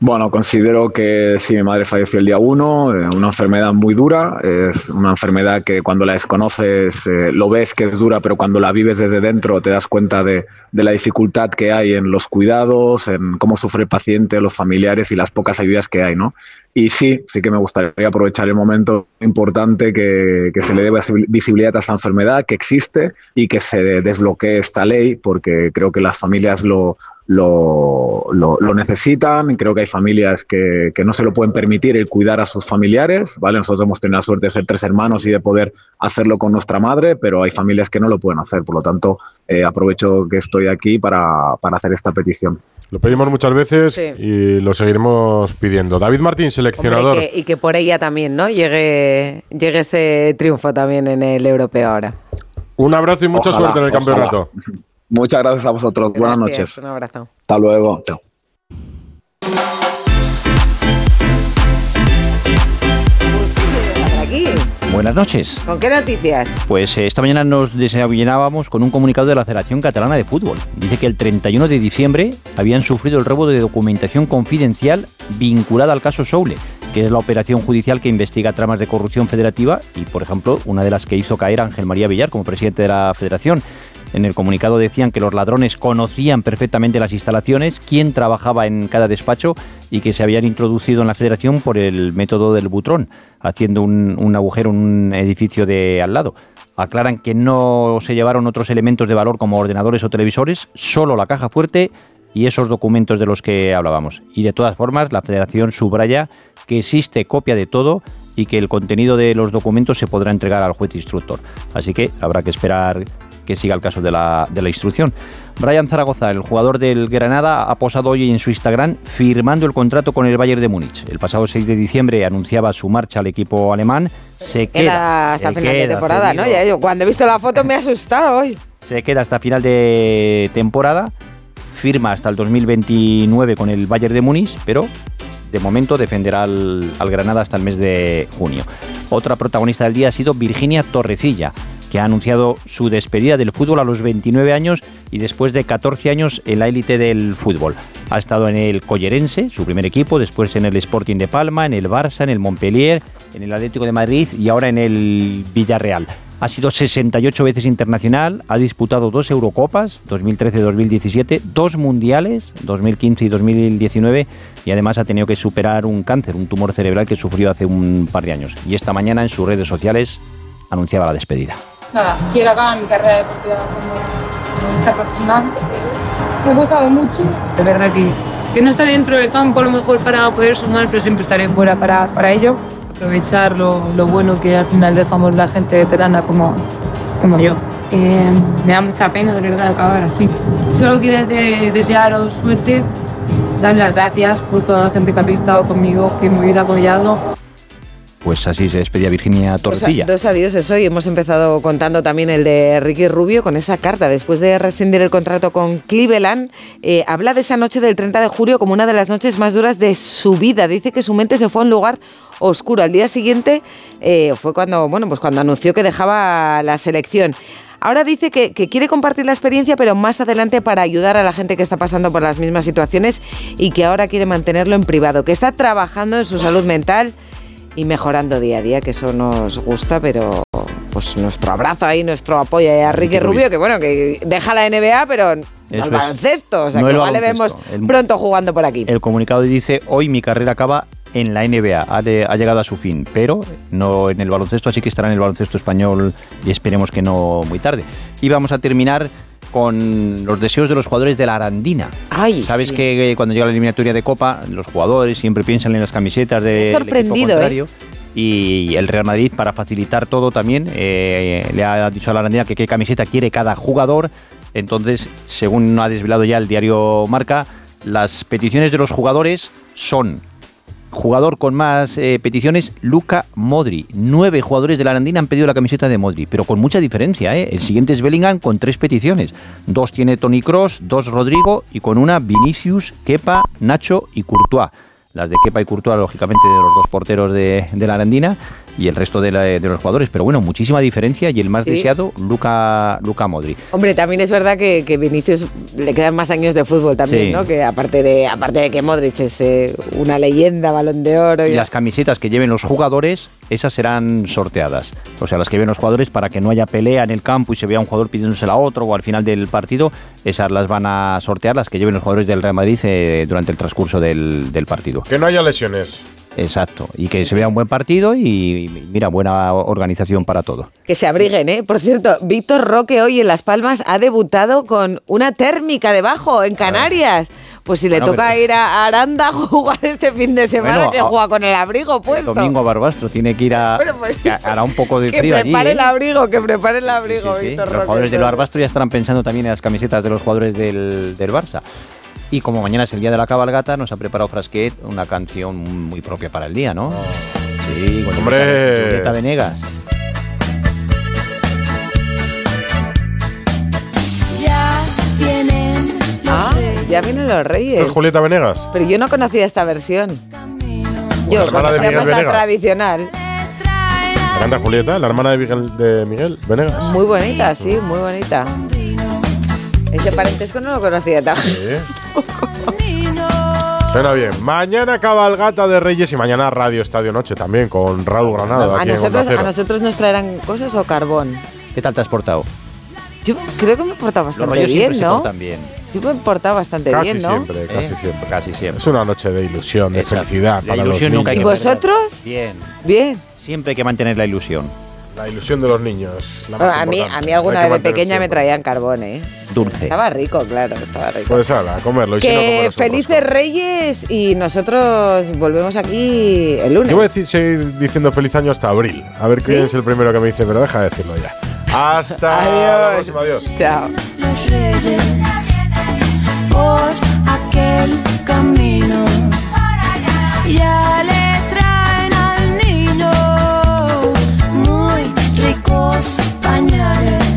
Bueno, considero que sí, mi madre falleció el día 1, eh, una enfermedad muy dura, es una enfermedad que cuando la desconoces eh, lo ves que es dura, pero cuando la vives desde dentro te das cuenta de, la dificultad que hay en los cuidados, en cómo sufre el paciente, los familiares y las pocas ayudas que hay, ¿no? Y sí, sí que me gustaría aprovechar el momento importante que, que se le dé visibilidad a esta enfermedad, que existe y que se desbloquee esta ley, porque creo que las familias lo lo, lo, necesitan. Creo que hay familias que, que, no se lo pueden permitir el cuidar a sus familiares. ¿vale? Nosotros hemos tenido la suerte de ser tres hermanos y de poder hacerlo con nuestra madre, pero hay familias que no lo pueden hacer. Por lo tanto, eh, aprovecho que estoy aquí para, para, hacer esta petición. Lo pedimos muchas veces y lo seguiremos pidiendo. David Martín, seleccionador. y, que, por ella también ¿no? llegue, llegue ese triunfo también en el europeo ahora. Un abrazo y mucha suerte en el campeonato. [laughs] Muchas gracias a vosotros. Buenas noches. Un abrazo. Hasta luego. Chao. Buenas noches. ¿Con qué noticias? Pues eh, esta mañana nos desayunábamos con un comunicado de la Federación Catalana de Fútbol. Dice que el 31 de diciembre habían sufrido el robo de documentación confidencial vinculada al caso Soule, que es la operación judicial que investiga tramas de corrupción federativa y, por ejemplo, una de las que hizo caer a Ángel María Villar como presidente de la Federación. En el comunicado decían que los ladrones conocían perfectamente las instalaciones, quién trabajaba en cada despacho y que se habían introducido en la federación por el método del butrón, haciendo un, agujero en un edificio de al lado. Aclaran que no se llevaron otros elementos de valor como ordenadores o televisores, solo la caja fuerte y esos documentos de los que hablábamos. Y de todas formas, la federación subraya que existe copia de todo y que el contenido de los documentos se podrá entregar al juez instructor. Así que habrá que esperar que siga el caso de la, de la instrucción. Brian Zaragoza, el jugador del Granada, ha posado hoy en su Instagram firmando el contrato con el Bayern de Múnich. El pasado 6 de diciembre anunciaba su marcha al equipo alemán. Se queda, hasta final de temporada, ¿no? Ya, cuando he visto la foto me he asustado hoy. Se queda hasta final de temporada, firma hasta el 2029 con el Bayern de Múnich, pero de momento defenderá al, al Granada hasta el mes de junio. Otra protagonista del día ha sido Virginia Torrecilla que ha anunciado su despedida del fútbol a los 29 años y después de 14 años en la élite del fútbol. Ha estado en el Collerense, su primer equipo, después en el Sporting de Palma, en el Barça, en el Montpellier, en el Atlético de Madrid y ahora en el Villarreal. Ha sido 68 veces internacional, ha disputado dos Eurocopas, 2013-2017, dos Mundiales, 2015 y 2019, y además ha tenido que superar un cáncer, un tumor cerebral que sufrió hace un par de años. Y esta mañana en sus redes sociales anunciaba la despedida. Nada, quiero acabar mi carrera deportiva como esta profesional. Me ha costado mucho, de verdad que, que no estaré dentro del campo a lo mejor para poder sumar, pero siempre estaré fuera para, para ello aprovechar lo, lo, bueno que al final dejamos la gente veterana como, como yo. Eh, me da mucha pena de verdad acabar así. Solo quiero de, desearos suerte, darle las gracias por toda la gente que ha estado conmigo, que me hubiera apoyado. Pues así se despedía Virginia Torcilla. Dos, dos adioses hoy. Hemos empezado contando también el de Ricky Rubio con esa carta. Después de rescindir el contrato con Cleveland, eh, habla de esa noche del 30 de julio como una de las noches más duras de su vida. Dice que su mente se fue a un lugar oscuro. Al día siguiente eh, fue cuando, bueno, pues cuando anunció que dejaba la selección. Ahora dice que, que, quiere compartir la experiencia, pero más adelante para ayudar a la gente que está pasando por las mismas situaciones y que ahora quiere mantenerlo en privado, que está trabajando en su salud mental y mejorando día a día, que eso nos gusta, pero pues nuestro abrazo ahí, nuestro apoyo a Ricky Rubio, que bueno, que deja la NBA, pero no el baloncesto, o sea, no que igual le vemos el- pronto jugando por aquí. El comunicado dice, hoy mi carrera acaba en la NBA, ha, de- ha llegado a su fin, pero no en el baloncesto, así que estará en el baloncesto español y esperemos que no muy tarde. Y vamos a terminar con los deseos de los jugadores de la Arandina. Ay, Sabes sí. que eh, cuando llega la eliminatoria de Copa, los jugadores siempre piensan en las camisetas he del equipo sorprendido, ¿eh? Y el Real Madrid, para facilitar todo también, eh, le ha dicho a la Arandina que qué camiseta quiere cada jugador. Entonces, según ha desvelado ya el diario Marca, las peticiones de los jugadores son jugador con más eh, peticiones, Luca Modri. Nueve jugadores de la Arandina han pedido la camiseta de Modri, pero con mucha diferencia. ¿eh? El siguiente es Bellingham con tres peticiones. Dos tiene Tony Cross, dos Rodrigo y con una Vinicius, Kepa, Nacho y Courtois. Las de Kepa y Courtois, lógicamente, de los dos porteros de, de la Arandina y el resto de, la- de los jugadores. Pero bueno, muchísima diferencia y el más Sí. deseado, Luca, Luca Modri. Hombre, también es verdad que, que Vinicius le quedan más años de fútbol también, Sí. ¿no? Que aparte de, aparte de que Modric es eh, una leyenda, balón de oro. Y las camisetas que lleven los jugadores, esas serán sorteadas. O sea, las que lleven los jugadores para que no haya pelea en el campo y se vea un jugador pidiéndosela a otro o al final del partido, esas las van a sortear las que lleven los jugadores del Real Madrid eh, durante el transcurso del, del partido. Que no haya lesiones. Exacto. Y que se vea un buen partido y, mira, buena organización para todo. Que se abriguen, ¿eh? Por cierto, Víctor Roque hoy en Las Palmas ha debutado con una térmica debajo en Canarias. Pues si le Bueno, toca pero- ir a Aranda a jugar este fin de semana, Bueno, que a- juega con el abrigo El puesto. domingo Barbastro tiene que ir a... Bueno, pues- que hará un poco de que frío allí. prepare ¿eh? el abrigo, que prepare el abrigo, Sí, Víctor los Roque. jugadores del Barbastro ya estarán pensando también en las camisetas de los jugadores del, del Barça. Y como mañana es el día de la cabalgata, nos ha preparado Frasquet una canción muy propia para el día, ¿no? Sí, con Hombre. Julieta- Venegas. Ya vienen los Ah, ya vienen los reyes. ¿Esto es Julieta Venegas? Pero yo no conocía esta versión. Yo hermana de Miguel la Venegas. tradicional. ¿La canta Julieta, la hermana de Miguel, de Miguel Venegas? Muy bonita, sí, muy bonita. Ese parentesco no lo conocía también. Sí. [laughs] Suena bien. Mañana cabalgata de Reyes y mañana Radio Estadio Noche también con Raúl Granado. ¿A aquí en nosotros, ¿A nosotros nos traerán cosas o carbón? ¿Qué tal te has portado? Yo creo que me he portado bastante bien, ¿no? portan bien. Yo me he portado bastante Casi bien, ¿no? siempre, casi ¿Eh? siempre. Casi siempre. Es una noche de ilusión, de Exacto. felicidad La para ilusión los nunca hay ¿Y niños. vosotros? Bien. Bien. Siempre hay que mantener la ilusión. La ilusión de los niños. la más a, mí, a mí alguna vez de pequeña me traían carbón, ¿eh? Dulce. Estaba rico, claro, estaba rico. Pues ala, a comerlo. Y si no, que felices reyes y nosotros volvemos aquí el lunes. Yo voy a decir- seguir diciendo feliz año hasta abril. A ver quién es el primero que me dice, pero deja de decirlo ya. Hasta la próxima. Adiós. Chao. los reyes por aquel camino. Ya нас поняли